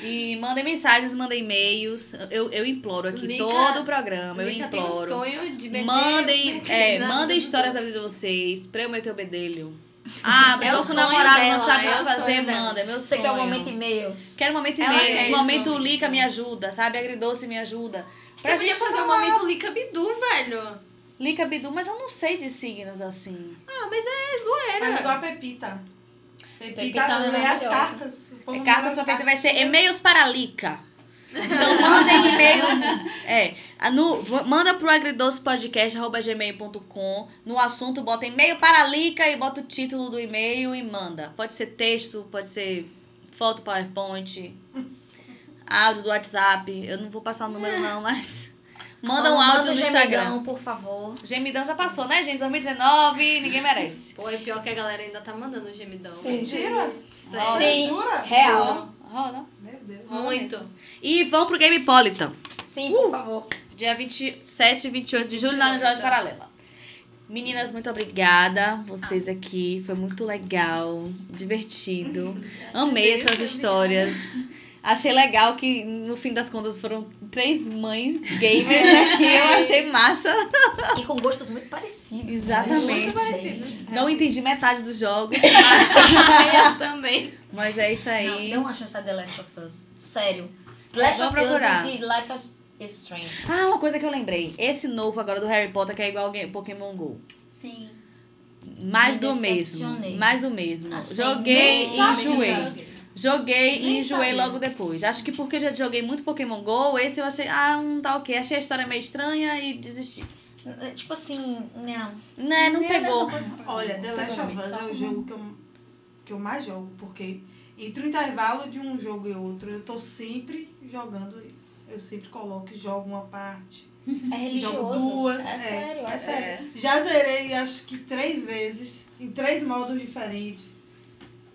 E mandem mensagens, mandem e-mails. Eu, eu imploro aqui Lica- todo o programa. Eu Lica tem imploro. sonho de meter... Mandem, é, mandem histórias da vida de vocês. Pra eu meter o bedelho. É Ah, o sonho namorado, dela, não sabe o é que o fazer, manda. É meu Você sonho. quer o momento e-mails. Quero um momento Ela quer e-mail. esse Momento momento. Lica me ajuda, sabe? Agridoce me ajuda. Você podia fazer um momento Lica Bidu, velho. Lica Bidu, mas eu não sei de signos assim. Ah, mas é zoeira. Faz igual a Pepita. Pepita, Pepita lê as cartas. É as pra Pepita vai ser e-mails para Lica. Então mandem e-mails. É, no, manda pro agridocepodcast.gmail.com. No assunto, bota e-mail para a Lica e bota o título do e-mail e manda. Pode ser texto, pode ser foto PowerPoint, áudio do WhatsApp. Eu não vou passar o número, não, mas. Manda um áudio manda no Instagram. gemidão, por favor. Gemidão já passou, né, gente? 2019, ninguém merece. Pô, é pior que a galera ainda tá mandando gemidão. Mentira? Sério. Sim. Jura? Real. Rola. Meu Deus. Muito. E vão pro Gamepolitan. Sim, por favor. Dia 27 e 28 de julho, na Jorge Paralela. Meninas, muito obrigada. Vocês aqui. Foi muito legal, divertido. Amei essas histórias. Achei legal que, no fim das contas, foram três mães gamers aqui. Eu achei massa. E com gostos muito parecidos. Exatamente. Muito parecido. Não entendi metade dos jogos, mas, Eu também. mas é isso Não, aí. dê uma chance a The Last of Us. Sério. The Last Vou of procurar. Us e Life is- Strange. Ah, uma coisa que eu lembrei. Esse novo agora do Harry Potter que é igual ao Pokémon GO. Sim. Mais Me do mesmo. Mais do mesmo. Ah, sim. Joguei e enjoei. Joguei e enjoei sabia. logo depois. Acho que porque eu já joguei muito Pokémon GO, esse eu achei, ah, não tá ok. Achei a história meio estranha e desisti. Tipo assim, não. Né, não É a mesma pegou. Olha, The Last of Us é o jogo que eu, que eu mais jogo, porque entre o intervalo de um jogo e outro, eu tô sempre jogando. Eu sempre coloco e jogo uma parte. É religioso. Jogo duas. É, sério, é, sério. Já zerei acho que três vezes, em três modos diferentes.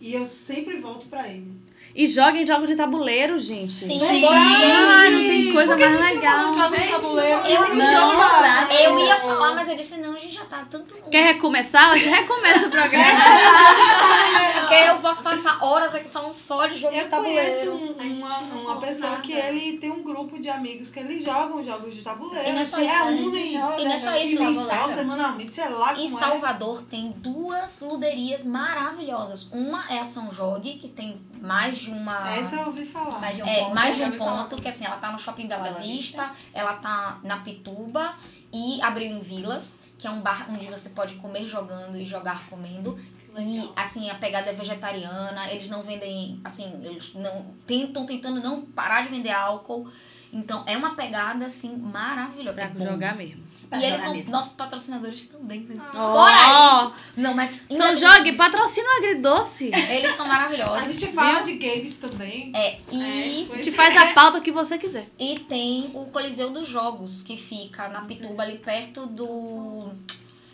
E eu sempre volto pra ele. E joguem jogos de tabuleiro, gente. Sim, game. Ai, não tem coisa a mais gente não falou de legal. tabuleiro? Eu, Não, não, eu ia falar, mas eu disse, não, a gente já tá tanto. Quer recomeçar? Já recomeça o programa. Porque eu posso passar horas aqui falando só de jogo Eu de conheço tabuleiro. um- A gente uma, uma pessoa nada. que ele tem um grupo de amigos que eles jogam jogos de tabuleiro. E não é só se isso, a reúnem, gente joga, E não é só isso, mensal, semanalmente, sei lá Em é. Salvador tem duas luderias maravilhosas. Uma é a São Jogue, que tem mais de uma. Essa eu ouvi falar. Mais de um é, ponto, mais de um falar. ponto, que assim, ela tá no Shopping Bela, Bela Vista, ela tá na Pituba e abriu em Vilas, que é um bar onde você pode comer jogando e jogar comendo. E assim, a pegada é vegetariana, eles não vendem, assim, eles não tentam tentando não parar de vender álcool. Então é uma pegada assim maravilhosa. Pra É jogar mesmo. E eles são mesmo. nossos patrocinadores também. Mas... Ó. Fora isso. Não, mas. São Jogue, patrocina o Agridoce. Eles são A maravilhosos. gente fala de games também. É, e, É, A gente faz a pauta que você quiser. e tem o Coliseu dos Jogos, que fica na Pituba, ali perto do.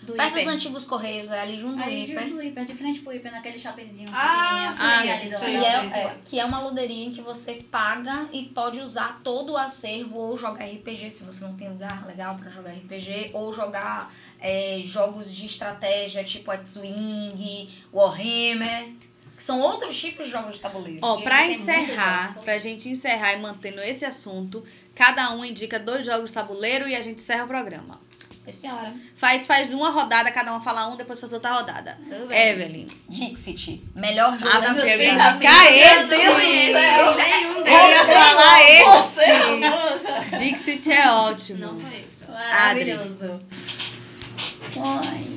Do Perto dos Hiper. antigos Correios, é ali junto do Aí, Hiper. junto do Hiper, de frente pro Hiper, naquele shoppingzinho Ah, assim, ah, ali sim, do Que lado. é, é, que é uma luderia em que você paga e pode usar todo o acervo ou jogar RPG se você não tem lugar legal pra jogar RPG, ou jogar é, jogos de estratégia tipo X-Wing, Warhammer, que são outros tipos de jogos de tabuleiro. Ó, E pra encerrar, jogos. pra gente encerrar e mantendo esse assunto, cada um indica dois jogos de tabuleiro e a gente encerra o programa. Sim, senhora. Faz, faz uma rodada, cada uma fala um, depois faz outra rodada. Tudo bem. Evelyn. Dixit. Melhor jogo Ah, da meu minha Deus, vida. indicar esse. Nenhum Eu ia falar esse. Dixit é ótimo. Não conheço. Maravilhoso. Ai,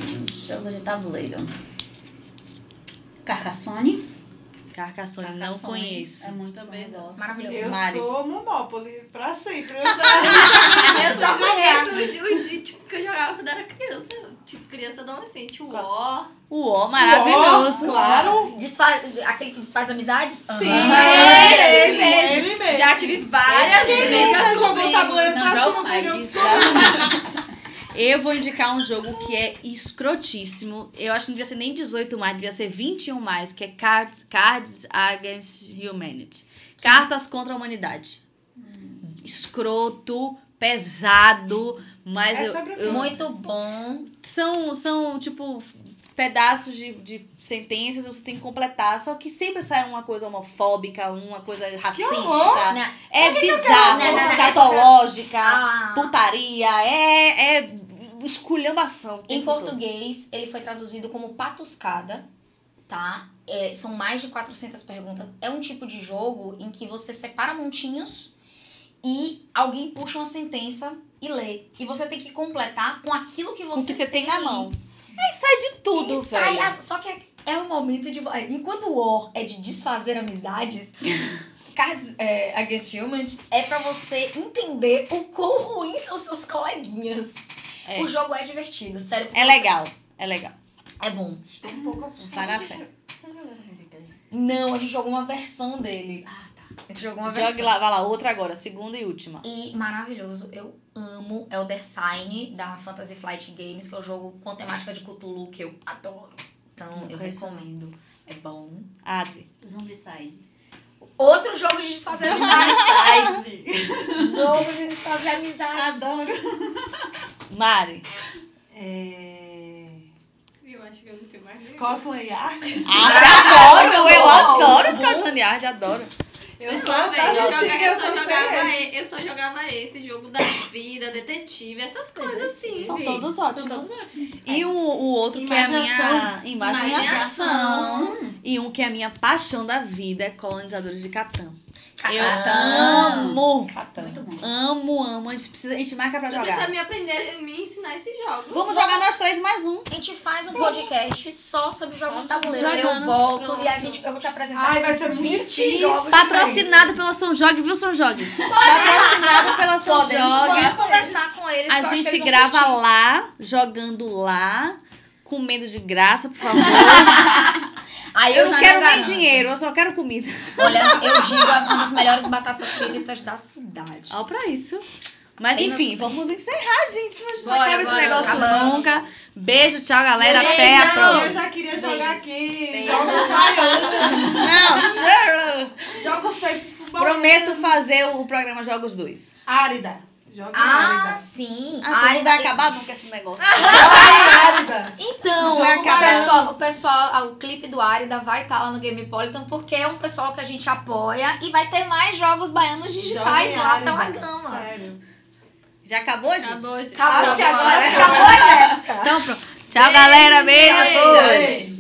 jogo de tabuleiro. Carcassonne. Carcassonne, não Carcassonne conheço. É muito não. gosto. Maravilhoso. Eu Mari. sou Monopoly pra sempre. Eu já- Eu só conheço os, os tipo, que eu jogava quando era criança. Tipo, criança adolescente. O O. O O, maravilhoso. Ó, Claro. Desfaz, aquele que desfaz amizades? Sim, ele mesmo, ele mesmo. Já tive várias Quem amigas nunca jogou tabuleiro não pra cima, todo Eu vou indicar um jogo que é escrotíssimo. Eu acho que não devia ser nem 18 mais, devia ser 21 mais, que é Cards, Cards Against Humanity. Cartas contra a humanidade. Escroto, pesado, mas É eu, eu- Muito bom. são, são tipo pedaços de, de sentenças você tem que completar, só que sempre sai uma coisa homofóbica, uma coisa racista. É bizarro, Não, escatológica, Ah, putaria, é, é esculhambação. em tempo todo. português, ele foi traduzido como patuscada. tá? É, são mais de 400 perguntas. É um tipo de jogo em que você separa montinhos e alguém puxa uma sentença e lê. E você tem que completar com aquilo que você, que você tem na ali. mão. Aí sai de tudo, E sai velho. a- Só que é, um momento de. Enquanto o War é de desfazer amizades, Cards é, Against Humans é pra você entender o quão ruins são seus coleguinhas. É. O jogo é divertido, sério. É legal, é legal. É bom. Estou um pouco assustada. Tá na fé. Você jogou no RPG? Não, a gente jogou uma versão dele. Ah, tá. Jogou uma Jogue versão. lá, vai lá, outra agora, segunda e última. E maravilhoso, eu amo Elder Sign da Fantasy Flight Games, que é o jogo com temática de Cthulhu que eu adoro. Então eu conheço. recomendo. É bom. Adri. Zombicide. Outro jogo de desfazer amizade. Jogo de desfazer amizade. Adoro. Mari. É... Eu acho que eu não tenho mais. Scotland Yard. Ah, adoro, eu, adoro Scotland Yard, adoro. Eu só, das eu, joga- eu só jogava, e- eu só jogava esse jogo da vida, detetive, essas coisas assim. São Vi. todos São ótimos. todos ótimos. E o, o outro que é a Imaginação. minha imagem e Imagem e ação. E um que é a minha paixão da vida é Colonizadores de Catan. Eu amo, Catan. Muito bom. amo, amo. A gente, precisa, a gente marca pra Você precisa jogar. me aprender, me ensinar esses jogos. Vamos jogar nós três mais um. A gente faz um podcast só sobre jogos de tabuleiro. Eu Jogando. volto e a gente, eu vou te apresentar Ai, vai ser 20 muito jogos Patrocinado pela São Jogue, viu, São Jogue? Patrocinado pela São Jogue. vamos conversar com eles. A eu gente grava curtir. lá, jogando lá, comendo de graça, por favor. Aí Eu já não quero nem dinheiro, eu só quero comida. Olha, eu digo é uma das melhores batatas fritas da cidade. Ó, pra isso. Mas enfim, vamos encerrar, gente. Senão a gente não Bora, acaba esse bora, negócio acabando. nunca. Beijo, tchau, galera. Beijo. Até a Eu próxima. já queria jogar Beijos. aqui. Beijos. Jogos baianos. Não, tchau. Jogos feitos por. Prometo fazer o programa Jogos 2. Árida. Joga Ah, Árida. sim. Ah, Ai, não vai acabar nunca esse negócio. Joga Árida. Então, Vai o pessoal, o pessoal, ah, o clipe do Arida vai estar lá no Gamepolitan porque é um pessoal que a gente apoia e vai ter mais jogos baianos digitais Joga lá Árida. pela gama. Sério. Já acabou, gente? Acabou, gente. Acabou Acho que agora Acabou, Jéssica. Então pronto. Tchau, galera. Beijo. Beijo. Beijo. Beijo.